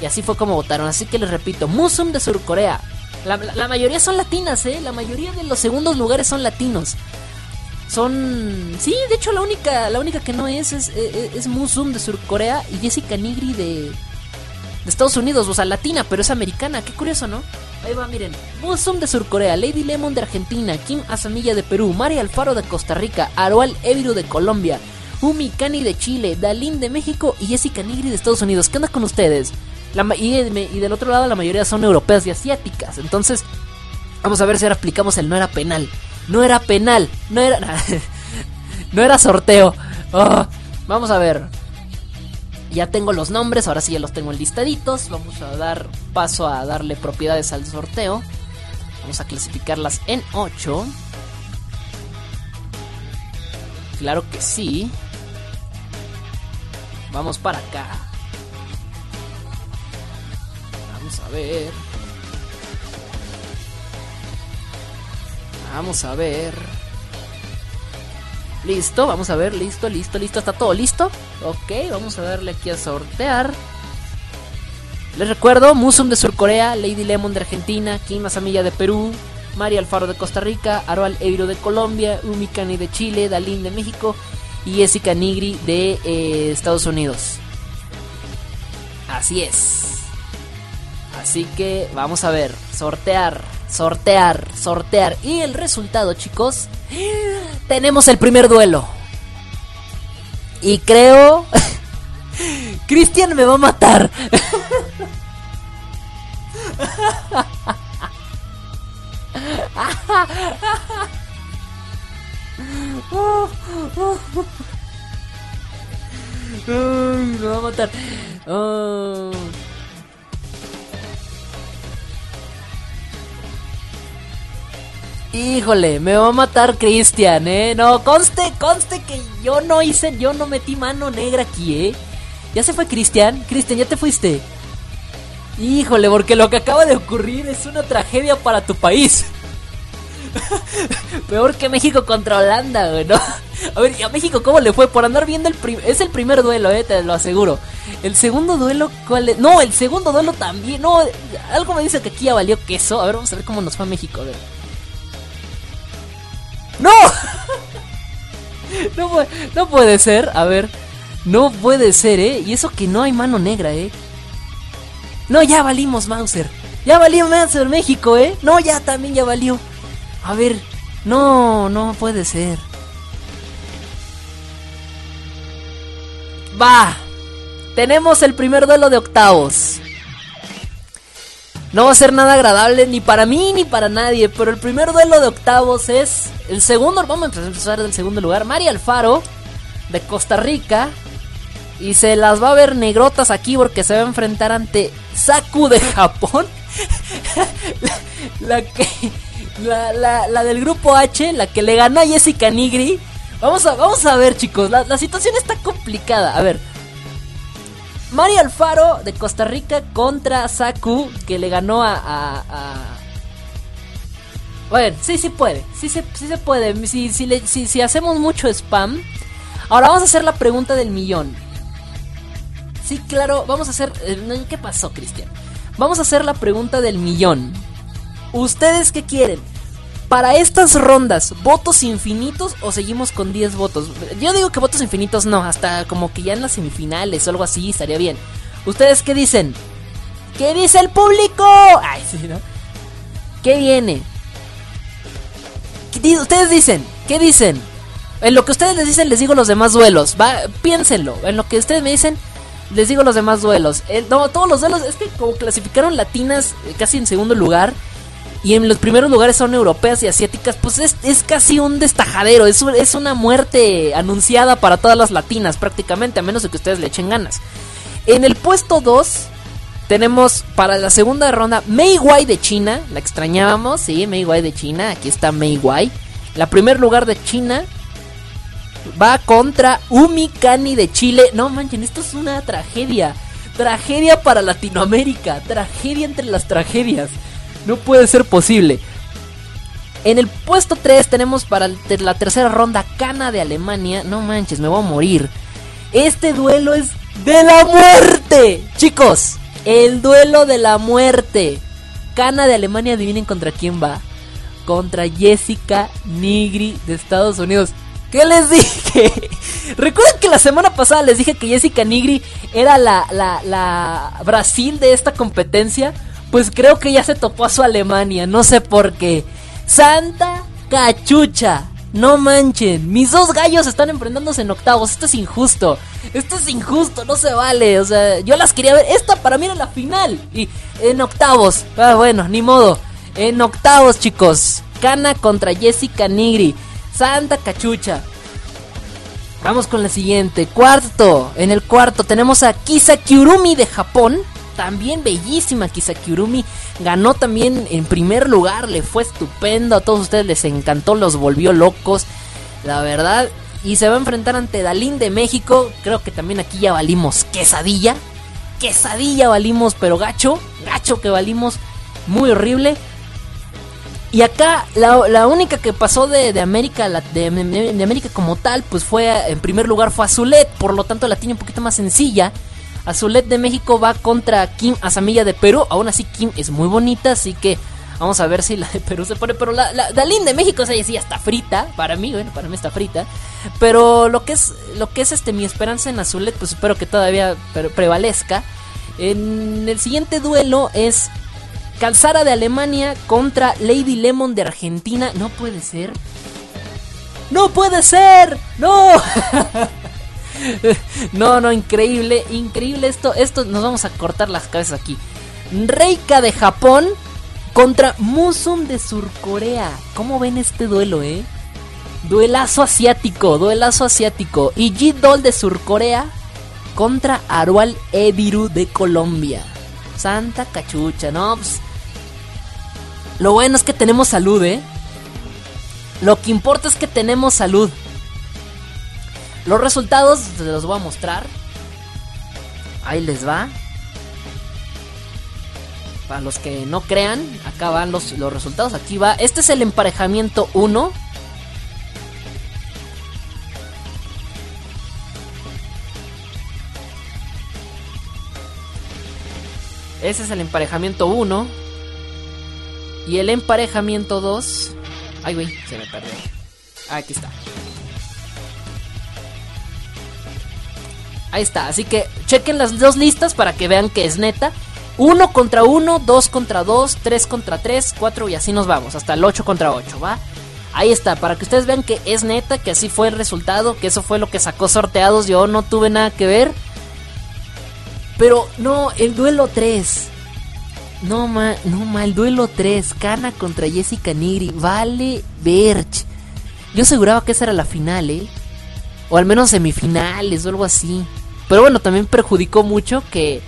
Y así fue como votaron. Así que les repito, Musum de Surcorea. La, la- la mayoría son latinas, ¿eh? La mayoría de los segundos lugares son latinos. Son... Sí, de hecho la única, la única que no es es, es, es Musum de Surcorea y Jessica Nigri de, de Estados Unidos, o sea, latina, pero es americana. Qué curioso, ¿no? Ahí va, miren. Musum de Surcorea, Lady Lemon de Argentina, Kim Asamilla de Perú, Mari Alfaro de Costa Rica, Arual Eviru de Colombia, Umi Kani de Chile, Dalín de México y Jessica Nigri de Estados Unidos. ¿Qué onda con ustedes? La y, y del otro lado la mayoría son europeas y asiáticas. Entonces, vamos a ver si ahora aplicamos el no era penal. No era penal, no era... no era sorteo. Oh, vamos a ver. Ya tengo los nombres, ahora sí ya los tengo listaditos. Vamos a dar paso a darle propiedades al sorteo. Vamos a clasificarlas en 8. Claro que sí. Vamos para acá. Vamos a ver. Vamos a ver. Listo, vamos a ver, listo, listo, listo, está todo listo. Ok, vamos a darle aquí a sortear. Les recuerdo, Musum de Surcorea, Lady Lemon de Argentina, Kim Asamilla de Perú, María Alfaro de Costa Rica, Arual Eviro de Colombia, Umi Kani de Chile, Dalín de México y Jessica Nigri de eh, Estados Unidos. Así es. Así que vamos a ver, sortear, sortear, sortear. Y el resultado, chicos, tenemos el primer duelo. Y creo... Cristian me va a matar. Me va a matar. Oh. Híjole, me va a matar Cristian, eh. No, conste, conste que yo no hice, yo no metí mano negra aquí, eh. Ya se fue Cristian. Cristian, ya te fuiste. Híjole, porque lo que acaba de ocurrir es una tragedia para tu país. Peor que México contra Holanda, güey, ¿no? A ver, ¿y a México cómo le fue? Por andar viendo el prim- Es el primer duelo, eh, te lo aseguro. El segundo duelo, ¿cuál es? No, el segundo duelo también. No, algo me dice que aquí ya valió queso. A ver, vamos a ver cómo nos fue a México, a ver. ¡No! No puede, ser, a ver. No puede ser, ¿eh? Y eso que no hay mano negra, ¿eh? No, ya valimos, Mauser. Ya valió Mauser México, ¿eh? No, ya también ya valió. A ver, no, no puede ser. Va. Tenemos el primer duelo de octavos. No va a ser nada agradable ni para mí ni para nadie, pero el primer duelo de octavos es el segundo, vamos a empezar del segundo lugar, María Alfaro de Costa Rica y se las va a ver negrotas aquí porque se va a enfrentar ante Saku de Japón. la, la que la, la- la del grupo H, la que le ganó a Jessica Nigri. Vamos a, vamos a ver, chicos, la, la situación está complicada. A ver, María Alfaro de Costa Rica contra Saku, que le ganó a. a- a- Bueno, sí, sí puede. Sí se, sí se puede. Si, si, le- si- si hacemos mucho spam. Ahora vamos a hacer la pregunta del millón. Sí, claro, vamos a hacer. eh, ¿Qué pasó, Cristian? Vamos a hacer la pregunta del millón. ¿Ustedes qué quieren? Para estas rondas, ¿votos infinitos o seguimos con 10 votos? Yo digo que votos infinitos no, hasta como que ya en las semifinales o algo así estaría bien. ¿Ustedes qué dicen? ¿Qué dice el público? Ay, sí, ¿no? ¿Qué viene? ¿Qué Ustedes dicen, ¿qué dicen? En lo que ustedes les dicen, les digo los demás duelos. Va, piénsenlo. En lo que ustedes me dicen, les digo los demás duelos. No, todos los duelos, es que como clasificaron latinas eh, casi en segundo lugar. Y en los primeros lugares son europeas y asiáticas, pues es, es casi un destajadero, es, es una muerte anunciada para todas las latinas prácticamente, a menos de que ustedes le echen ganas. En el puesto 2 tenemos para la segunda ronda Mei Wai de China, la extrañábamos, sí, Mei Wai de China, aquí está Mei Wai. La primer lugar de China va contra Umi Kani de Chile. No manchen, esto es una tragedia. Tragedia para Latinoamérica, tragedia entre las tragedias. No puede ser posible. En el puesto 3 tenemos para la tercera ronda Cana de Alemania. No manches, me voy a morir. Este duelo es de la muerte. Chicos, el duelo de la muerte. Cana de Alemania, adivinen contra quién va. Contra Jessica Nigri de Estados Unidos. ¿Qué les dije? Recuerden que la semana pasada les dije que Jessica Nigri era la, la, la Brasil de esta competencia. Pues creo que ya se topó a su Alemania, no sé por qué. Santa cachucha. No manchen, mis dos gallos están enfrentándose en octavos. Esto es injusto. Esto es injusto, no se vale. O sea, yo las quería ver. Esta para mí era la final. Y en octavos. Ah, bueno, ni modo. En octavos, chicos. Kana contra Jessica Nigri. Santa cachucha. Vamos con la siguiente. Cuarto. En el cuarto tenemos a Kisaki Urumi de Japón. También bellísima Kisaki Urumi. Ganó también en primer lugar. Le fue estupendo. A todos ustedes les encantó. Los volvió locos. La verdad. Y se va a enfrentar ante Dalín de México. Creo que también aquí ya valimos quesadilla. Quesadilla valimos, pero gacho. Gacho que valimos. Muy horrible. Y acá la, la única que pasó de, de América de, de América como tal, pues fue en primer lugar fue Azulet, por lo tanto la tiene un poquito más sencilla. Azulet de México va contra Kim Azamilla de Perú, aún así Kim es muy bonita, así que vamos a ver si la de Perú se pone, pero la, la Dalín de México, o sea, sí, está frita, para mí, bueno, para mí está frita, pero lo que es lo que es este mi esperanza en Azulet, pues espero que todavía pre- prevalezca. En el siguiente duelo es Calzara de Alemania contra Lady Lemon de Argentina. No puede ser. No puede ser. No. no, no, increíble, increíble esto. Esto nos vamos a cortar las cabezas aquí. Reika de Japón contra Musum de Surcorea. ¿Cómo ven este duelo, eh? Duelazo asiático, duelazo asiático. Y G-Doll de Surcorea contra Arual Ebiru de Colombia. Santa cachucha, no, pues, Lo bueno es que tenemos salud, ¿eh? Lo que importa es que tenemos salud. Los resultados se los voy a mostrar. Ahí les va. Para los que no crean, acá van los, los resultados. Aquí va. Este es el emparejamiento 1. Ese es el emparejamiento 1. Y el emparejamiento 2. Ay, güey, se me perdió. Aquí está. Ahí está, así que chequen las dos listas para que vean que es neta. 1 contra 1, 2 contra 2, 3 contra 3, 4 y así nos vamos, hasta el 8 contra 8, ¿va? Ahí está, para que ustedes vean que es neta, que así fue el resultado, que eso fue lo que sacó sorteados, yo no tuve nada que ver. Pero no, el duelo 3. No ma, no ma, el duelo 3, Kana contra Jessica Nigri, vale Berch. Yo aseguraba que esa era la final, ¿eh? O al menos semifinales o algo así. Pero bueno, también perjudicó mucho que,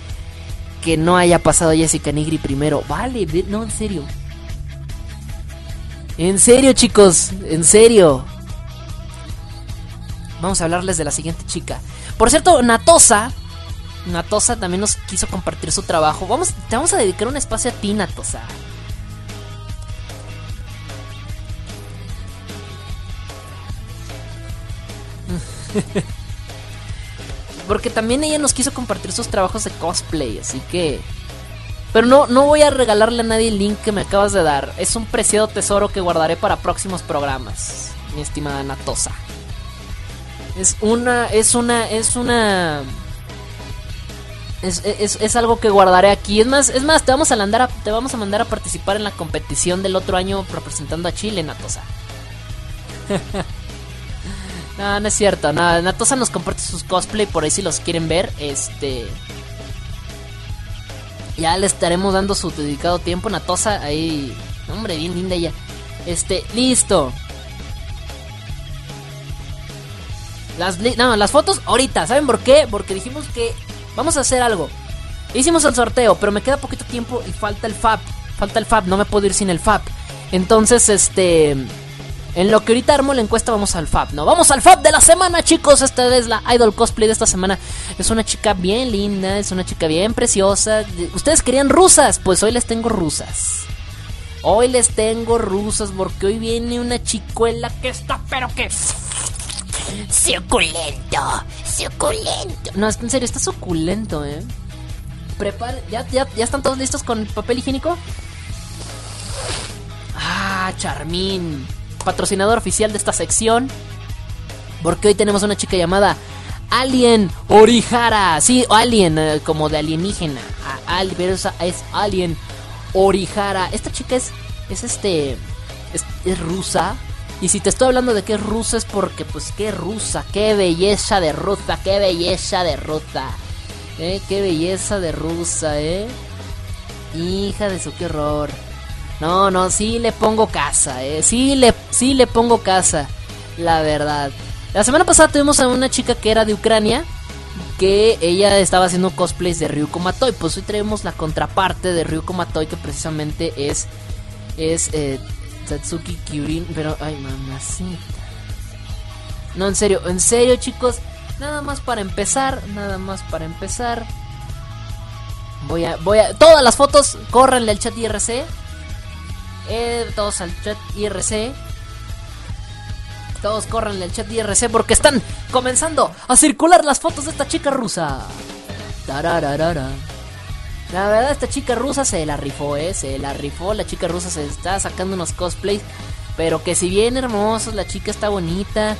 que no haya pasado Jessica Nigri primero. Vale, no, en serio. En serio, chicos, en serio. Vamos a hablarles de la siguiente chica. Por cierto, Natosa. Natosa también nos quiso compartir su trabajo. Vamos, te vamos a dedicar un espacio a ti, Natosa. Porque también ella nos quiso compartir sus trabajos de cosplay, así que Pero no, no voy a regalarle a nadie el link que me acabas de dar. Es un preciado tesoro que guardaré para próximos programas, mi estimada Natosa. Es una, es una, es una... Es, es, es algo que guardaré aquí. Es más, es más, te vamos a mandar a, te vamos a mandar a participar en la competición del otro año representando a Chile, Natosa. no, no es cierto. No, Natosa nos comparte sus cosplay por ahí si los quieren ver. Este. Ya le estaremos dando su dedicado tiempo. Natosa, ahí. Hombre, bien linda ella. Este, listo. Las, no, las fotos ahorita. ¿Saben por qué? Porque dijimos que vamos a hacer algo. Hicimos el sorteo, pero me queda poquito tiempo y falta el FAP. Falta el FAP, no me puedo ir sin el FAP. Entonces, este. En lo que ahorita armo la encuesta, vamos al FAP, ¿no? Vamos al FAP de la semana, chicos. Esta es la Idol Cosplay de esta semana. Es una chica bien linda, es una chica bien preciosa. Ustedes querían rusas, pues hoy les tengo rusas. Hoy les tengo rusas porque hoy viene una chicuela que está, pero que. Suculento, suculento. No, en serio, está suculento, eh. Preparen, ¿ya, ya, ¿ya están todos listos con papel higiénico? Ah, Charmín patrocinador oficial de esta sección. Porque hoy tenemos una chica llamada Alien Orihara. Sí, Alien, eh, como de alienígena. Al, pero es, es Alien Orihara. Esta chica es, es este, es, es, rusa. Y si te estoy hablando de que es rusa es porque, pues, qué rusa, qué belleza de rusa, qué belleza de rusa. Eh, qué belleza de rusa, eh. Hija de su, qué horror. No, no, sí le pongo casa, eh. Sí le, sí le pongo casa, la verdad. La semana pasada tuvimos a una chica que era de Ucrania. Que ella estaba haciendo cosplays de Ryuko Matoi. Pues hoy traemos la contraparte de Ryuko Matoi. Que precisamente es. Es. Eh, Tatsuki Kyurin. Pero. Ay, mamacita. No, en serio, en serio, chicos. Nada más para empezar. Nada más para empezar. Voy a. Voy a. Todas las fotos. Córrenle al chat IRC eh, todos al chat IRC. Todos corran al chat IRC porque están comenzando a circular las fotos de esta chica rusa. Tarararara. La verdad, esta chica rusa se la rifó, eh. Se la rifó. La chica rusa se está sacando unos cosplays. Pero que si bien hermosos, la chica está bonita.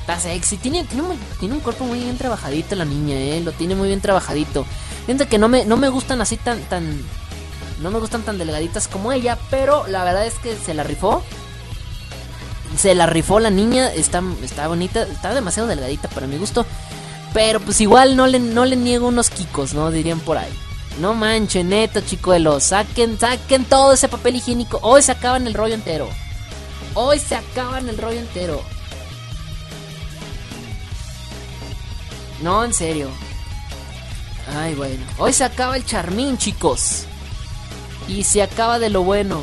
Está sexy. Tiene, tiene, un, tiene un cuerpo muy bien trabajadito la niña, eh. Lo tiene muy bien trabajadito. Fíjense que no me, no me gustan así tan, no me gustan tan delgaditas como ella, pero la verdad es que se la rifó. Se la rifó la niña, está, está bonita, está demasiado delgadita para mi gusto. Pero pues igual no le, no le niego unos kikos, ¿no? Dirían por ahí. No manchen, neta, chicuelos. Saquen, saquen todo ese papel higiénico. Hoy se acaban el rollo entero. Hoy se acaban el rollo entero. No, en serio. Ay, bueno. Hoy se acaba el charmín, chicos. Y se acaba de lo bueno.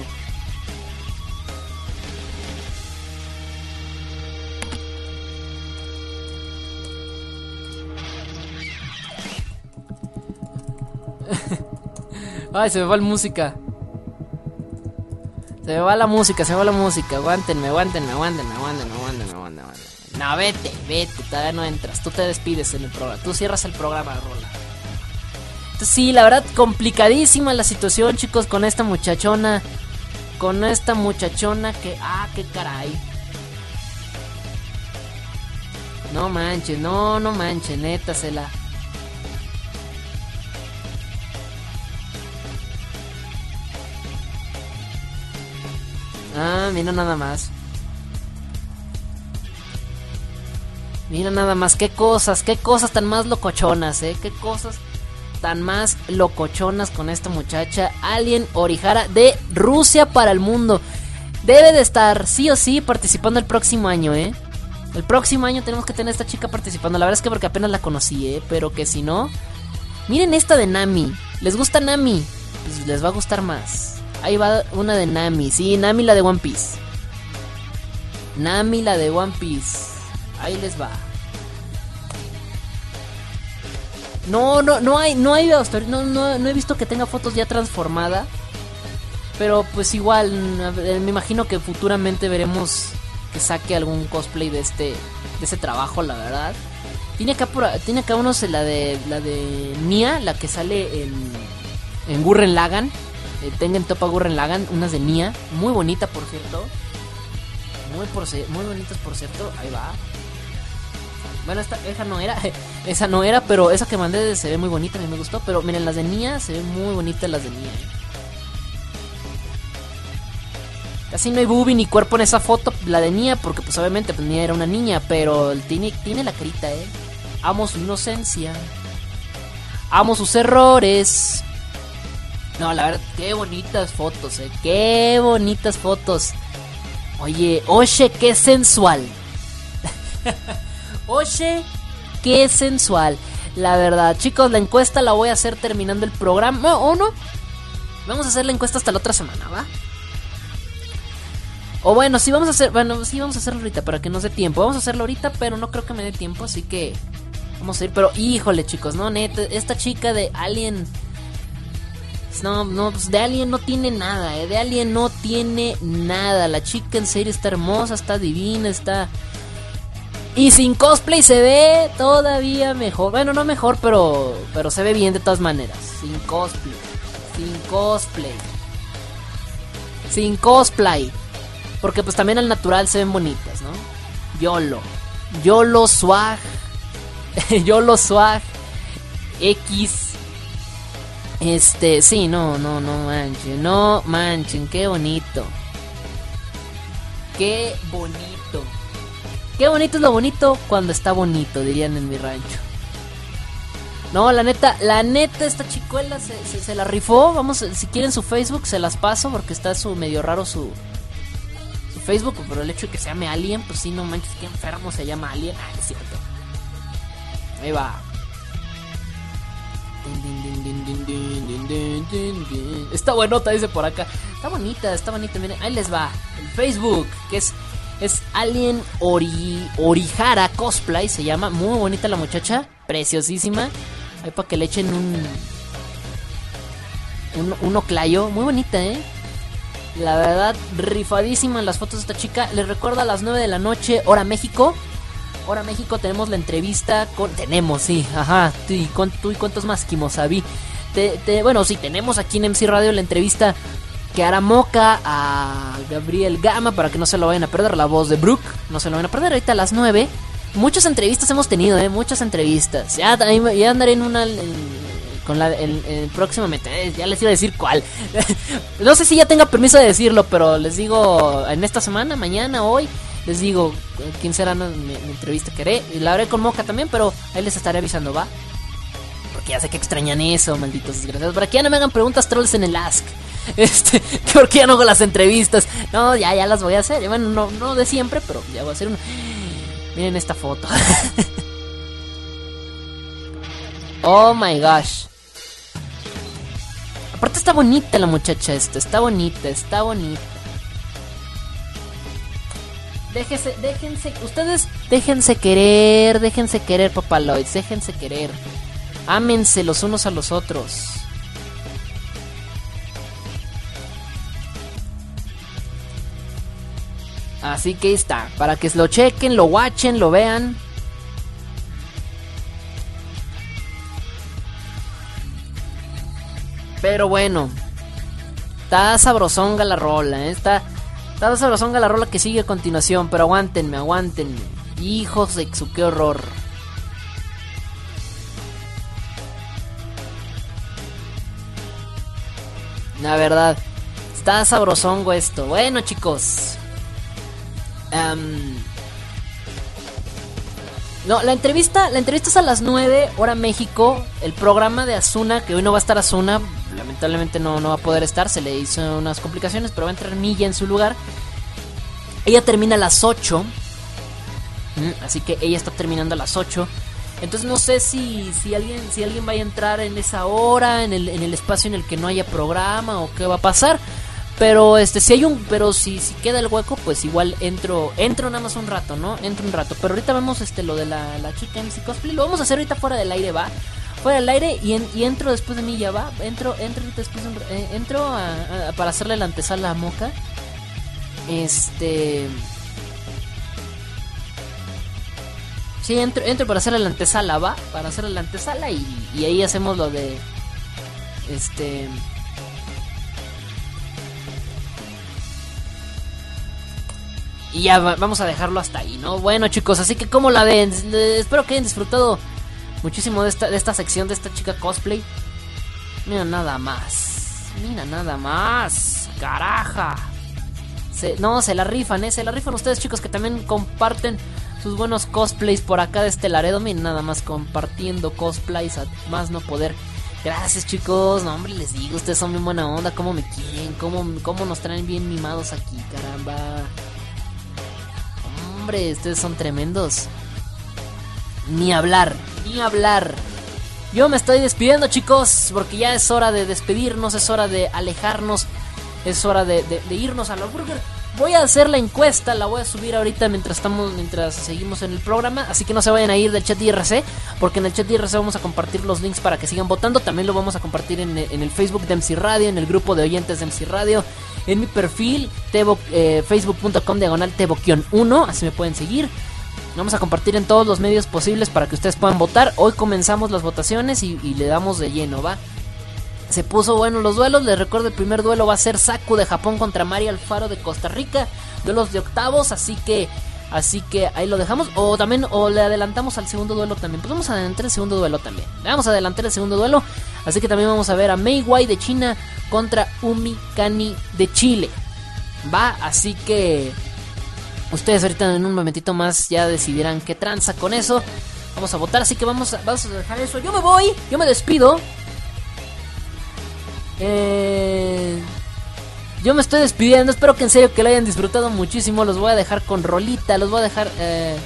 Ay, se me va la música. Se me va la música, se me va la música. Aguántenme, aguántenme, aguántenme, aguántenme, aguántenme, aguántenme. No, vete, vete, todavía no entras. Tú te despides en el programa. Tú cierras el programa, Rola. Sí, la verdad, complicadísima la situación, chicos, con esta muchachona. Con esta muchachona que. Ah, qué caray. No manches, no, no manches, neta, se la. Ah, mira nada más. Mira nada más, qué cosas, qué cosas tan más locochonas, eh, qué cosas tan más locochonas con esta muchacha, Alien Orihara de Rusia para el mundo. Debe de estar sí o sí participando el próximo año, ¿eh? El próximo año tenemos que tener a esta chica participando. La verdad es que porque apenas la conocí, ¿eh? Pero que si no... Miren esta de Nami. ¿Les gusta Nami? Pues les va a gustar más. Ahí va una de Nami. Sí, Nami la de One Piece. Nami la de One Piece. Ahí les va. No, no, no hay, no hay no, no, no he visto que tenga fotos ya transformada. Pero pues igual, me imagino que futuramente veremos que saque algún cosplay de este, de ese trabajo, la verdad. Tiene acá, por, tiene acá unos la de, la de Mia, la que sale en, en Gurren Lagan. Eh, tengan topa Gurren Lagan, unas de Nia, muy bonita por cierto. Muy, por, muy bonitas por cierto, ahí va. Bueno, esta, esa no era, esa no era, pero esa que mandé se ve muy bonita, a mí me gustó. Pero miren, las de Nia se ven muy bonitas las de Nia. ¿eh? Casi no hay boobie ni cuerpo en esa foto, la de Nia, porque pues obviamente pues, Nia era una niña, pero tiene, tiene la carita, eh. Amo su inocencia. Amo sus errores. No, la verdad, qué bonitas fotos, eh. Qué bonitas fotos. Oye, oye, qué sensual. oye, qué sensual. La verdad, chicos, la encuesta la voy a hacer terminando el programa. ¿O no? Vamos a hacer la encuesta hasta la otra semana, ¿va? O bueno, sí vamos a hacer, bueno, sí vamos a hacerlo ahorita para que nos dé tiempo. Vamos a hacerlo ahorita, pero no creo que me dé tiempo, así que vamos a ir. Pero híjole, chicos, no, neta, esta chica de Alien, no, no, pues de Alien no tiene nada, eh, de Alien no tiene nada. La chica en serio está hermosa, está divina, está y sin cosplay se ve todavía mejor. Bueno, no mejor, pero pero se ve bien de todas maneras. Sin cosplay, sin cosplay, sin cosplay. Porque pues también al natural se ven bonitas, ¿no? YOLO. YOLO swag. YOLO swag. X. Este, sí, no, no, no manchen. No manchen, qué bonito. Qué bonito. Qué bonito es lo bonito cuando está bonito, dirían en mi rancho. No, la neta, la neta, esta chicuela se, la rifó. Vamos, si quieren su Facebook, se las paso porque está su medio raro su, Facebook, pero el hecho de que se llame Alien, pues sí, no manches, que enfermo se llama Alien. Ah, es cierto. Ahí va. Está buenota, dice por acá. Está bonita, está bonita. Miren, ahí les va. El Facebook, que es, es Alien Ori, Orijara Cosplay, se llama. Muy bonita la muchacha, preciosísima. Ahí para que le echen un. Un, un oclayo. Muy bonita, eh. La verdad, rifadísima las fotos de esta chica. Les recuerdo a las 9 de la noche, hora México. Hora México tenemos la entrevista con... Tenemos, sí, ajá. Tú y, tú y cuántos más, Kimosabi. Te, bueno, sí, tenemos aquí en MC Radio la entrevista hará Moca a Gabriel Gama para que no se lo vayan a perder. La voz de Brooke, no se lo vayan a perder. Ahorita a las 9. Muchas entrevistas hemos tenido, ¿eh? Muchas entrevistas. Ya, ya andaré en una con la el, próximamente. Eh, ya les iba a decir cuál. no sé si ya tenga permiso de decirlo, pero les digo en esta semana, mañana, hoy, les digo quién será mi, entrevista que haré. La haré con Moca también, pero ahí les estaré avisando, ¿va? Porque ya sé que extrañan eso, malditos desgraciados. Para que ya no me hagan preguntas trolls en el Ask. Este, ¿por qué ya no hago las entrevistas? No, ya, ya las voy a hacer. Bueno, no, no de siempre, pero ya voy a hacer una. Miren esta foto. oh my gosh. Aparte está bonita la muchacha esta, está bonita, está bonita. Déjense, déjense, ustedes déjense querer, déjense querer, papaloids, déjense querer. Ámense los unos a los otros. Así que ahí está, para que lo chequen, lo watchen, lo vean. Pero bueno. Está sabrosonga la rola, ¿eh? Está, está sabrosonga la rola que sigue a continuación. Pero aguántenme, aguántenme. Hijos de su qué horror. La verdad. Está sabrosongo esto. Bueno, chicos. Um, no, la entrevista, la entrevista es a las 9, hora México. El programa de Asuna, que hoy no va a estar Asuna, lamentablemente no, no va a poder estar, se le hizo unas complicaciones, pero va a entrar Milla en su lugar. Ella termina a las 8. Mm, así que ella está terminando a las 8. Entonces no sé si, si, alguien, si alguien va a entrar en esa hora, en el, en el espacio en el que no haya programa o qué va a pasar. Pero este si hay un pero si, si queda el hueco, pues igual entro entro nada más un rato, ¿no? Entro un rato, pero ahorita vemos este lo de la, la chica MC cosplay, lo vamos a hacer ahorita fuera del aire, va. Fuera del aire y, y entro después de mí ya va. Entro entro después eh, entro para hacerle la antesala a Moca. Este Sí, entro, para hacerle la antesala, va, para hacerle la antesala y, y ahí hacemos lo de Este. Y ya vamos a dejarlo hasta ahí, ¿no? Bueno, chicos, así que como la ven, espero que hayan disfrutado muchísimo de esta, de esta sección de esta chica cosplay. Mira nada más. Mira nada más. Caraja. no, se la rifan, ¿eh? Se la rifan ustedes, chicos, que también comparten sus buenos cosplays por acá de este Laredo. Nada más compartiendo cosplays a más no poder. Gracias, chicos. No, hombre, les digo, ustedes son bien buena onda. ¿Cómo me quieren? ¿Cómo, cómo nos traen bien mimados aquí? Caramba. Hombre, ustedes son tremendos. Ni hablar, ni hablar. Yo me estoy despidiendo, chicos, porque ya es hora de despedirnos, es hora de alejarnos, es hora de, irnos a la burger. Voy a hacer la encuesta, la voy a subir ahorita mientras estamos, mientras seguimos en el programa, así que no se vayan a ir del chat IRC, porque en el chat IRC vamos a compartir los links para que sigan votando. También lo vamos a compartir en, el Facebook de MC Radio, en el grupo de oyentes de MC Radio, en mi perfil, eh, facebook.com diagonal tebo-1, así me pueden seguir. Vamos a compartir en todos los medios posibles para que ustedes puedan votar. Hoy comenzamos las votaciones y, le damos de lleno, ¿va? Se puso bueno los duelos. Les recuerdo el primer duelo va a ser Saku de Japón contra Mari Alfaro de Costa Rica. Duelos de octavos, así que Así que ahí lo dejamos. O también, o le adelantamos al segundo duelo también. Pues vamos a adelantar el segundo duelo también. vamos a adelantar el segundo duelo. Así que también vamos a ver a Mei Wai de China contra Umi Kani de Chile. Va, así que Ustedes ahorita en un momentito más ya decidirán qué tranza con eso. Vamos a votar, así que vamos a, vamos a dejar eso. Yo me voy, yo me despido. Eh, yo me estoy despidiendo. Espero que en serio que lo hayan disfrutado muchísimo. Los voy a dejar con rolita. Los voy a dejar. Eh...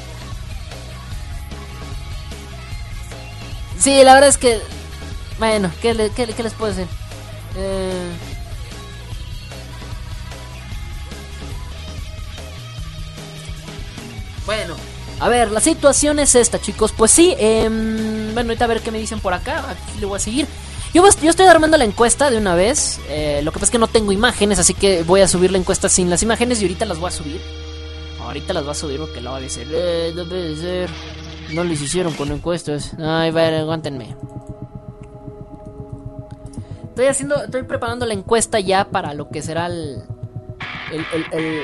Sí, la verdad es que. Bueno, ¿qué, qué, les puedo decir? Eh. Bueno, a ver, la situación es esta, chicos. Pues sí, eh, bueno, ahorita a ver qué me dicen por acá. Aquí le voy a seguir. Yo, yo estoy armando la encuesta de una vez. Eh, lo que pasa es que no tengo imágenes, así que voy a subir la encuesta sin las imágenes y ahorita las voy a subir. Ahorita las voy a subir porque lo va a decir. Eh, no puede ser. No les hicieron con encuestas. Ay, ver, aguántenme. Estoy haciendo, estoy preparando la encuesta ya para lo que será el,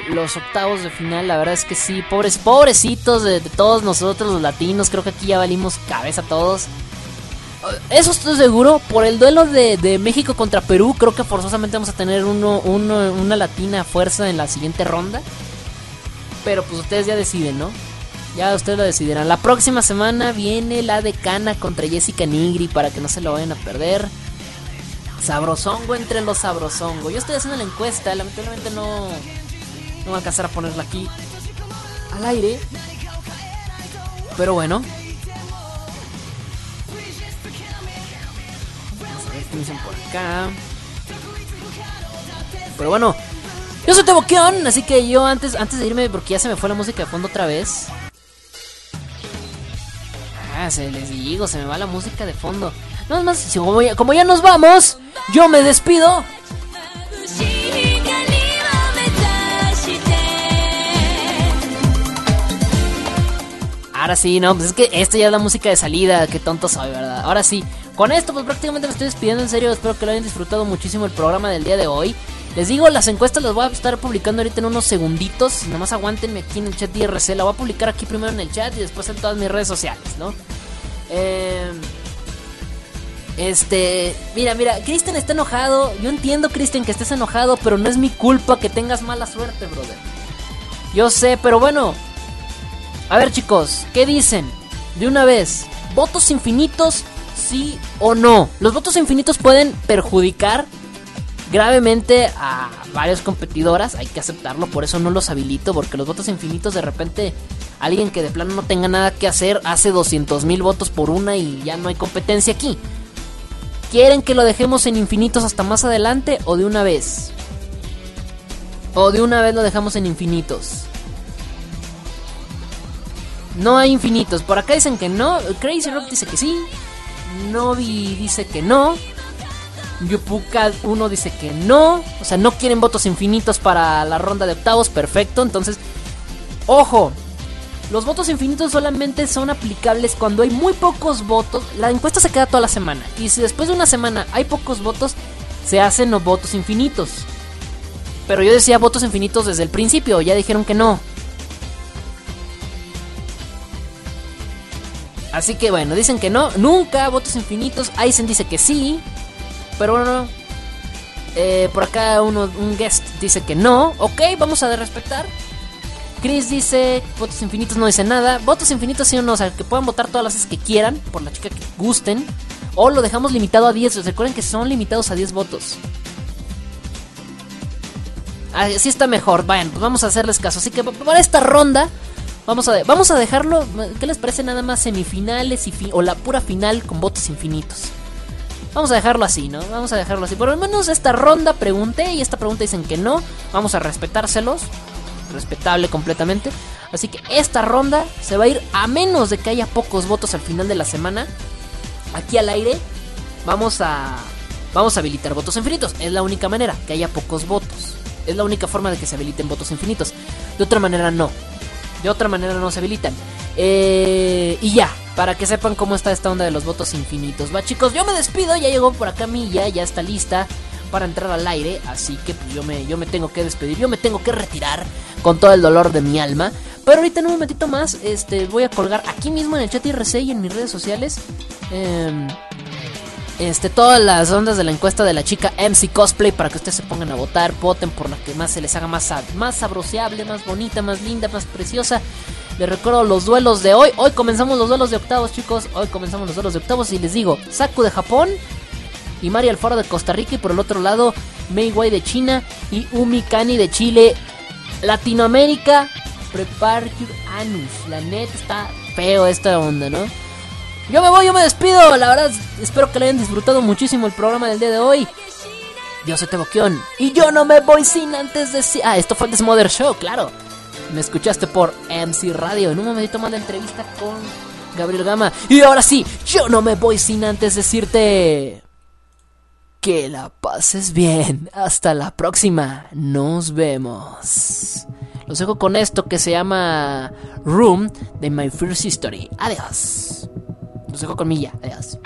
los octavos de final, la verdad es que sí, pobres, pobrecitos de, todos nosotros los latinos, creo que aquí ya valimos cabeza todos. Eso estoy seguro, por el duelo de, México contra Perú, creo que forzosamente vamos a tener uno, una latina fuerza en la siguiente ronda. Pero pues ustedes ya deciden, ¿no? Ya ustedes lo decidirán. La próxima semana viene la decana contra Jessica Nigri para que no se lo vayan a perder. Sabrosongo entre los sabrosongo. Yo estoy haciendo la encuesta, lamentablemente no, no voy a alcanzar a ponerla aquí al aire. Pero bueno. Por acá. Pero bueno, yo soy Teboqueón, así que yo antes, antes de irme, porque ya se me fue la música de fondo otra vez. Ah, se les digo, se me va la música de fondo. No más, como ya, como ya nos vamos, yo me despido. Ahora sí, no, pues es que esta ya es la música de salida, qué tonto soy, ¿verdad? Ahora sí, con esto pues prácticamente me estoy despidiendo en serio, espero que lo hayan disfrutado muchísimo el programa del día de hoy. Les digo, las encuestas las voy a estar publicando ahorita en unos segunditos, nada más aguántenme aquí en el chat IRC, la voy a publicar aquí primero en el chat y después en todas mis redes sociales, ¿no? Eh... Este, mira, mira, Kristen está enojado. Yo entiendo, Kristen, que estés enojado, pero no es mi culpa que tengas mala suerte, brother. Yo sé, pero bueno. A ver, chicos, ¿qué dicen? De una vez, ¿votos infinitos, sí o no? Los votos infinitos pueden perjudicar gravemente a varias competidoras, hay que aceptarlo, por eso no los habilito, porque los votos infinitos de repente alguien que de plano no tenga nada que hacer hace 200 mil votos por una y ya no hay competencia aquí. ¿Quieren que lo dejemos en infinitos hasta más adelante o de una vez? O de una vez lo dejamos en infinitos. No hay infinitos. Por acá dicen que no. Crazy Rock dice que sí. Novi dice que no. Yupuka 1 dice que no. O sea, no quieren votos infinitos para la ronda de octavos. Perfecto. Entonces, ojo. Los votos infinitos solamente son aplicables cuando hay muy pocos votos. La encuesta se queda toda la semana. Y si después de una semana hay pocos votos, se hacen los votos infinitos. Pero yo decía votos infinitos desde el principio, ya dijeron que no. Así que bueno, dicen que no, nunca votos infinitos. Aizen dice que sí, pero bueno, eh, por acá uno, un guest dice que no. Ok, vamos a respetar. Chris dice votos infinitos, no dice nada. Votos infinitos sí o no, o sea, que puedan votar todas las veces que quieran, por la chica que gusten. O lo dejamos limitado a 10. Recuerden que son limitados a 10 votos. Así está mejor. Vayan, pues vamos a hacerles caso. Así que para esta ronda, vamos a, vamos a dejarlo. ¿Qué les parece nada más semifinales y o la pura final con votos infinitos? Vamos a dejarlo así, ¿no? Vamos a dejarlo así. Por lo menos esta ronda pregunté y esta pregunta dicen que no. Vamos a respetárselos. Respetable completamente. Así que esta ronda se va a ir a menos de que haya pocos votos al final de la semana. Aquí al aire vamos a vamos a habilitar votos infinitos. Es la única manera que haya pocos votos. Es la única forma de que se habiliten votos infinitos. De otra manera no. De otra manera no se habilitan. Eh, y ya, para que sepan cómo está esta onda de los votos infinitos. Va chicos, yo me despido, ya llegó por acá Milla, ya está lista para entrar al aire, así que pues, yo, me, yo me tengo que despedir, yo me tengo que retirar con todo el dolor de mi alma. Pero ahorita en un momentito más este, voy a colgar aquí mismo en el chat IRC y en mis redes sociales eh, este, todas las ondas de la encuesta de la chica MC Cosplay para que ustedes se pongan a votar, voten por la que más se les haga más, más sabroseable, más bonita, más linda, más preciosa. Les recuerdo los duelos de hoy. Hoy comenzamos los duelos de octavos, chicos. Hoy comenzamos los duelos de octavos y les digo, Saku de Japón y Mari Alfaro de Costa Rica y por el otro lado Mei Wei de China y Umi Kani de Chile. Latinoamérica, prepare your anus. La neta está feo esta onda, ¿no? Yo me voy, yo me despido. La verdad, espero que le hayan disfrutado muchísimo el programa del día de hoy. Yo soy Teboquión y yo no me voy sin antes decir. Ah, esto fue el Desmother Show, claro. Me escuchaste por MC Radio. En un momentito más entrevista con Gabriel Gama. Y ahora sí, yo no me voy sin antes decirte. Que la pases bien. Hasta la próxima. Nos vemos. Los dejo con esto que se llama Room de My First History. Adiós. Los dejo con Milla. Adiós.